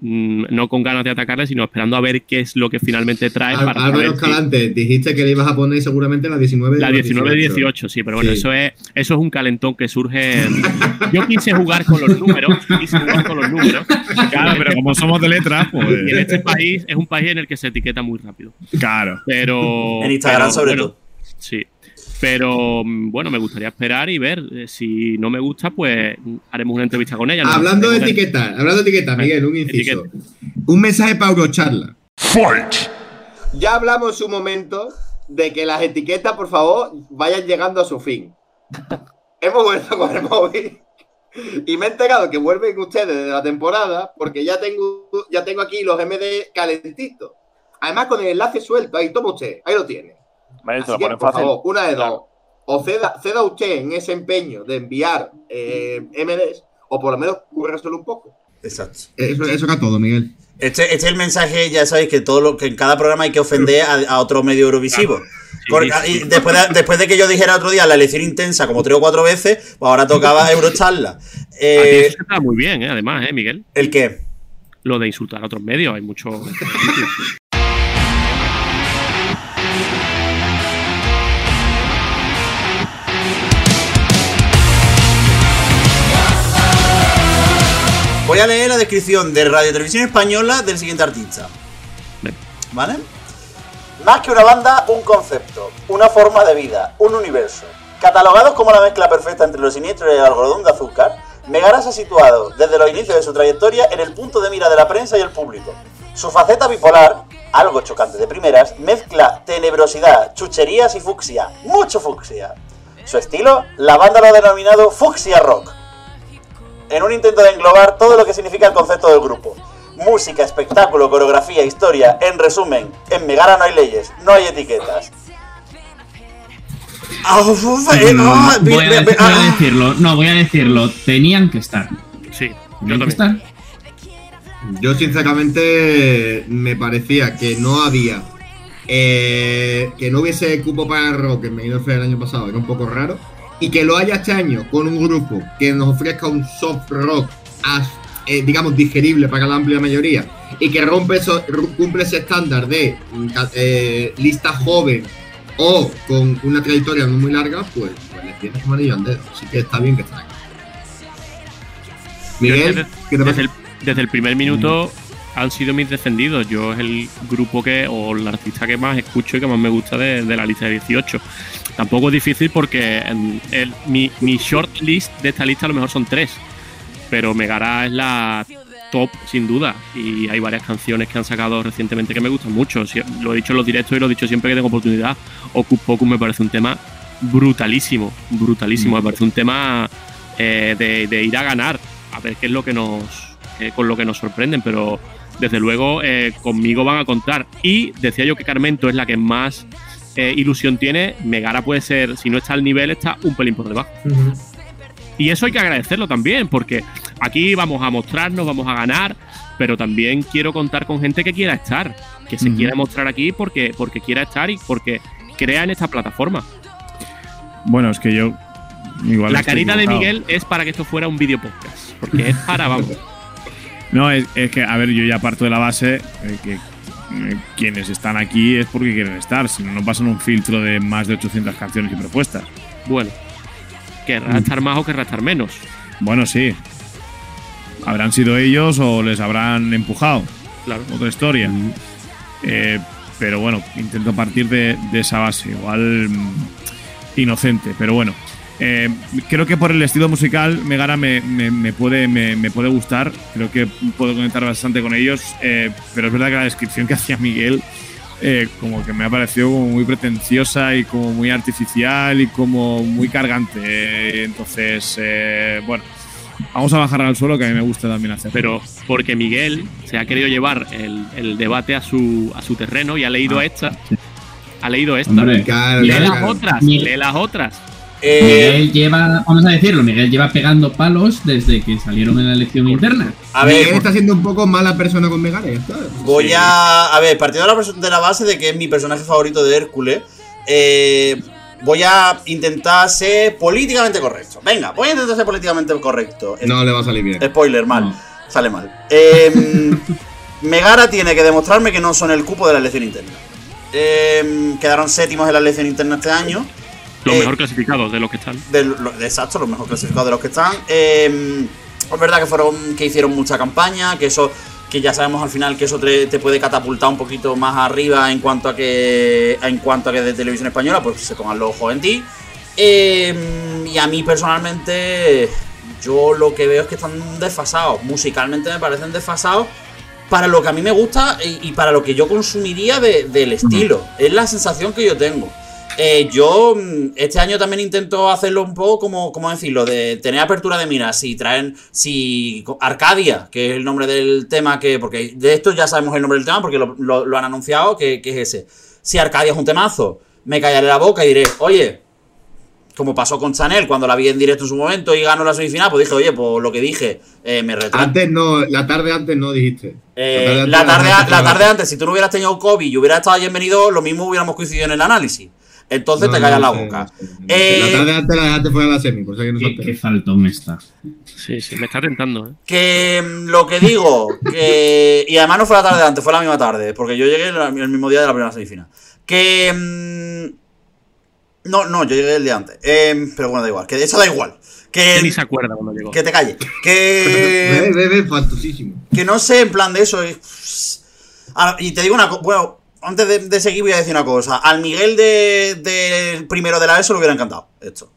Mm, no con ganas de atacarle, sino esperando a ver qué es lo que finalmente trae Al- para Álvaro saber si- Escalante, dijiste que le ibas a poner seguramente la 19 de la los 19 18, sí, pero bueno, Sí. eso es eso es un calentón que surge. Yo quise jugar con los números, quise jugar con los números. Claro, pero como somos de letras, pues. Y en este país es un país en el que se etiqueta muy rápido. Claro. Pero. En Instagram pero, sobre bueno, todo. Sí. Pero mm, bueno, me gustaría esperar y ver. Eh, Si no me gusta, pues haremos una entrevista con ella. ¿no? Hablando de etiquetar, hablando de etiquetar, Miguel, un inciso. Etiqueta. Un mensaje para Eurocharla. Fight! Ya hablamos en su momento de que las etiquetas, por favor, vayan llegando a su fin. Hemos vuelto con el móvil y me he enterado que vuelven ustedes de la temporada porque ya tengo, ya tengo aquí los MD calentitos. Además, con el enlace suelto, ahí toma usted, ahí lo tiene. Vale, Así lo que, ponen por fácil. favor, una de dos. O ceda, ceda usted en ese empeño de enviar eh, MDs, o por lo menos cúrreselo un poco. Exacto. Eso, eso era todo, Miguel. Este, este es el mensaje, ya sabéis que todo lo que en cada programa hay que ofender a, a otro medio eurovisivo. Porque- y después, de, después de que yo dijera otro día la elección intensa como tres o cuatro veces, pues ahora tocaba Eurocharla. *laughs* Eh, eso está muy bien, ¿eh? además, ¿eh, Miguel? ¿El qué? Lo de insultar a otros medios, hay mucho. *laughs* Voy a leer la descripción de Radio Televisión Española del siguiente artista. ¿Vale? Más que una banda, un concepto, una forma de vida, un universo. Catalogados como la mezcla perfecta entre lo siniestro y el algodón de azúcar, Megara se ha situado desde los inicios de su trayectoria en el punto de mira de la prensa y el público. Su faceta bipolar, algo chocante de primeras, mezcla tenebrosidad, chucherías y fucsia, mucho fucsia. Su estilo, la banda lo ha denominado fucsia rock en un intento de englobar todo lo que significa el concepto del grupo. Música, espectáculo, coreografía, historia. En resumen, en Megara no hay leyes, no hay etiquetas. Ah, eh, Mm, ah, voy, a, voy ah. decirlo, no, voy a decirlo. Tenían que estar. Sí, Tenían que estar. Yo sinceramente me parecía que no había eh, que no hubiese cupo para el rock en Fest el año pasado, era un poco raro. Y que lo haya este año con un grupo que nos ofrezca un soft rock, as- eh, digamos, digerible para la amplia mayoría, y que rompe eso, cumple ese estándar de mm, eh, lista joven o con una trayectoria no muy larga, pues, pues le tienes un anillo al dedo. Así que está bien que está aquí. Miguel, Desde, ¿qué te desde el, desde el primer minuto han sido mis defendidos. Yo es el grupo que, o el artista que más escucho y que más me gusta de, de la lista de 18. Tampoco es difícil porque mi, short list de esta lista a lo mejor son tres. Pero Megara es la top sin duda. Y hay varias canciones que han sacado recientemente que me gustan mucho. Lo he dicho en los directos y lo he dicho siempre que tengo oportunidad. Ocus me parece un tema brutalísimo. Brutalísimo. Me parece un tema eh, de, ir a ganar. A ver qué es lo que nos. con lo que nos sorprenden. Pero desde luego eh, conmigo van a contar. Y decía yo que Carmento es la que más eh, ilusión tiene. Megara puede ser, si no está al nivel, está un pelín por debajo. Y eso hay que agradecerlo también, porque aquí vamos a mostrarnos, vamos a ganar, pero también quiero contar con gente que quiera estar, que se quiera mostrar aquí porque, porque quiera estar y porque crea en esta plataforma. Bueno, es que yo. Igual La carita de. Miguel es para que esto fuera un video podcast, porque es para, vamos. *laughs* No, es, es que, a ver, yo ya parto de la base eh, que quienes están aquí es porque quieren estar, si no, no pasan un filtro de más de 800 canciones y propuestas. Bueno, querrá estar más o querrá estar menos. Bueno, sí. Habrán sido ellos o les habrán empujado. Claro. Otra historia. Eh, pero bueno, intento partir de, de esa base. Igual mm, inocente, pero bueno. Eh, creo que por el estilo musical Megara me, me- me puede, me, me puede gustar. Creo que puedo conectar bastante con ellos. eh, pero es verdad que la descripción que hacía Miguel eh, como que me ha parecido como muy pretenciosa y como muy artificial y como muy cargante. Eh, entonces, eh, bueno, vamos a bajar al suelo que a mí me gusta también hacer. Pero porque Miguel se ha querido llevar el, el debate a su, a su terreno y ha leído Ah, esta. Ha leído esta. Hombre, Claro, lee claro, las claro. otras, lee las otras. Eh, Miguel lleva, vamos a decirlo, Miguel lleva pegando palos desde que salieron en la elección interna. a Miguel ver, está siendo un poco mala persona con Megara, ya está. voy a. A ver, partiendo de la, perso- de la base de que es mi personaje favorito de Hércules, eh, voy a intentar ser políticamente correcto. Venga, voy a intentar ser políticamente correcto. No le va a salir bien. Spoiler, mal. No. Sale mal. Eh, *laughs* Megara tiene que demostrarme que no son el cupo de la elección interna. Eh, quedaron séptimos en la elección interna este año. Los Eh, mejor clasificados de los que están. de, lo- exacto, los mejor clasificados de los que están. Eh, es verdad que fueron que hicieron mucha campaña, que eso que ya sabemos al final que eso te, te puede catapultar un poquito más arriba en cuanto a que en cuanto a que de televisión española pues se pongan los ojos en ti. Eh, y a mí personalmente yo lo que veo es que están desfasados, musicalmente me parecen desfasados para lo que a mí me gusta y, y para lo que yo consumiría de- del estilo. Es la sensación que yo tengo. Eh, yo mm, este año también intento hacerlo un poco como, como decirlo, de tener apertura de miras. Si traen, si Arcadia, que es el nombre del tema que, porque de esto ya sabemos el nombre del tema porque lo, lo- lo han anunciado, que, que es ese. Si Arcadia es un temazo, me callaré la boca y diré, oye, como pasó con Chanel cuando la vi en directo en su momento y ganó la semifinal, pues dije, oye, pues lo que dije, eh, me retracto. Antes no, la tarde antes no dijiste. Eh, antes la, tarde, dejaste la tarde antes, si tú no hubieras tenido COVID y hubieras estado bienvenido, lo mismo hubiéramos coincidido en el análisis. Entonces No, te no, callas la boca. sí, sí. Eh, La tarde antes la dejaste fuera de la semi, por si alguien no Qué, qué faltón está. Sí, sí, me está tentando. ¿eh? Que mm, lo que digo, que. Y además no fue la tarde antes, fue la misma tarde, porque yo llegué la- el mismo día de la primera semifinal. Que. mm, no, no, yo llegué el día antes. Em, pero bueno, da igual. Que eso da igual. Que Que, ni se acuerda cuando llegó. que te calle. Que. *laughs* ve, ve, fantosísimo. que no sé, en plan de eso. es- Ah, y te digo una cosa. Bueno, antes de, de seguir voy a decir una cosa. Al Miguel de, del primero de la ESO le hubiera encantado esto.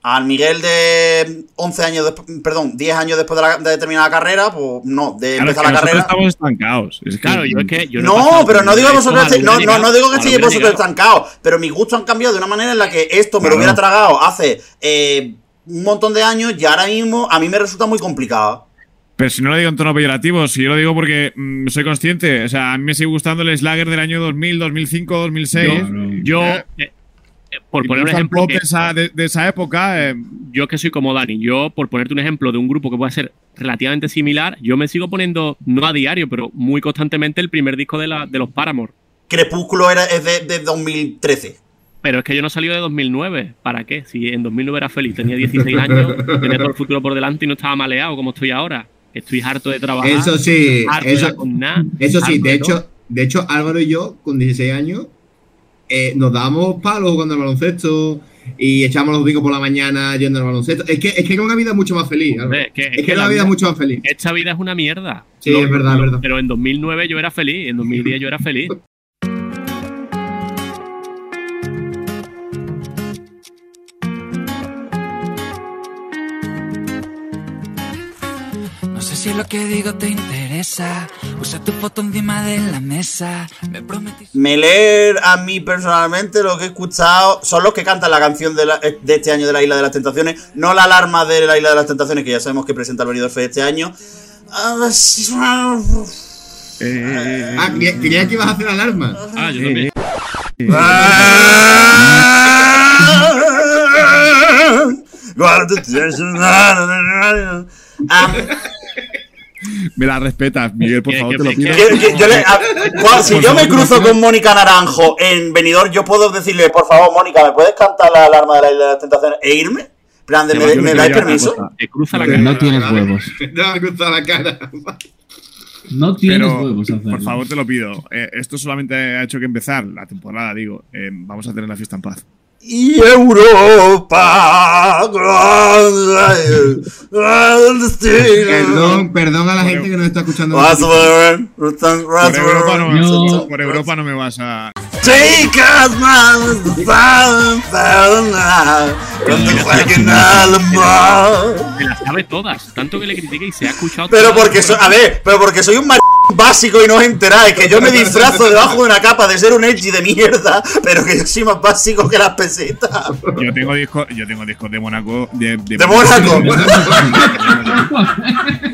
Al Miguel de 11 años después, perdón, 10 años después de, la- de terminar la carrera, pues no, de Claro, es empezar que la nosotros carrera. estamos estancados. Es que- Claro, yo es que yo No, pero no de digo que esto vosotros estéis- no, digo que estéis vosotros estancados, pero mis gustos han cambiado de una manera en la que esto me lo hubiera tragado hace eh, un montón de años y ahora mismo a mí me resulta muy complicado. Pero si no lo digo en tono peyorativo, si yo lo digo porque mm, soy consciente. O sea, a mí me sigue gustando el Slagger del año 2000, 2005, 2006. Yo, Eh, eh, eh, por y poner un ejemplo, que- de esa, de, de esa época. eh, yo que soy como Dani, yo por ponerte un ejemplo de un grupo que puede ser relativamente similar, yo me sigo poniendo, no a diario, pero muy constantemente el primer disco de, la, de los Paramore. Crepúsculo era, es de, de 2013. Pero es que yo no salí de 2009. ¿Para qué? Si en 2009 era feliz, tenía 16 años, tenía todo el futuro por delante y no estaba maleado como estoy ahora. Estoy harto de trabajar. Eso sí, eso, la sí, de hecho, de hecho, Álvaro y yo, con 16 años, eh, nos dábamos palos jugando al baloncesto y echábamos los domingos por la mañana yendo al baloncesto. Es que, es que era una vida mucho más feliz. Hombre, que- es que una vida mucho más feliz. Esta vida es una mierda. Sí, es verdad, es verdad. Pero en 2009 yo era feliz, en 2010 yo era feliz. Si lo que digo te interesa. Usa tu foto encima de la mesa. Me prometiste. Me leer a mí personalmente lo que he escuchado son los que cantan la canción de, la- de este año de la Isla de las Tentaciones, no la alarma de la Isla de las Tentaciones, que ya sabemos que presenta el venidor Fest este año. Ah, eh, Ah, creía, creía que ibas a hacer alarma. Ah, yo también. *laughs* *laughs* Ah, me la respetas, Miguel, por favor, te lo pido. que- que yo le- a- Juan, si yo me cruzo con Mónica Naranjo en venidor, yo puedo decirle, por favor, Mónica, ¿me puedes cantar la alarma de la Isla de las Tentaciones e irme? Plan de, ¿me, me dais permiso? cosa. Te cruza la Vale, cara. No *laughs* tienes huevos. No me ha gustado la cara. No tienes Pero, huevos a hacerlo. por favor, te lo pido. Eh, esto solamente ha hecho que empezar la temporada, digo. Eh, vamos a tener la fiesta en paz. Y Europa. Perdón, perdón a la gente que nos está escuchando. Por Europa no, Yo- por Europa no me vas a. Take us, man. Me las sabe todas. Tanto que le critique y se ha escuchado. Pero porque soy, a ver, pero porque soy un mar básico y no os enteráis, que yo me disfrazo debajo de una capa de ser un edgy de mierda, pero que yo soy más básico que las pesetas. Yo tengo discos, yo tengo discos de Mónaco. De, De Mónaco.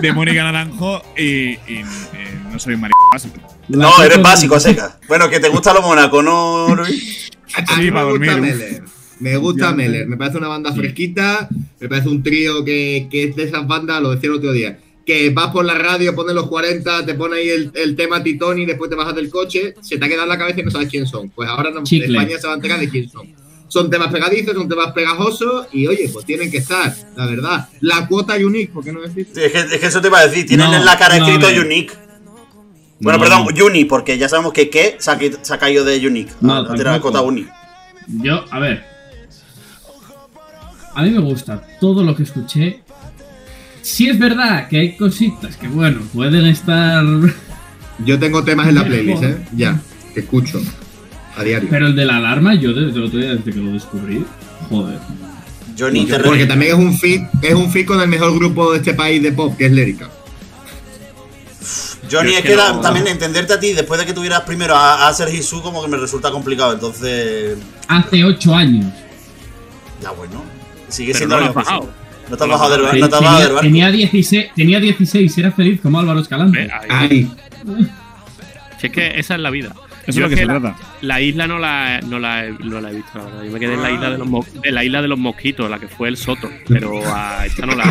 de Mónica Naranjo y, y, eh, no soy maricón básico. No, eres básico, seca. Bueno, que te gusta lo Mónaco, ¿no, Luis? Sí, me para gusta dormir. Meller. Me gusta Meller. Me parece una banda fresquita. Me parece un trío que, que es de esas bandas, lo decía el otro día. Que vas por la radio, pones los 40, te pone ahí el, el tema Titoni, después te bajas del coche, se te ha quedado en la cabeza y no sabes quién son. Pues ahora no. España se va a enterar de quién son. Son temas pegadizos, son temas pegajosos y oye, pues tienen que estar, la verdad. La cuota unique, ¿por qué no decir? Sí, Es que, es que eso te iba a decir, tienen No, en la cara no, escrito. Unique. Bueno, No. perdón, Uni, porque ya sabemos que que se ha, qui- se ha caído de Unique. No, Ah, la tampoco. cota Uni. Yo, a ver. A mí me gusta todo lo que escuché. Sí es verdad que hay cositas que, bueno, pueden estar... *laughs* Yo tengo temas en la playlist, ¿eh? Ya, que escucho a diario. Pero el de la alarma, yo desde el otro día, desde que lo descubrí, joder. Johnny, te Porque también es un fit, es un fit con el mejor grupo de este país de pop, que es Lérica. Johnny, Yo es es que, que la- no- también entenderte a ti después de que tuvieras primero a, a Sergi Su, como que me resulta complicado. Entonces, Hace ocho años. ya bueno. Sigue Pero siendo no lo has bajado. No te has bajado del no te has tenía, bajado del barco. tenía 16, tenía 16 era feliz como Álvaro Escalante. Ay, Si es que esa es la vida. Eso es lo que se la, trata. la isla no la, no, la, he- no la he visto, la verdad. Yo me quedé en la isla de los, mo- de la isla de los mosquitos, la que fue el Soto. Pero a esta no la,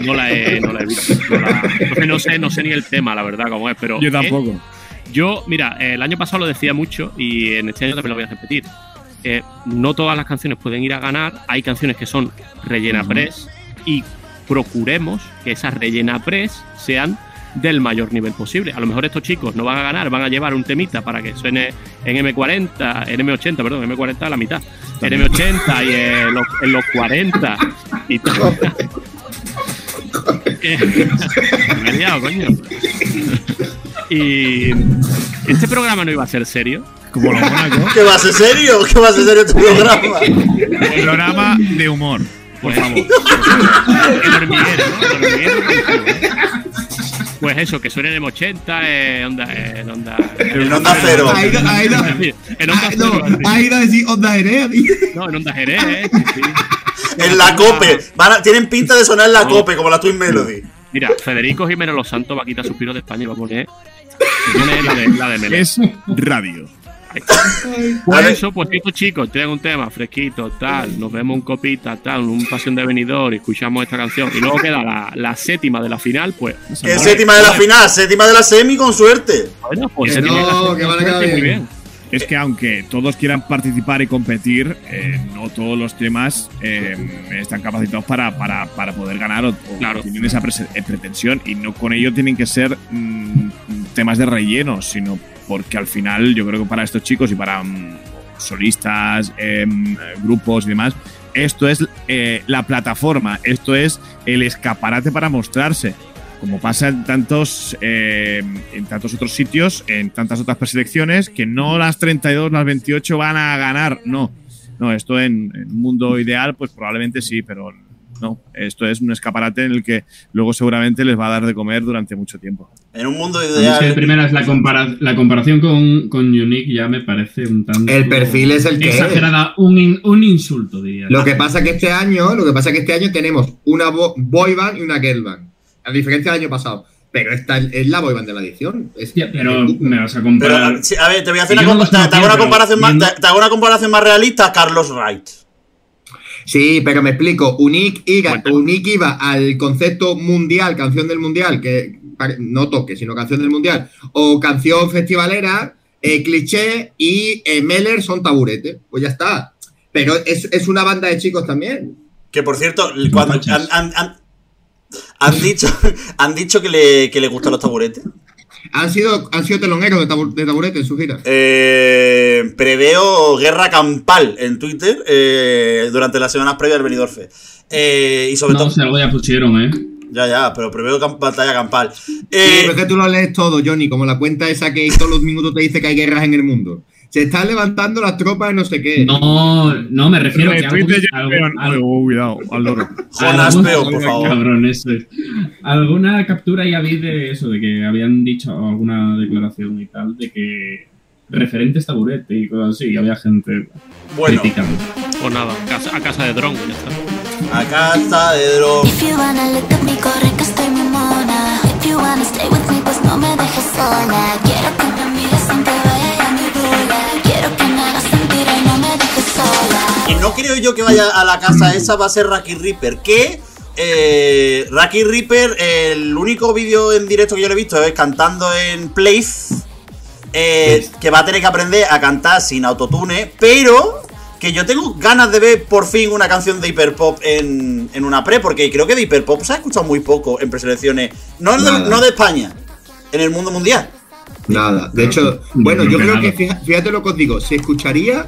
no la, he, no la he visto. No la- entonces no sé, no sé ni el tema, la verdad, cómo es. Pero Yo eh, tampoco. yo, mira, el año pasado lo decía mucho y en este año también lo voy a repetir. Eh, no todas las canciones pueden ir a ganar. Hay canciones que son rellena press y procuremos que esas rellena press sean del mayor nivel posible. A lo mejor estos chicos no van a ganar, van a llevar un temita para que suene en M40, en M80, perdón, M40 a la mitad, en M80 y en los, en los 40 y *laughs* tal. *laughs* Eh, *laughs* Me he liado, coño. Y este programa no iba a ser serio. Como lo Mónaco. ¿Qué va a ser serio? ¿Qué va a ser serio este programa? Programa de humor, por favor. El hormiguero, ¿no? El hormiguero. Pues eso, que suene en M80, eh, onda, eh, en onda, En Onda Cero. Ha ido, ha ido, En onda cero, no, ha ido a decir onda tío. No, en onda Jerez, eh, sí, sí. En la COPE. Van a- tienen pinta de sonar en la COPE, como la Twin Melody. Mira, Federico Jiménez Los Santos va a quitar suspiros de España y va a poner, la de, la de Melé. Es radio. Por eso, pues estos chicos tienen un tema fresquito, tal, nos vemos un copita, tal, un pasión de venidor y escuchamos esta canción. Y luego queda la, la séptima de la final, pues. Es séptima de la final, séptima de la semi con suerte. Bueno, pues Que séptima de la no, semi, que van a quedar muy bien. Es que aunque todos quieran participar y competir, eh, no todos los temas eh, están capacitados para, para, para poder ganar o, o tienen esa eh, pretensión. Y no con ello tienen que ser mm, temas de relleno, sino porque al final yo creo que para estos chicos y para mm, solistas, em, grupos y demás, esto es eh, la plataforma, esto es el escaparate para mostrarse como pasa en tantos, eh, en tantos otros sitios, en tantas otras preselecciones, que no las 32, las 28 van a ganar. No, no, esto en, en un mundo ideal, pues probablemente sí, pero no. Esto es un escaparate en el que luego seguramente les va a dar de comer durante mucho tiempo. En un mundo A mí es que primeras la, compara- la comparación con, con Unique ya me parece un tanto. El perfil es el que es. Exagerada, un, in- un insulto, diría. Lo que pasa que este año, lo que pasa que este año tenemos una bo- boy band y una girl band. A diferencia del año pasado. Pero esta es la boy band de la edición. Es- pero me vas a Pero, comparar. sí, a ver, te voy a hacer una, no compa- los te, te hago conocía, una pero comparación más, te, te hago una comparación más realista, Carlos Wright. Sí, pero me explico. Unique iba, Unique iba al concepto mundial, canción del mundial, que no toque, sino canción del mundial, o canción festivalera, eh, cliché y eh, Meller son taburete. Pues ya está. Pero es, es una banda de chicos también. Que por cierto, cuando han dicho, *laughs* han dicho que le, que le gustan los taburetes. Han sido, han sido teloneros de, tabu- de taburete en su gira. Eh, preveo guerra campal en Twitter eh, durante las semanas previas al Benidorm Fest. Eh, y sobre No, todo. si algo ya pusieron, ¿eh? Ya, ya, pero preveo cam- batalla campal. Sí, Eh, pero es que tú lo lees todo, Johnny, como la cuenta esa que todos los minutos te dice que hay guerras en el mundo. Se están levantando las tropas de no sé qué. No, no, me refiero a que algo, Oh, cuidado, al loro. Jonas alguna- Peón, por favor. Cabrón, eso es. Alguna captura ya vi de eso, de que habían dicho alguna declaración y tal, de que referentes taburete y cosas así, y había gente Bueno. criticando. Pues nada, a casa, a casa de Dron, ya está. A casa de Dron. If you wanna look at me, corre que estoy muy mona. If you wanna stay with me, pues no me dejes sola. Quiero que me mires sin Y no creo yo que vaya a la casa esa, va a ser Raki Reaper. Que eh, Raki Reaper, el único vídeo en directo que yo le he visto es cantando en Place. eh, que va a tener que aprender a cantar sin autotune. Pero que yo tengo ganas de ver por fin una canción de hiperpop en, en una pre. Porque creo que de hiperpop se ha escuchado muy poco en preselecciones. No, de, no de España, en el mundo mundial. Nada. De hecho, bueno, yo creo que fíjate lo que os digo, se escucharía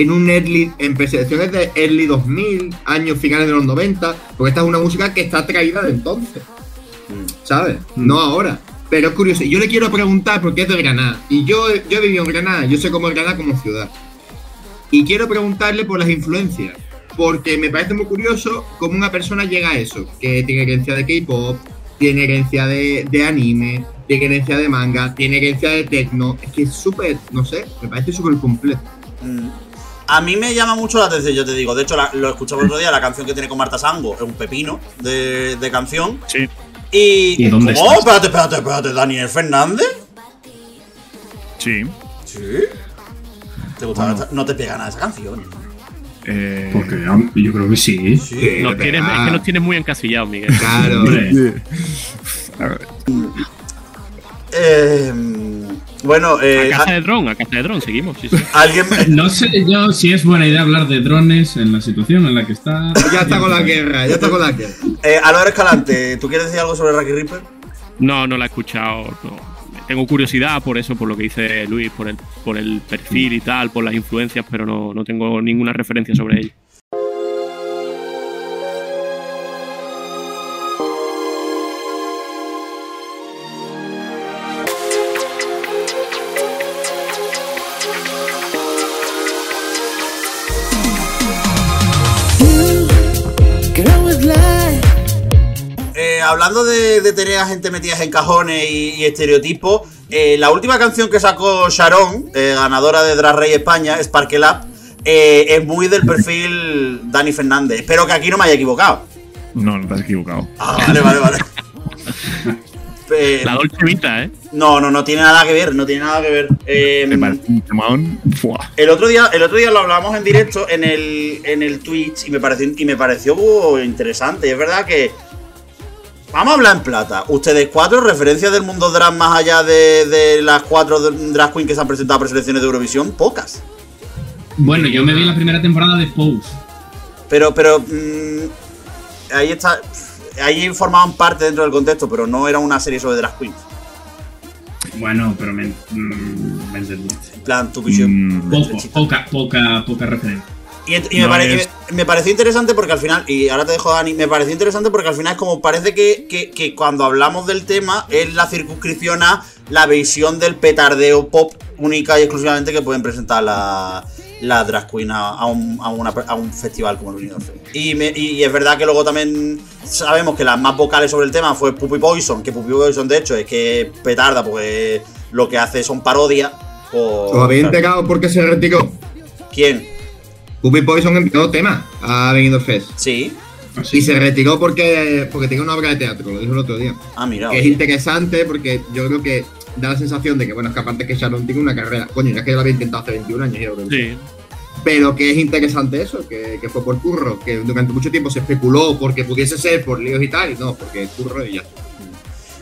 en un early, en preselecciones de early 2000, años finales de los 90, porque esta es una música que está traída de entonces. ¿Sabes? No ahora. Pero es curioso. Y Yo le quiero preguntar porque es de Granada. Y yo, yo he vivido en Granada, yo sé cómo es Granada como ciudad. Y quiero preguntarle por las influencias. Porque me parece muy curioso cómo una persona llega a eso. Que tiene herencia de K-pop, tiene herencia de, de anime, tiene herencia de manga, tiene herencia de techno. Es que es súper, no sé, me parece súper completo. Mm. A mí me llama mucho la atención, yo te digo. De hecho, la- lo escuchaba el otro día, la canción que tiene con Marta Sango es un pepino de, de canción. Sí. Y. ¿Y dónde ¿Cómo? estás? Espérate, espérate, espérate, Daniel Fernández. Sí. ¿Sí? ¿Te gustaba esta- No te pega nada esa canción. Eh, Porque yo creo que sí. Sí. Nos tienes, es que nos tienes muy encasillados, Miguel. Claro. Hombre, *laughs* Eh, bueno, eh, A casa de Dron, a casa de Dron, seguimos. Sí, sí. *laughs* alguien. no sé yo si es buena idea hablar de drones en la situación en la que está. Ya está con la guerra, ya está con la guerra. Eh, Álvaro Escalante, ¿tú quieres decir algo sobre Rocky Reaper? No, no la he escuchado. no. Tengo curiosidad por eso, por lo que dice Luis, por el, por el perfil y tal, por las influencias, pero no, no tengo ninguna referencia sobre ella. Hablando de, de tener a gente metida en cajones y, y estereotipos, eh, la última canción que sacó Sharon, eh, ganadora de Drag Race España, Sparkle Up, eh, es muy del perfil Dani Fernández. Espero que aquí no me haya equivocado. No, no te has equivocado. Ah, vale, vale, vale. *laughs* La Dolce Vita, ¿eh? no, no, no tiene nada que ver, no tiene nada que ver. Eh, Me parece un temón. Fua. El otro día, el otro día lo hablamos en directo en el, en el Twitch y me pareció, y me pareció uh, interesante. Y es verdad que. Vamos a hablar en plata. Ustedes cuatro, referencias del mundo drag más allá de, de las cuatro drag queens que se han presentado a preselecciones de Eurovisión, pocas. Bueno, yo me vi la primera temporada de Pose. Pero, pero. mm, ahí está. Ahí formaban parte dentro del contexto, pero no era una serie sobre drag queens. Bueno, pero me, mm, me entendí. En plan, tu visión. Poco, poca, poca, poca referencia. Y, me, No pare- es- y me- me pareció interesante porque al final, y ahora te dejo Dani, me pareció interesante porque al final es como parece que, que- que cuando hablamos del tema es la circunscripción a la visión del petardeo pop única y exclusivamente que pueden presentar la, la drag queen a, a un, a una- a un festival como el Fest. Y, me- y es verdad que luego también sabemos que las más vocales sobre el tema fue Puppy Poison, que Puppy Poison de hecho es que petarda porque lo que hace son parodias. por- ¿Os habéis enterado por qué se retiró? ¿Quién? Puppy Poison envió tema a Benidorm Fest. Sí. Y se retiró porque, porque tiene una obra de teatro, lo dijo el otro día. Ah, mira. Que es interesante porque yo creo que da la sensación de que, bueno, es que aparte que Sharon tiene una carrera. Coño, ya es que yo lo había intentado hace 21 años. yo creo. Sí. Pero que es interesante eso, que, que fue por curro, que durante mucho tiempo se especuló porque pudiese ser por líos y tal, y no, porque curro y ya.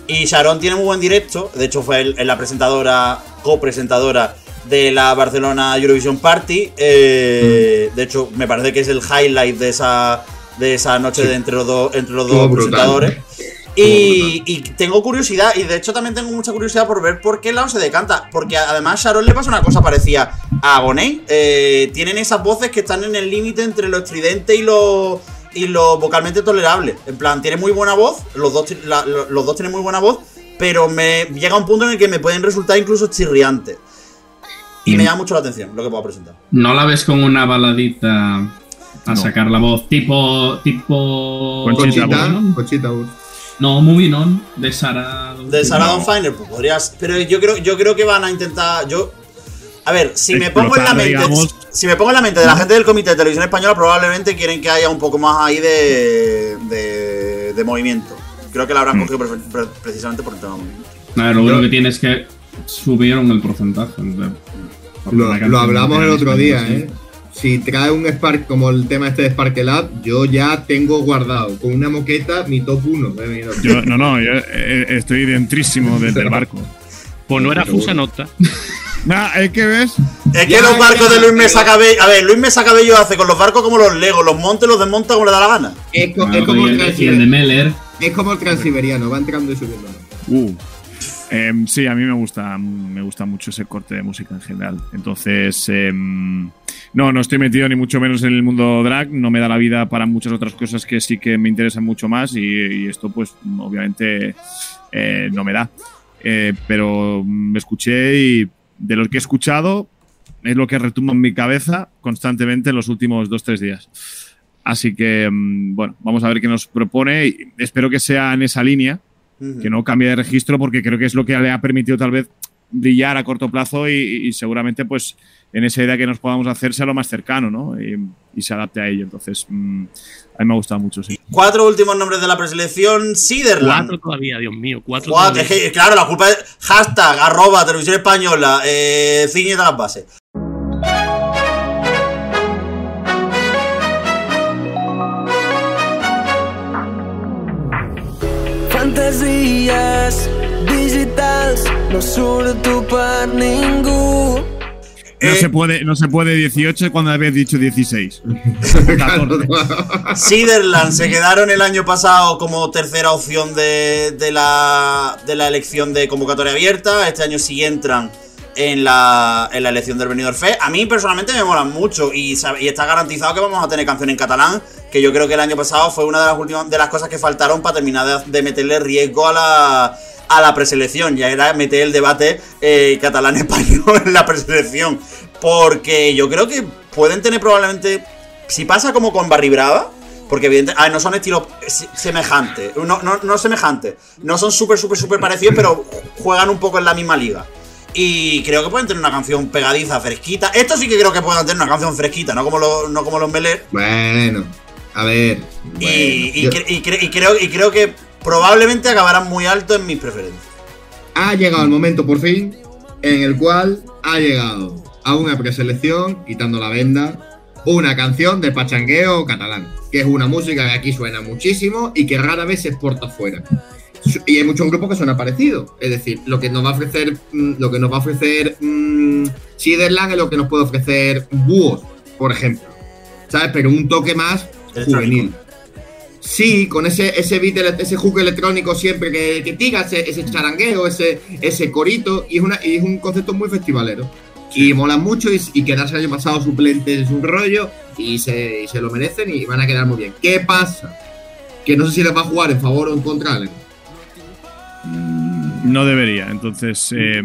Y Sharon tiene muy buen directo. De hecho, fue el- la presentadora, copresentadora de la Barcelona Eurovision Party. Eh. De hecho, me parece que es el highlight de esa, de esa noche de entre los dos, entre los dos presentadores. Y, y tengo curiosidad, y de hecho también tengo mucha curiosidad por ver por qué lado se decanta. Porque además Sharon le pasa una cosa parecida a Bonet. Eh, tienen esas voces que están en el límite entre lo estridente y lo, y lo vocalmente tolerable. En plan, tiene muy buena voz, los dos, la- los dos tienen muy buena voz, pero me llega un punto en el que me pueden resultar incluso chirriantes. Y me llama mucho la atención lo que puedo presentar. ¿No la ves con una baladita a No. sacar la voz? Tipo. tipo. Conchita Conchita, ¿no? Moving On, de Sara. De Sarah No. Pues podrías. Pero yo creo, yo creo que van a intentar. Yo. A ver, si me pongo en la mente. digamos. Si me pongo en la mente de la gente del Comité de Televisión Española, probablemente quieren que haya un poco más ahí de. de, de movimiento. Creo que la habrán Mm. cogido pre- pre- precisamente por el tema de movimiento. A ver, lo único que tienes es que subieron el porcentaje. Lo, lo hablamos el otro día. ¿eh? Si trae un Spark como el tema este de Sparkle Up, yo ya tengo guardado con una moqueta mi top 1 de Benidorm. Yo, no, no, yo eh, estoy dentrísimo del, del barco. Pues no era Seguro. Fusa Nota. *laughs* Nah, es que ves. Es que Ya, los barcos de Luis Mesa Cabello. A ver, Luis Mesa Cabello hace con los barcos como los Legos, los monta y los desmonta como le da la gana. Es, co- es como el el, y el de transiber- Meller. es como el transiberiano, va entrando y subiendo. Uh. Em, sí, a mí me gusta, me gusta mucho ese corte de música en general. Entonces, em, no, no estoy metido ni mucho menos en el mundo drag. No me da la vida para muchas otras cosas que sí que me interesan mucho más. Y, y esto, pues, obviamente, eh, no me da. Eh, pero me escuché y de lo que he escuchado es lo que retumba en mi cabeza constantemente en los últimos dos, tres días. Así que, mm, bueno, vamos a ver qué nos propone. Espero que sea en esa línea que no cambie de registro porque creo que es lo que le ha permitido tal vez brillar a corto plazo y, y seguramente pues en esa idea que nos podamos hacer sea lo más cercano ¿no? y, y se adapte a ello. Entonces, mm, a mí me ha gustado mucho, sí. Cuatro últimos nombres de la preselección: Siderland. Cuatro todavía, Dios mío. Cuatro Cuatro, es todavía. que, claro, la culpa es hashtag, arroba, televisión española, eh, ciñete a las bases. Digitals no surto per ningú. No, Eh, se puede, no se puede 18 cuando habías dicho 16. 14. *laughs* Siderland se quedaron el año pasado como tercera opción de, de la, de la elección de convocatoria abierta. Este año sí entran en la, en la elección del Benidorm Fest. A mí personalmente me molan mucho y, y está garantizado que vamos a tener canción en catalán, que yo creo que el año pasado fue una de las últimas de las cosas que faltaron para terminar de, meterle riesgo a la, a la preselección. Ya era meter el debate eh, catalán-español *laughs* en la preselección. Porque yo creo que pueden tener probablemente. Si pasa como con Barry Brava, porque evidentemente. No son estilos se- semejantes. No, no, no semejantes. No son súper, súper, súper parecidos, pero juegan un poco en la misma liga. Y creo que pueden tener una canción pegadiza, fresquita. Esto sí que creo que pueden tener una canción fresquita, no como, los no como los Meler. Bueno, a ver. Y, bueno, y yo- cre- y cre- y creo, y creo que probablemente acabarán muy alto en mis preferencias. ha llegado el momento por fin en el cual ha llegado a una preselección, quitando la venda, una canción de pachangueo catalán, que es una música que aquí suena muchísimo y que rara vez se exporta afuera. Su- Y hay muchos grupos que suena parecido. Es decir, lo que nos va a ofrecer, mm, lo que nos va a ofrecer mm, Siderland es lo que nos puede ofrecer Búhos, por ejemplo. ¿Sabes? Pero un toque más juvenil. Sí, con ese, ese beat, ese hook electrónico siempre que, que ese, ese charangueo, ese, ese corito, y es, una, y es un concepto muy festivalero. Y mola mucho y, y quedarse el año pasado suplentes es un rollo y se, y se lo merecen y van a quedar muy bien. ¿Qué pasa? Que no sé si les va a jugar en favor o en contra. Ale. No debería. Entonces, eh,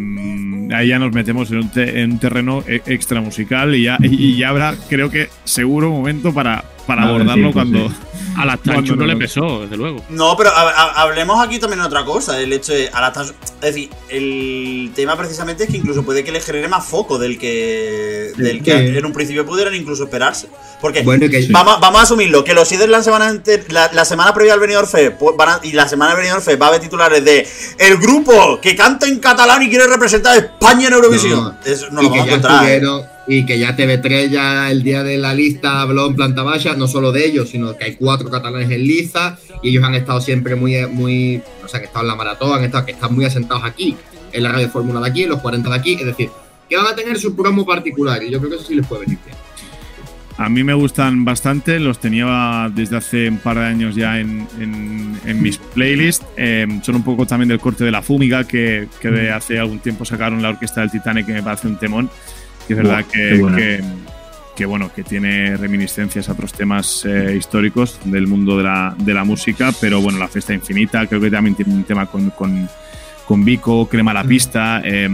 ahí ya nos metemos en un, te- en un terreno e- extra musical y ya, y ya habrá, creo que, seguro momento para, para abordarlo cuando. sí. A las Tanchu no le pesó, desde luego. No, pero ha- ha- hablemos aquí también de otra cosa. El hecho de. a la es decir, el tema precisamente es que incluso puede que le genere más foco del que. del que Sí. en un principio pudieran incluso esperarse. Porque Bueno, que- vamos, vamos a asumirlo, que los Siderland se van a enter- la, la semana previa al Benidorm Fest, pues van a- y la semana del Benidorm Fest va a haber titulares de el grupo que canta en catalán y quiere representar a España en Eurovisión. No, Eso no y lo vamos a encontrar. ¿eh? Y que ya TV3 ya el día de la lista habló en planta baja, no solo de ellos, sino que hay cuatro catalanes en liza y ellos han estado siempre muy, muy, o sea, que estado en la maratón, han estado, que están muy asentados aquí, en la radio Fórmula de aquí, en los 40 de aquí, es decir, que van a tener su promo particular y yo creo que eso sí les puede venir bien. A mí me gustan bastante, los tenía desde hace un par de años ya en, en- en mis playlists. Eh, son un poco también del corte de la Fúmiga, que, que de hace algún tiempo sacaron la orquesta del Titanic, que me parece un temón. Y es verdad que, que, que, bueno, que tiene reminiscencias a otros temas eh, históricos del mundo de la, de la música, pero bueno, la fiesta infinita, creo que también tiene un tema con, con, con Vico, Crema la Pista. eh,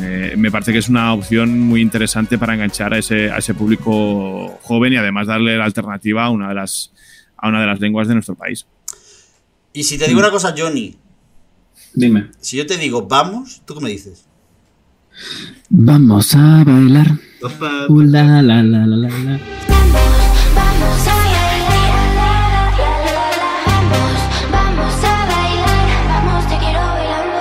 eh, me parece que es una opción muy interesante para enganchar a ese, a ese público joven y además darle la alternativa a una de las, a una de las lenguas de nuestro país. Y si te digo una cosa, Johnny, Dime. si yo te digo vamos, ¿tú qué me dices? Vamos a bailar. Uh, la, la, la, la, la, la. Vamos a bailar, vamos, vamos a bailar, vamos, te quiero bailando.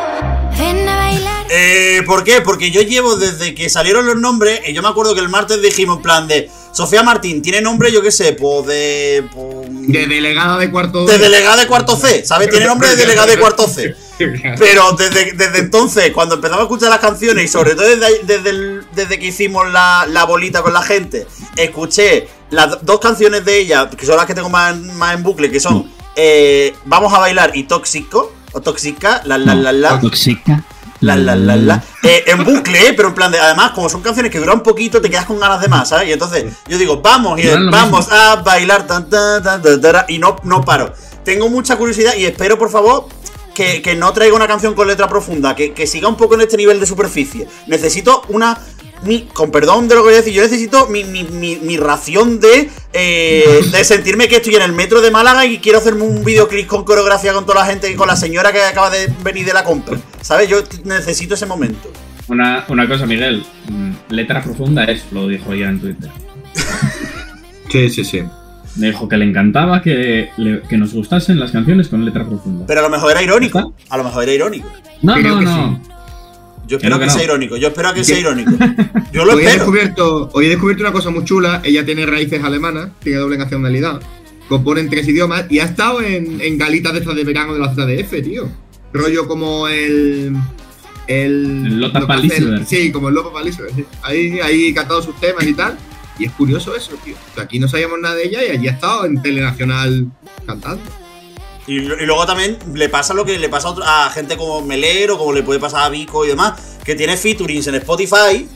Ven a bailar. Eh, ¿Por qué? Porque yo llevo desde que salieron los nombres, y yo me acuerdo que el martes dijimos en plan de Sofía Martín, tiene nombre, yo qué sé, pues de. pues, De delegada de cuarto de delegada de cuarto C, ¿sabes? Tiene nombre de delegada de cuarto C. *laughs* Pero desde, desde entonces, cuando empezamos a escuchar las canciones y sobre todo desde, desde, el- desde que hicimos la, la bolita con la gente, escuché las do- dos canciones de ella, que son las que tengo más, más en bucle, que son eh, Vamos a bailar y Tóxico, o Tóxica, la la la la. Tóxica. La, la, la, la. Eh, en bucle, eh, pero en plan de. Además, como son canciones que duran un poquito, te quedas con ganas de más, ¿sabes? Y entonces yo digo, vamos, y vamos a bailar, tan, tan, tan, tan, tan, y no, no paro. Tengo mucha curiosidad y espero, por favor, que, que no traiga una canción con letra profunda, que, que siga un poco en este nivel de superficie. Necesito una. Mi, con perdón de lo que voy a decir, yo necesito mi, mi, mi, mi ración de, eh, de sentirme que estoy en el metro de Málaga y quiero hacerme un videoclip con coreografía con toda la gente y con la señora que acaba de venir de la compra. ¿Sabes? Yo necesito ese momento. Una, una cosa, Miguel. mm, Letra profunda es, lo dijo ya en Twitter. *laughs* Sí, sí, sí. Me dijo que le encantaba que, le- que nos gustasen las canciones con letra profunda. Pero a lo mejor era irónico. A lo mejor era irónico. No, Creo no, no. Yo espero que, sea irónico. Yo espero que sea irónico. *laughs* Yo lo hoy, he espero. descubierto, hoy he descubierto una cosa muy chula. Ella tiene raíces alemanas, tiene doble nacionalidad, compone en tres idiomas y ha estado en, en galitas de estas de verano de la ZDF, tío. Rollo como el. el. El Lota Sí, como el Lopa Palisover. sí. Ahí, ahí cantado sus temas y tal. Y es curioso eso, tío. Aquí no sabíamos nada de ella y allí ha estado en Telenacional cantando. Y, y luego también le pasa lo que le pasa a, otro- a gente como Melero, como le puede pasar a Vico y demás, que tiene featurings en Spotify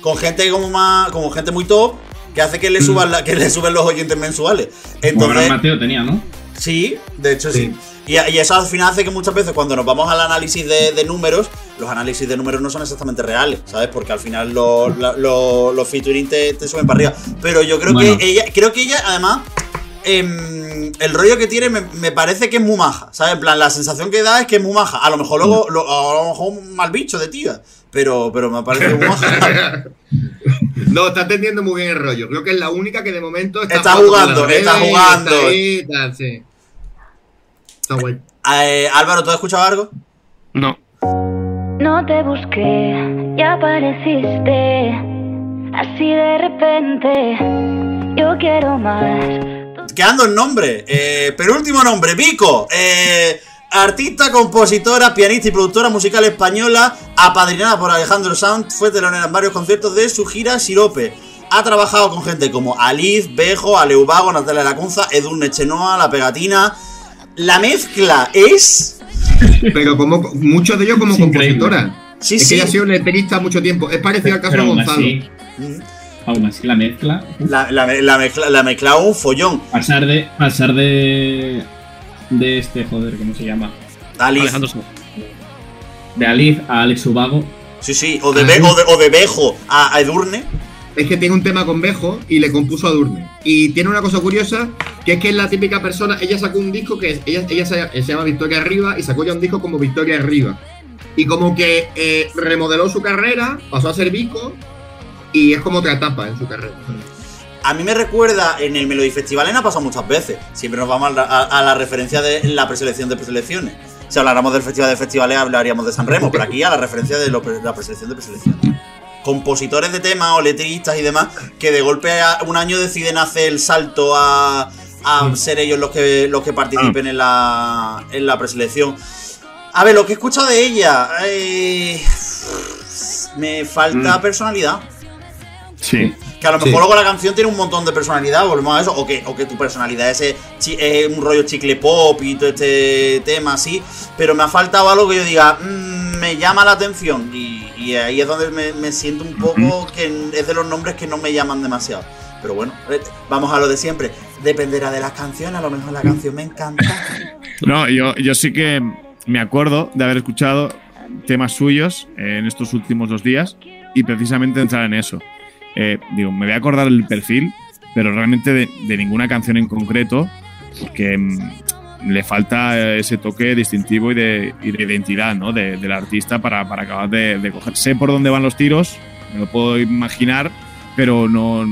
con gente como más, como gente muy top, que hace que le suban, la- que le suben los oyentes mensuales. Entonces, Gran Mateo tenía, ¿no? Sí, de hecho sí. Y, y eso al final hace que muchas veces cuando nos vamos al análisis de, de números, los análisis de números no son exactamente reales, ¿sabes? Porque al final los, los, los featuring te, te suben para arriba. Pero yo creo Bueno. que ella, creo que ella además, em, el rollo que tiene me, me parece que es muy maja, ¿sabes? En plan, la sensación que da es que es muy maja. A lo mejor luego, lo- a lo mejor un mal bicho de tía, pero, pero me parece muy maja. *laughs* No, está entendiendo muy bien el rollo. Creo que es la única que de momento está, Está jugando está y jugando. Está ahí, sí. Está guay. Eh, Álvaro, ¿tú has escuchado algo? No. No te busqué, ya apareciste. Así de repente, yo quiero más. Quedando el nombre. Eh, penúltimo nombre, Vico. Eh, artista, compositora, pianista y productora musical española, apadrinada por Alejandro Sanz, fue telonera en varios conciertos de su gira Sirope. Ha trabajado con gente como Aliz, Bejo, Aleubago, Natalia Lacunza, Edurne Chenoa, La Pegatina. La mezcla es. Pero como muchos de ellos como compositora. Sí, es sí. que ella ha sido letrista mucho tiempo. Es parecido al caso de Gonzalo. así, aún así la mezcla. La, la, la mezcla, la mezcla un follón. Pasar de. Pasar de. De este, joder, ¿cómo se llama? Aliz. Alejandro. De Aliz a Alex Ubago. Sí, sí. O de, Be- o de, o de Bejo a, a Edurne. Es que tiene un tema con Bejo y le compuso a Durne. Y tiene una cosa curiosa, que es que es la típica persona, ella sacó un disco que es- ella, ella se, se llama Victoria Arriba y sacó ya un disco como Victoria Arriba. Y como que eh, remodeló su carrera, pasó a ser Vico y es como otra etapa en su carrera. A mí me recuerda, en el Melody Festival ha pasado muchas veces. Siempre nos vamos a, la- a- a la referencia de la preselección de preselecciones. Si habláramos del Festival de Festivales, hablaríamos de San Remo, pero aquí a la referencia de lo la preselección de preselecciones. Compositores de temas o letristas y demás que de golpe a- un año deciden hacer el salto a, a ser ellos los que, los que participen en, la, en la preselección. A ver, lo que he escuchado de ella, eh, me falta Mm. personalidad. Sí. Que a lo Sí. mejor luego la canción tiene un montón de personalidad, volvemos a eso, o que, o que tu personalidad es, eh, es un rollo chicle pop y todo este tema así, pero me ha faltado algo que yo diga, "Mm, me llama la atención, y, y ahí es donde me, me siento un poco que es de los nombres que no me llaman demasiado. Pero bueno, eh, vamos a lo de siempre, dependerá de las canciones, a lo mejor la canción me encanta. *laughs* No, yo, yo sí que me acuerdo de haber escuchado temas suyos en estos últimos dos días y precisamente entrar en eso. Eh, digo, me voy a acordar el perfil, pero realmente de, de ninguna canción en concreto, porque mm, le falta ese toque distintivo y de, y de identidad ¿no? de- del artista para, para acabar de, coger. Sé por dónde van los tiros, me lo puedo imaginar, pero no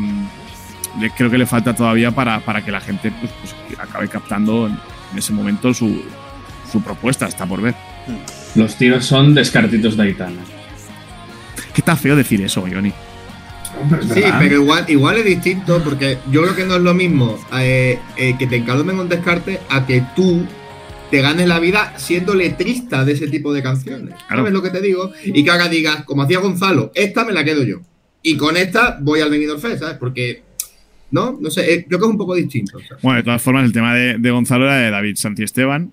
le- creo que le falta todavía para, para que la gente pues, pues, acabe captando en, ese momento su, su propuesta, está por ver. Los tiros son descartitos de Aitana. ¿Qué está feo decir eso, Johnny? Sí, pero igual, igual es distinto porque yo creo que no es lo mismo eh, eh, que te encalomen un descarte a que tú te ganes la vida siendo letrista de ese tipo de canciones. Claro. ¿Sabes lo que te digo? Y que ahora digas, como hacía Gonzalo, esta me la quedo yo. Y con esta voy al Benidorm Fest, ¿sabes? Porque, no, no sé, eh, creo que es un poco distinto. ¿sabes? Bueno, de todas formas, el tema de, de Gonzalo era de David Santiesteban.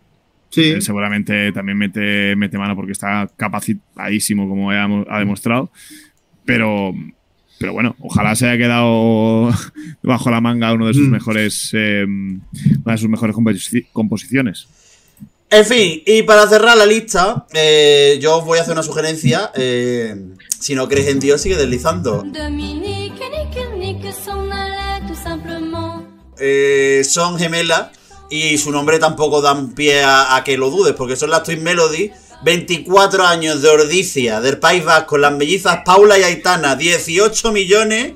Sí. Él seguramente también mete, mete mano porque está capacitadísimo, como ha demostrado. Pero, pero bueno, ojalá se haya quedado *laughs* bajo la manga uno de sus Mm. mejores eh, una de sus mejores composi- composiciones. En fin, y para cerrar la lista, eh, yo os voy a hacer una sugerencia. eh, si no crees en Dios, sigue deslizando. Eh, son gemelas y su nombre tampoco da un pie a, a que lo dudes, porque son las Twin Melody. 24 años de Ordicia, del País Vasco, las mellizas Paula y Aitana, 18 millones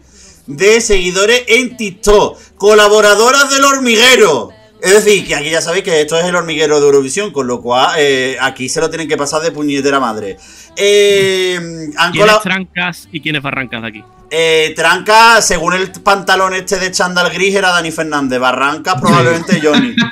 de seguidores en TikTok, colaboradoras del hormiguero. Es decir, que aquí ya sabéis que esto es el hormiguero de Eurovisión, con lo cual eh, aquí se lo tienen que pasar de puñetera madre. Eh, han ¿Quién es colab- Trancas y quién es Barrancas de aquí? eh, Tranca, según el pantalón este de chándal gris, era Dani Fernández. Barranca, probablemente Johnny. *laughs*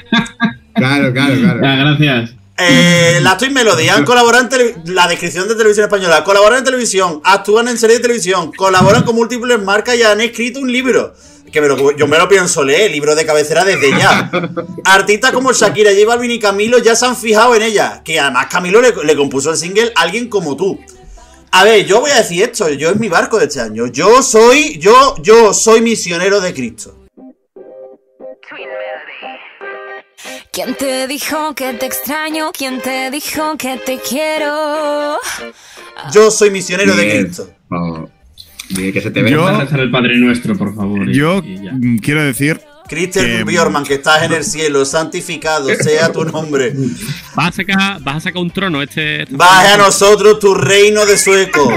Claro, claro, claro. Ah, gracias. Eh, la Twin Melody han colaborado en tele- la descripción de televisión española, colaboran en televisión, actúan en series de televisión, colaboran con múltiples marcas y han escrito un libro. Que me lo- yo me lo pienso leer, libro de cabecera desde ya. *laughs* Artistas como Shakira, J Balvin y Camilo ya se han fijado en ella. Que además Camilo le, le compuso el single Alguien como tú. A ver, yo voy a decir esto, yo es mi barco de este año. Yo soy, yo, yo soy misionero de Cristo. ¿Quién te dijo que te extraño? ¿Quién te dijo que te quiero? Yo soy misionero de. Cristo. Oh, bien, que se te. Yo- a rezar el Padre Nuestro, por favor. Yo y ya. mm, quiero decir. Christian que- Bjorman, que estás en el cielo, santificado sea tu nombre. Vas a sacar, vas a sacar un trono este. este- Baje a nosotros tu reino de sueco.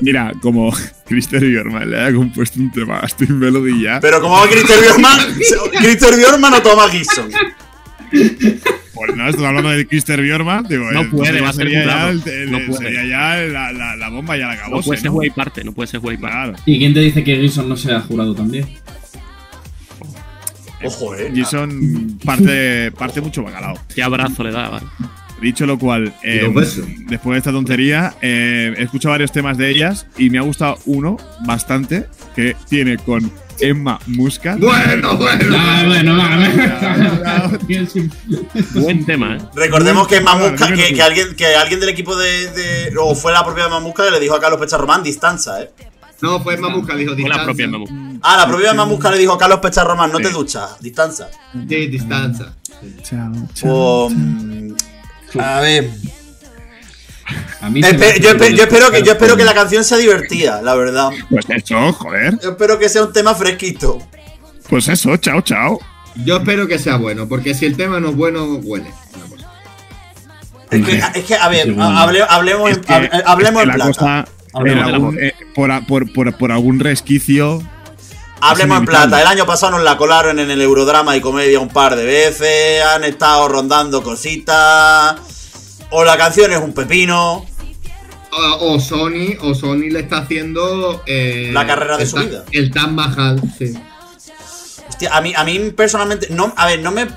Mira, como *laughs* Christer Bjorman le haya compuesto un tema a Melody ya. Pero como va Christian Bjorman, *laughs* Christian Bjorman o Thomas Gibson. Pues no, estoy hablando de Christer Bjorman. Digo, No eh, puede, sería- va a ser sería ya, raro. el- el- No puede. sería ya la, la, la bomba y la acabó. No puede ser juez y parte, no puede ser juez y parte. Claro. ¿Y quién te dice que Gibson no sea jurado también? Ojo, eh. Jason parte, parte mucho bacalao. Qué abrazo le da, vale. Dicho lo cual, eh, besos. después de esta tontería, eh, he escuchado varios temas de ellas y me ha gustado uno bastante que tiene con Emma Muscat. Bueno, bueno. Ah, bueno, va, Buen tema, ¿eh? Recordemos que Mamusca, Dímelo que, alguien, que alguien del equipo de, de- O fue la propia Mamusca que le dijo a Carlos Pecharromán distanza, eh. No, fue Mamusca, dijo Fue la distancia. propia Mamu. Ah, la propia Mamusca le dijo a Carlos Pecharromán, no te duchas, distanza. Sí, distancia. Chao, Pues, mm, a ver. A mí Espe- yo, espe- que yo espero que, yo espero que la canción sea divertida, la verdad. Pues eso, joder. Yo espero que sea un tema fresquito. Pues eso, chao, chao. Yo espero que sea bueno, porque si el tema no es bueno, huele. Es que, es que a ver, hable- hablemos, Es en, que- hable- hablemos es que en la plata. cosa, Hablemos en de algún- eh, por, a- por, por, por algún resquicio. Hablemos en plata. El año pasado nos la colaron en el Eurodrama y Comedia un par de veces. Han estado rondando cositas. O la canción es un pepino. O, o Sony, o Sony le está haciendo. eh, La carrera de su Ta- vida. El Tan Mahal, sí. Hostia, a mí, a mí personalmente. No, a ver, no me.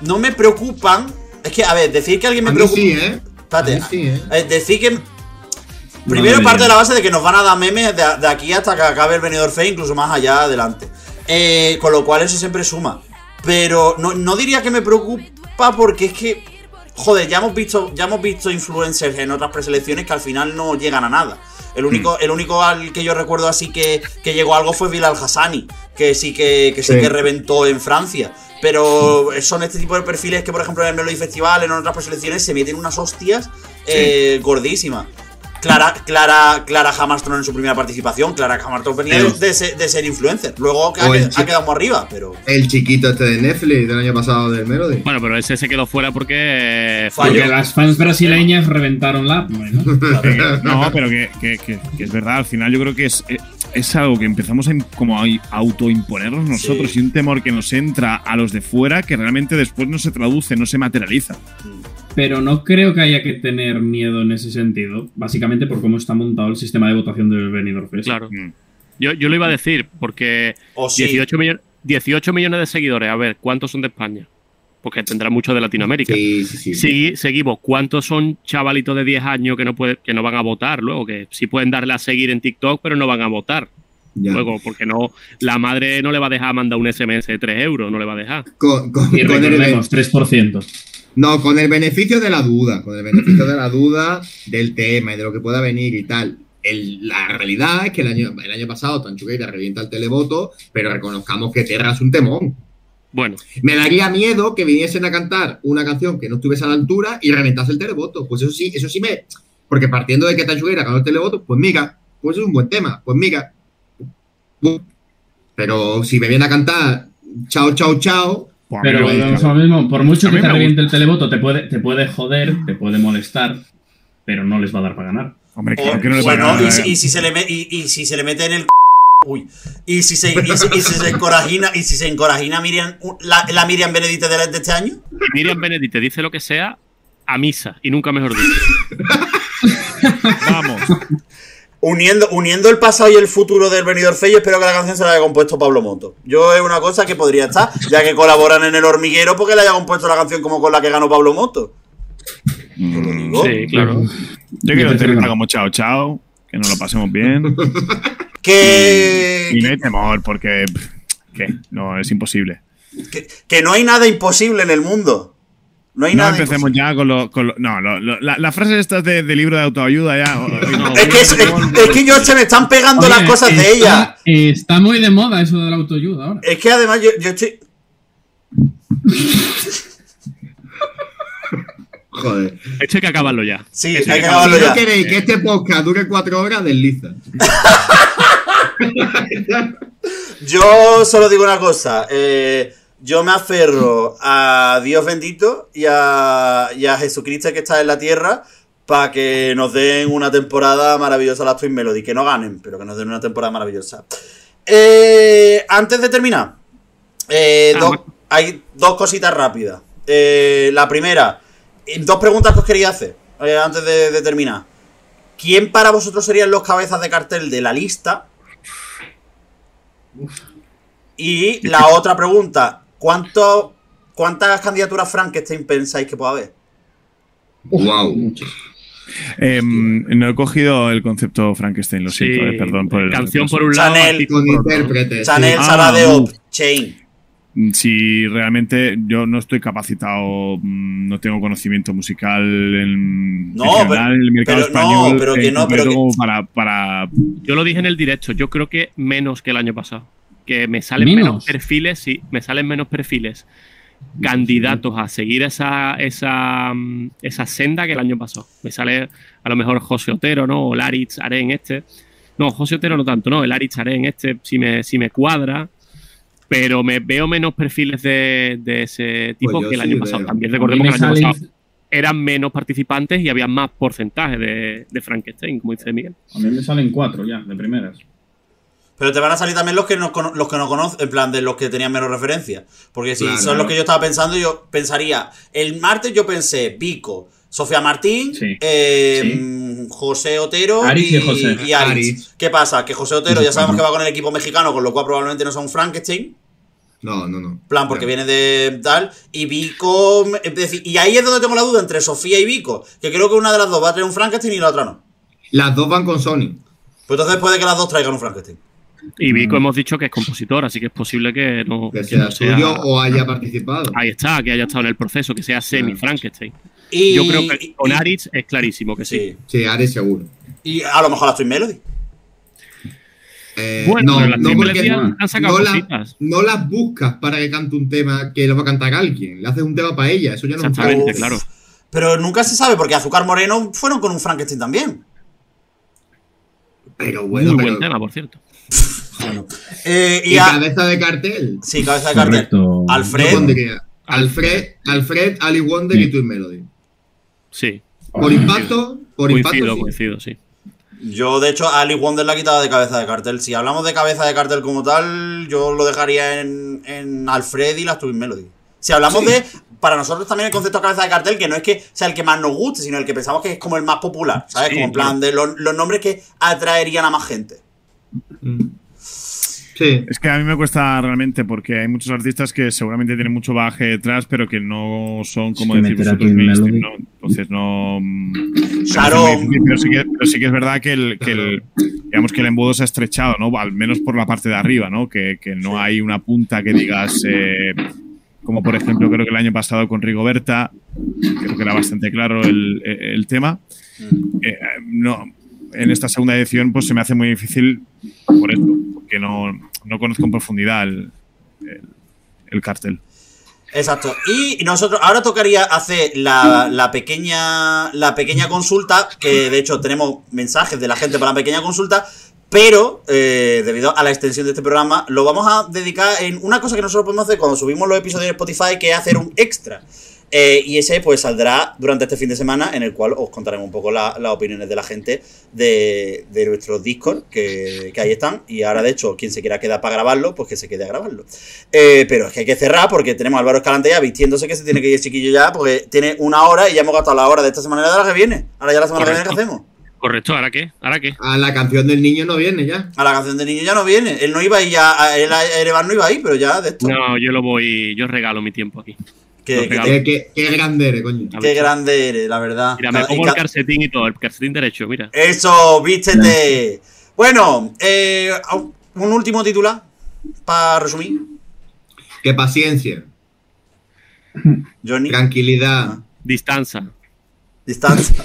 No me preocupan. Es que, a ver, decir que alguien me A mí preocupa. sí, ¿eh? Espérate. A mí sí, ¿eh? decir que. Primero parte de la base de que nos van a dar memes de, de aquí hasta que acabe el venidor fe, incluso más allá adelante. Eh, con lo cual eso siempre suma. Pero no, no diría que me preocupa porque es que. Joder, ya hemos visto, ya hemos visto influencers en otras preselecciones que al final no llegan a nada. El único, el único al que yo recuerdo así que, que llegó a algo fue Bilal Hassani, que sí que, que sí Sí. que reventó en Francia. Pero son este tipo de perfiles que, por ejemplo, en el Melody Festival, en otras preselecciones, se meten unas hostias eh, gordísimas. Clara, Clara, Clara Hammerstone en su primera participación. Clara Hammerstone venía de, Pero- de ser, de ser influencer. Luego ha, quedado muy arriba, pero. El chiquito este de Netflix del año pasado del Melody. Bueno, pero ese se quedó fuera porque. Fallo. Porque las fans brasileñas reventaron la. Bueno, *laughs* No, pero que, que- que- que es verdad, al final yo creo que es, eh, es algo que empezamos a como a autoimponernos nosotros Sí. y un temor que nos entra a los de fuera que realmente después no se traduce, no se materializa. Pero no creo que haya que tener miedo en ese sentido, básicamente por cómo está montado el sistema de votación del Benidorm Fest. Claro. Mm. Yo, yo lo iba a decir, porque O sí. 18, millones 18 millones de seguidores. A ver, ¿cuántos son de España? Porque tendrá muchos de Latinoamérica. Sí, sí, sí. Segui- seguimos. ¿Cuántos son chavalitos de 10 años que no, puede, que no van a votar luego? Que sí pueden darle a seguir en TikTok, pero no van a votar. Ya. Luego, porque no, la madre no le va a dejar mandar un SMS de 3 euros, no le va a dejar. Con, con- Y con el, recordemos, 3%. No, con el beneficio de la duda, con el beneficio de la duda del tema y de lo que pueda venir y tal. El- la realidad es que el año, el año pasado Tanchugueira revienta el televoto, pero reconozcamos que Terra es un temón. Bueno, Me daría miedo que viniesen a cantar una canción que no estuviese a la altura y reventase el televoto. Pues eso sí, eso sí me. Porque partiendo de que Tanchugueira ganó el televoto, pues mira, pues es un buen tema, pues mira. Pero si me viene a cantar chao, chao, chao, Pero gusta. es lo mismo, por mucho A que te reviente el televoto, te puede, te puede joder, te puede molestar, pero no les va a dar para ganar. Hombre, claro que no le bueno, va a y, dar, si, eh. y si se le me- y, y si se le mete en el. Uy. Y si se, y si, y si se encorajina, y si se encorajina Miriam, la, la Miriam Benedite de, de este año. Miriam Benedict dice lo que sea a misa, y nunca mejor dicho. *laughs* Vamos. Uniendo, uniendo el pasado y el futuro del Benidorm Fest, yo espero que la canción se la haya compuesto Pablo Moto. Yo es una cosa que podría estar, ya que colaboran en el hormiguero, porque le haya compuesto la canción como con la que ganó Pablo Moto. Mm, Sí, claro. Yo quiero tener como chao chao, que nos lo pasemos bien. *laughs* Que, Y no hay temor, porque. ¿Qué? No, es imposible. que, que no hay nada imposible en el mundo. No hay No nada empecemos ya con lo. con lo- no, lo- lo- la, la frase esta de, de libro de autoayuda ya. no. Es que, es, es que yo se me están pegando las cosas de ella. Está muy de moda eso de la autoayuda ahora. Es que además yo, yo estoy. *laughs* Joder. Esto hay que acabarlo ya. Sí, Esto hay que Si acabarlo no ya. queréis que este podcast dure cuatro horas, desliza. *laughs* Yo solo digo una cosa. eh, yo me aferro a Dios bendito y a, y a Jesucristo que está en la tierra para que nos den una temporada maravillosa las Twin Melody. Que no ganen, pero que nos den una temporada maravillosa. Eh, antes de terminar, eh, Ah, dos- hay dos cositas rápidas. Eh, la primera, dos preguntas que os quería hacer eh, antes de, de terminar. ¿Quién para vosotros serían los cabezas de cartel de la lista? Y la otra pregunta, ¿cuánto, ¿cuántas candidaturas Frankenstein pensáis que puede haber? Wow. Em, no he cogido el concepto Frankenstein, lo Sí, siento, eh, perdón por el. Canción por un lado. Chanel, Con intérpretes. Chanel, Ah, Sara de. Op, Chain. Si realmente yo no estoy capacitado, mm, no tengo conocimiento musical en, No, en general, pero- en el mercado pero no, español. pero que no, pero que- para, para. Yo lo dije en el directo, yo creo que menos que el año pasado. Que me salen ¿Menos? menos, perfiles, sí, me salen menos perfiles candidatos a seguir esa, esa, mm, esa senda que el año pasado. Me sale a lo mejor José Otero, ¿no? O Laritz Aren este. No, José Otero no tanto, ¿no? El Laritz Aren este sí me, sí me cuadra. Pero me veo menos perfiles de, de ese tipo Pues que el sí año pasado. veo. También recordemos que el año pasado eran menos participantes y había más porcentaje de, de Frankenstein, como dice Miguel. A mí me salen cuatro ya, de primeras. Pero te van a salir también los que no, los que no conocen, en plan de los que tenían menos referencia. Porque si Claro. son los que yo estaba pensando, yo pensaría. El martes yo pensé Vico, Sofía Martín, Sí. eh, Sí. José Otero Aritz y José. y. Aritz. ¿Qué pasa? Que José Otero ya sabemos que va con el equipo mexicano, con lo cual probablemente no son Frankenstein. No, no, no. plan, porque viene de tal. Y Vico. Es decir, y ahí es donde tengo la duda entre Sofía y Vico. Que creo que una de las dos va a tener un Frankenstein y la otra no. Las dos van con Sony. Pues entonces puede que las dos traigan un Frankenstein. Y Vico hemos dicho que es compositor, así que es posible que no, Que que sea no sea- suyo o haya participado. Ahí está, que haya estado en el proceso, que sea semi-Frankenstein. Y, Yo creo que con Aritz es clarísimo que sí. Sí. Sí, Ares seguro. Y a lo mejor las Twin Melody. Eh, Bueno, no, pero las no, Twin porque Melody han- han sacado no, la- las buscas para que cante un tema que lo va a cantar alguien. Le haces un tema para ella. Eso ya no es un Exactamente, Uf. claro. Pero nunca se sabe, porque Azúcar Moreno fueron con un Frankenstein también. Pero bueno, Muy pero. buen tema, por cierto. Eh, y Y a- cabeza de cartel. Sí, cabeza de cartel. Correcto. Alfred. Alfred, Alfred, Ali Wonder Sí. y Twin Melody. Sí, Por impacto, por coincido, impacto. sí. coincido, sí. Yo, de hecho, Ali Wonder la quitaba de cabeza de cartel. Si hablamos de cabeza de cartel como tal, yo lo dejaría en, en Alfred y las Twin Melody. Si hablamos Sí. de. Para nosotros también el concepto de cabeza de cartel, que no es que sea el que más nos guste, sino el que pensamos que es como el más popular, ¿sabes? Sí, como en plan de los, los nombres que atraerían a más gente. Mm. Sí. Es que a mí me cuesta realmente porque hay muchos artistas que seguramente tienen mucho bagaje detrás, pero que no son, como que decir vosotros, mainstream. ¿no? Entonces no. mm, Sharon. Pero sí, que, pero sí que es verdad que el, que el- digamos que el embudo se ha estrechado, ¿no? Al menos por la parte de arriba, ¿no? Que, que no hay una punta que digas. eh, como por ejemplo, creo que el año pasado con Rigoberta, creo que era bastante claro el, el tema. Eh, no, en esta segunda edición, pues se me hace muy difícil por esto, porque no, no conozco en profundidad el, el- el cartel. Exacto. Y nosotros ahora tocaría hacer la, la pequeña la pequeña consulta, que de hecho tenemos mensajes de la gente para la pequeña consulta, pero eh, debido a la extensión de este programa, lo vamos a dedicar en una cosa que nosotros podemos hacer cuando subimos los episodios en Spotify, que es hacer un extra. Eh, y ese pues saldrá durante este fin de semana, en el cual os contaremos un poco la- las opiniones de la gente de, de nuestros Discord, que, que ahí están. Y ahora, de hecho, quien se quiera quedar para grabarlo, pues que se quede a grabarlo. Eh, pero es que hay que cerrar porque tenemos a Álvaro Escalante ya vistiéndose que se tiene que ir el chiquillo ya, porque tiene una hora y ya hemos gastado la hora de esta semana y de la que viene. Ahora ya la semana que viene, ¿qué hacemos? Correcto, ¿ahora qué? ¿Ahora qué? A la canción del niño no viene ya. A la canción de niño ya no viene. Él no iba a ir ya, a- él a Erevan no iba a ir, pero ya de esto. No, yo lo voy, yo regalo mi tiempo aquí. Qué, Nos qué- Qué, qué- qué grande eres, coño. qué grande eres, la verdad. Mira, me pongo el ca- calcetín y todo, el calcetín derecho, mira. Eso, vístete. Bueno, eh, un último titular para resumir. Qué paciencia. Johnny. Tranquilidad. Distancia. Distancia.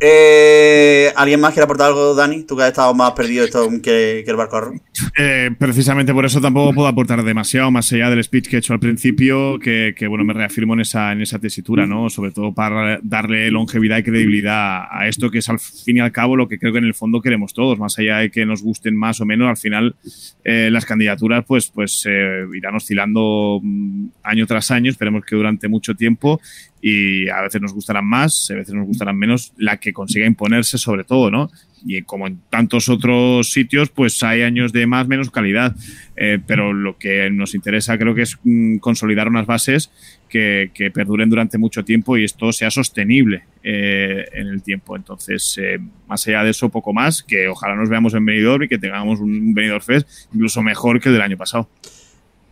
Eh, ¿Alguien más quiere aportar algo, Dani? Tú que has estado más perdido esto que, el barco. Eh, precisamente por eso tampoco puedo aportar demasiado, más allá del speech que he hecho al principio, que, que, bueno, me reafirmo en esa, en esa tesitura, ¿no? Sobre todo para darle longevidad y credibilidad a esto, que es al fin y al cabo lo que creo que en el fondo queremos todos, más allá de que nos gusten más o menos, al final eh, las candidaturas pues, pues eh, irán oscilando mm, año tras año, esperemos que durante mucho tiempo y a veces nos gustarán más, a veces nos gustarán menos, la que consiga imponerse sobre todo, ¿no? Y como en tantos otros sitios, pues hay años de más, menos calidad. Eh, pero lo que nos interesa creo que es mm, consolidar unas bases que, perduren durante mucho tiempo y esto sea sostenible eh, en el tiempo. Entonces, eh, más allá de eso, poco más, que ojalá nos veamos en Benidorm y que tengamos un Benidorm Fest incluso mejor que el del año pasado.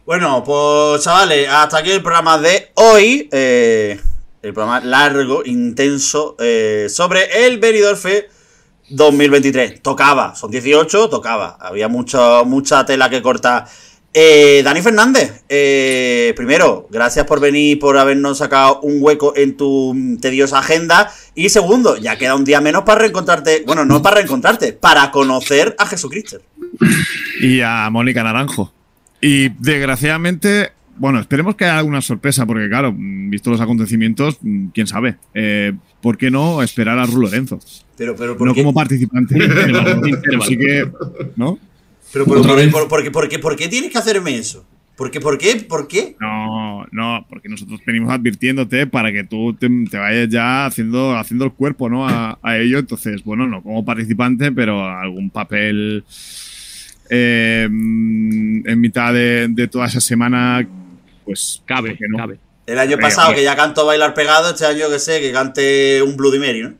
Bueno, pues chavales, hasta aquí el programa de hoy. El programa largo, intenso, eh, sobre el Benidorm Fest 2023. Tocaba, son 18, tocaba. Había mucha, mucha tela que cortar. Eh, Dani Fernández, eh, primero, gracias por venir, por habernos sacado un hueco en tu tediosa agenda. Y segundo, ya queda un día menos para reencontrarte. Bueno, no para reencontrarte, para conocer a Jesucristo. Y a Mónica Naranjo. Y desgraciadamente, bueno, esperemos que haya alguna sorpresa, porque claro, visto los acontecimientos, quién sabe. Eh, ¿Por qué no esperar a Ru Lorenzo? Pero, pero, ¿por no qué? como participante. *laughs* pero sí que, ¿no? Pero, pero ¿por, qué, por, por, qué, por, qué, ¿por qué tienes que hacerme eso? ¿Por qué? ¿Por qué? ¿Por qué? No, no, porque nosotros venimos advirtiéndote para que tú te, te vayas ya haciendo, haciendo el cuerpo, ¿no? A, a, ello. Entonces, bueno, no como participante, pero algún papel eh, en mitad de, de, toda esa semana, pues cabe, no? cabe. El año pasado, que ya cantó Bailar Pegado, este año que sé, que cante un Bloody Mary, ¿no?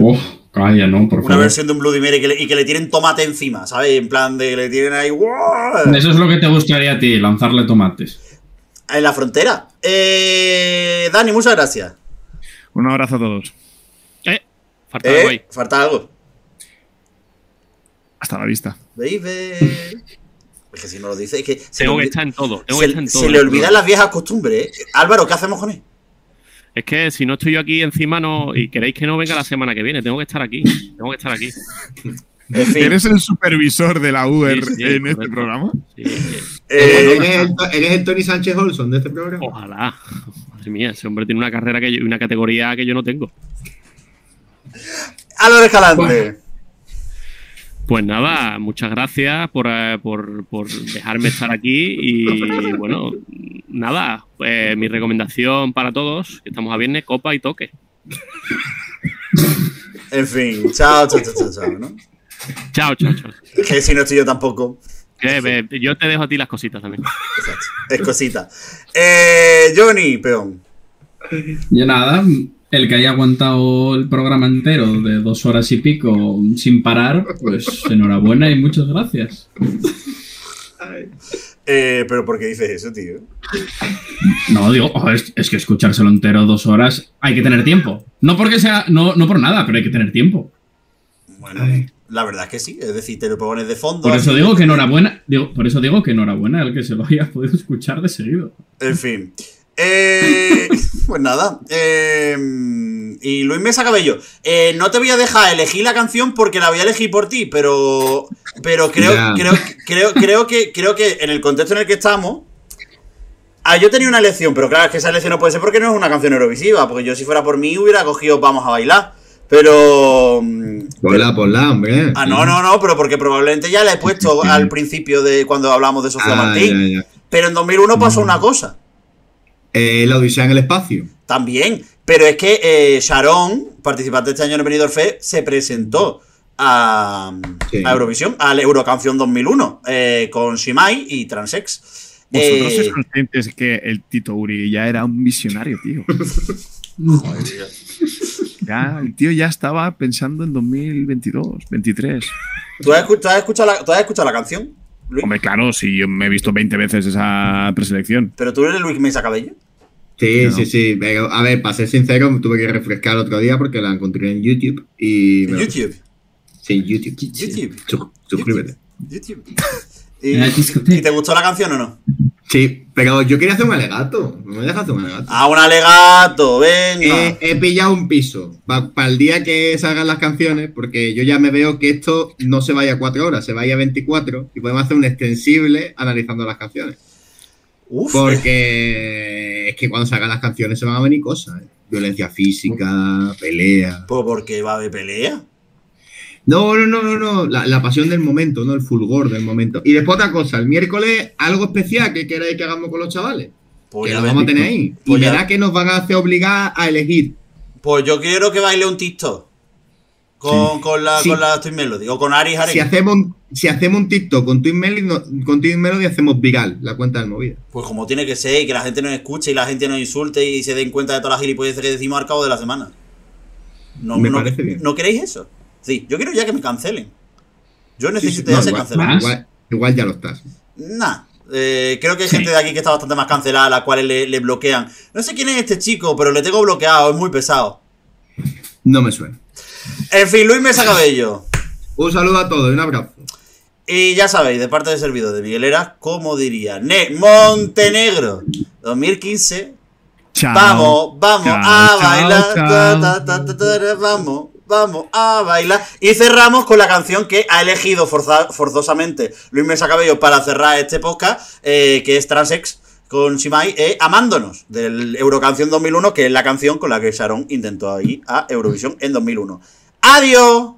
Oh, calla, no, por Una favor. versión de un Bloody Mary que le, y que le tienen tomate encima, ¿sabes? En plan de que le tienen ahí. ¡wow! Eso es lo que te gustaría a ti, lanzarle tomates. En la frontera. Eh, Dani, muchas gracias. Un abrazo a todos. Eh, falta eh, algo ahí. Falta algo. Hasta la vista. Baby. Es que si no lo dice, es que. Se tengo le, que estar en todo. Tengo se, que estar en todo se le olvidan las viejas costumbres. ¿eh? Álvaro, ¿qué hacemos con él? Es que si no estoy yo aquí encima no y queréis que no venga la semana que viene, tengo que estar aquí. Tengo que estar aquí. En fin. ¿Eres el supervisor de la Sí, sí, en correcto. este programa? Sí, sí. Eh, ¿Eres, el, eres el Tony Sánchez Olson de este programa? Ojalá. Madre mía, ese hombre tiene una carrera que yo- una categoría que yo no tengo. Álvaro Escalante. Pues nada, muchas gracias por, eh, por- por dejarme estar aquí y bueno, nada, pues mi recomendación para todos, que estamos a viernes, copa y toque. *laughs* En fin, chao, chao, chao, chao, chao, ¿no? Chao, chao, chao. Es que si no estoy yo tampoco. Ve, yo te dejo a ti las cositas también. Exacto. Es cosita. Eh, Johnny, peón. Y nada, el que haya aguantado el programa entero de dos horas y pico sin parar, pues *laughs* enhorabuena y muchas gracias. Eh, pero ¿por qué dices eso, tío? No, digo, oh, es, es que escuchárselo entero dos horas hay que tener tiempo. No porque sea, no, no por nada, pero hay que tener tiempo. Bueno, la verdad es que sí. Es decir, te lo pones de fondo. Por eso digo que enhorabuena, digo, por eso digo que enhorabuena al que se lo haya podido escuchar de seguido. En fin. Eh, *laughs* pues nada. Eh, y Luis Mesa Cabello. Eh, no te voy a dejar elegir la canción porque la voy a elegir por ti, pero. Pero creo, creo, creo, creo que creo que en el contexto en el que estamos. Ah, yo tenía una elección, pero claro, es que esa elección no puede ser porque no es una canción eurovisiva. Porque yo, si fuera por mí, hubiera cogido Vamos a bailar. Pero. mm, Ponla, ponla, hombre. Ah, no, no, no, pero porque probablemente ya la he puesto *laughs* al principio de cuando hablamos de Sofía Ah, Martín. ya, ya. Pero en 2001 pasó una cosa. Eh, la Odisea en el espacio. También. Pero es que eh, Sharon, participante este año en el Benidorm Fest, se presentó a, Sí. a Eurovisión, al Eurocanción 2001, eh, con Shimai y Transex. Vosotros Eh, sois conscientes que el Tito Uri ya era un visionario, tío. *laughs* Ya, el tío ya estaba pensando en 2022, 23. ¿tú, has escu- tú has escuchado la, tú has escuchado la canción? Hombre, claro, si yo me he visto 20 veces esa preselección. ¿Pero tú eres Luis Mesa Cabello? Sí, No. sí, sí. Pero, a ver, para ser sincero, tuve que refrescar otro día porque la encontré en YouTube y. ¿En YouTube? Sí, YouTube. YouTube. Su- suscríbete. YouTube. ¿Y, y te gustó la canción o no? Sí, pero yo quería hacer un alegato. No me dejas hacer un alegato. Ah, un alegato, venga. He, he pillado un piso para el día que salgan las canciones, porque yo ya me veo que esto no se vaya a cuatro horas, se vaya a 24 y podemos hacer un extensible analizando las canciones. Uf, Porque es que cuando salgan las canciones se van a venir cosas. ¿eh? Violencia física, pelea. Pues porque va a haber pelea. No, no, no, no, no. La, la pasión del momento, ¿no? El fulgor del momento. Y después otra cosa, el miércoles algo especial que queráis que hagamos con los chavales. Pues que lo vamos a tener ahí. Pues y verá que nos van a hacer obligar a elegir. Pues yo quiero que baile un TikTok. Con, con la, Sí. con la Twin Melody. O con Ari Harry. Si hacemos, un- si hacemos un TikTok con Twin Melody, no- con Twin Melody hacemos viral la cuenta del móvil. Pues como tiene que ser, y que la gente nos escuche y la gente nos insulte y se den cuenta de todas las gilipolleces que decimos al cabo de la semana. No, Me no- parece bien. ¿No queréis eso? Sí, yo quiero ya que me cancelen. Yo necesito No, ya ser igual, cancelado. igual- igual ya lo estás. Nah. eh, creo que hay gente de aquí que está bastante más cancelada, a la cual le, le bloquean. No sé quién es este chico, pero le tengo bloqueado, es muy pesado. No me suena. En fin, Luis Mesa Cabello. Un saludo a todos y un abrazo. Y ya sabéis, de parte del servidor de Miguel Eras, como diría Ne Montenegro 2015. Chao. vamos, vamos Chao, a chao, bailar. ta, ta, ta, vamos, vamos a bailar. Y cerramos con la canción que ha elegido forza- forzosamente Luis Mesa Cabello para cerrar este podcast, eh, que es Transex con Shimai, eh, Amándonos, del Eurocanción 2001, que es la canción con la que Sharon intentó ir a Eurovisión en 2001. ¡Adiós!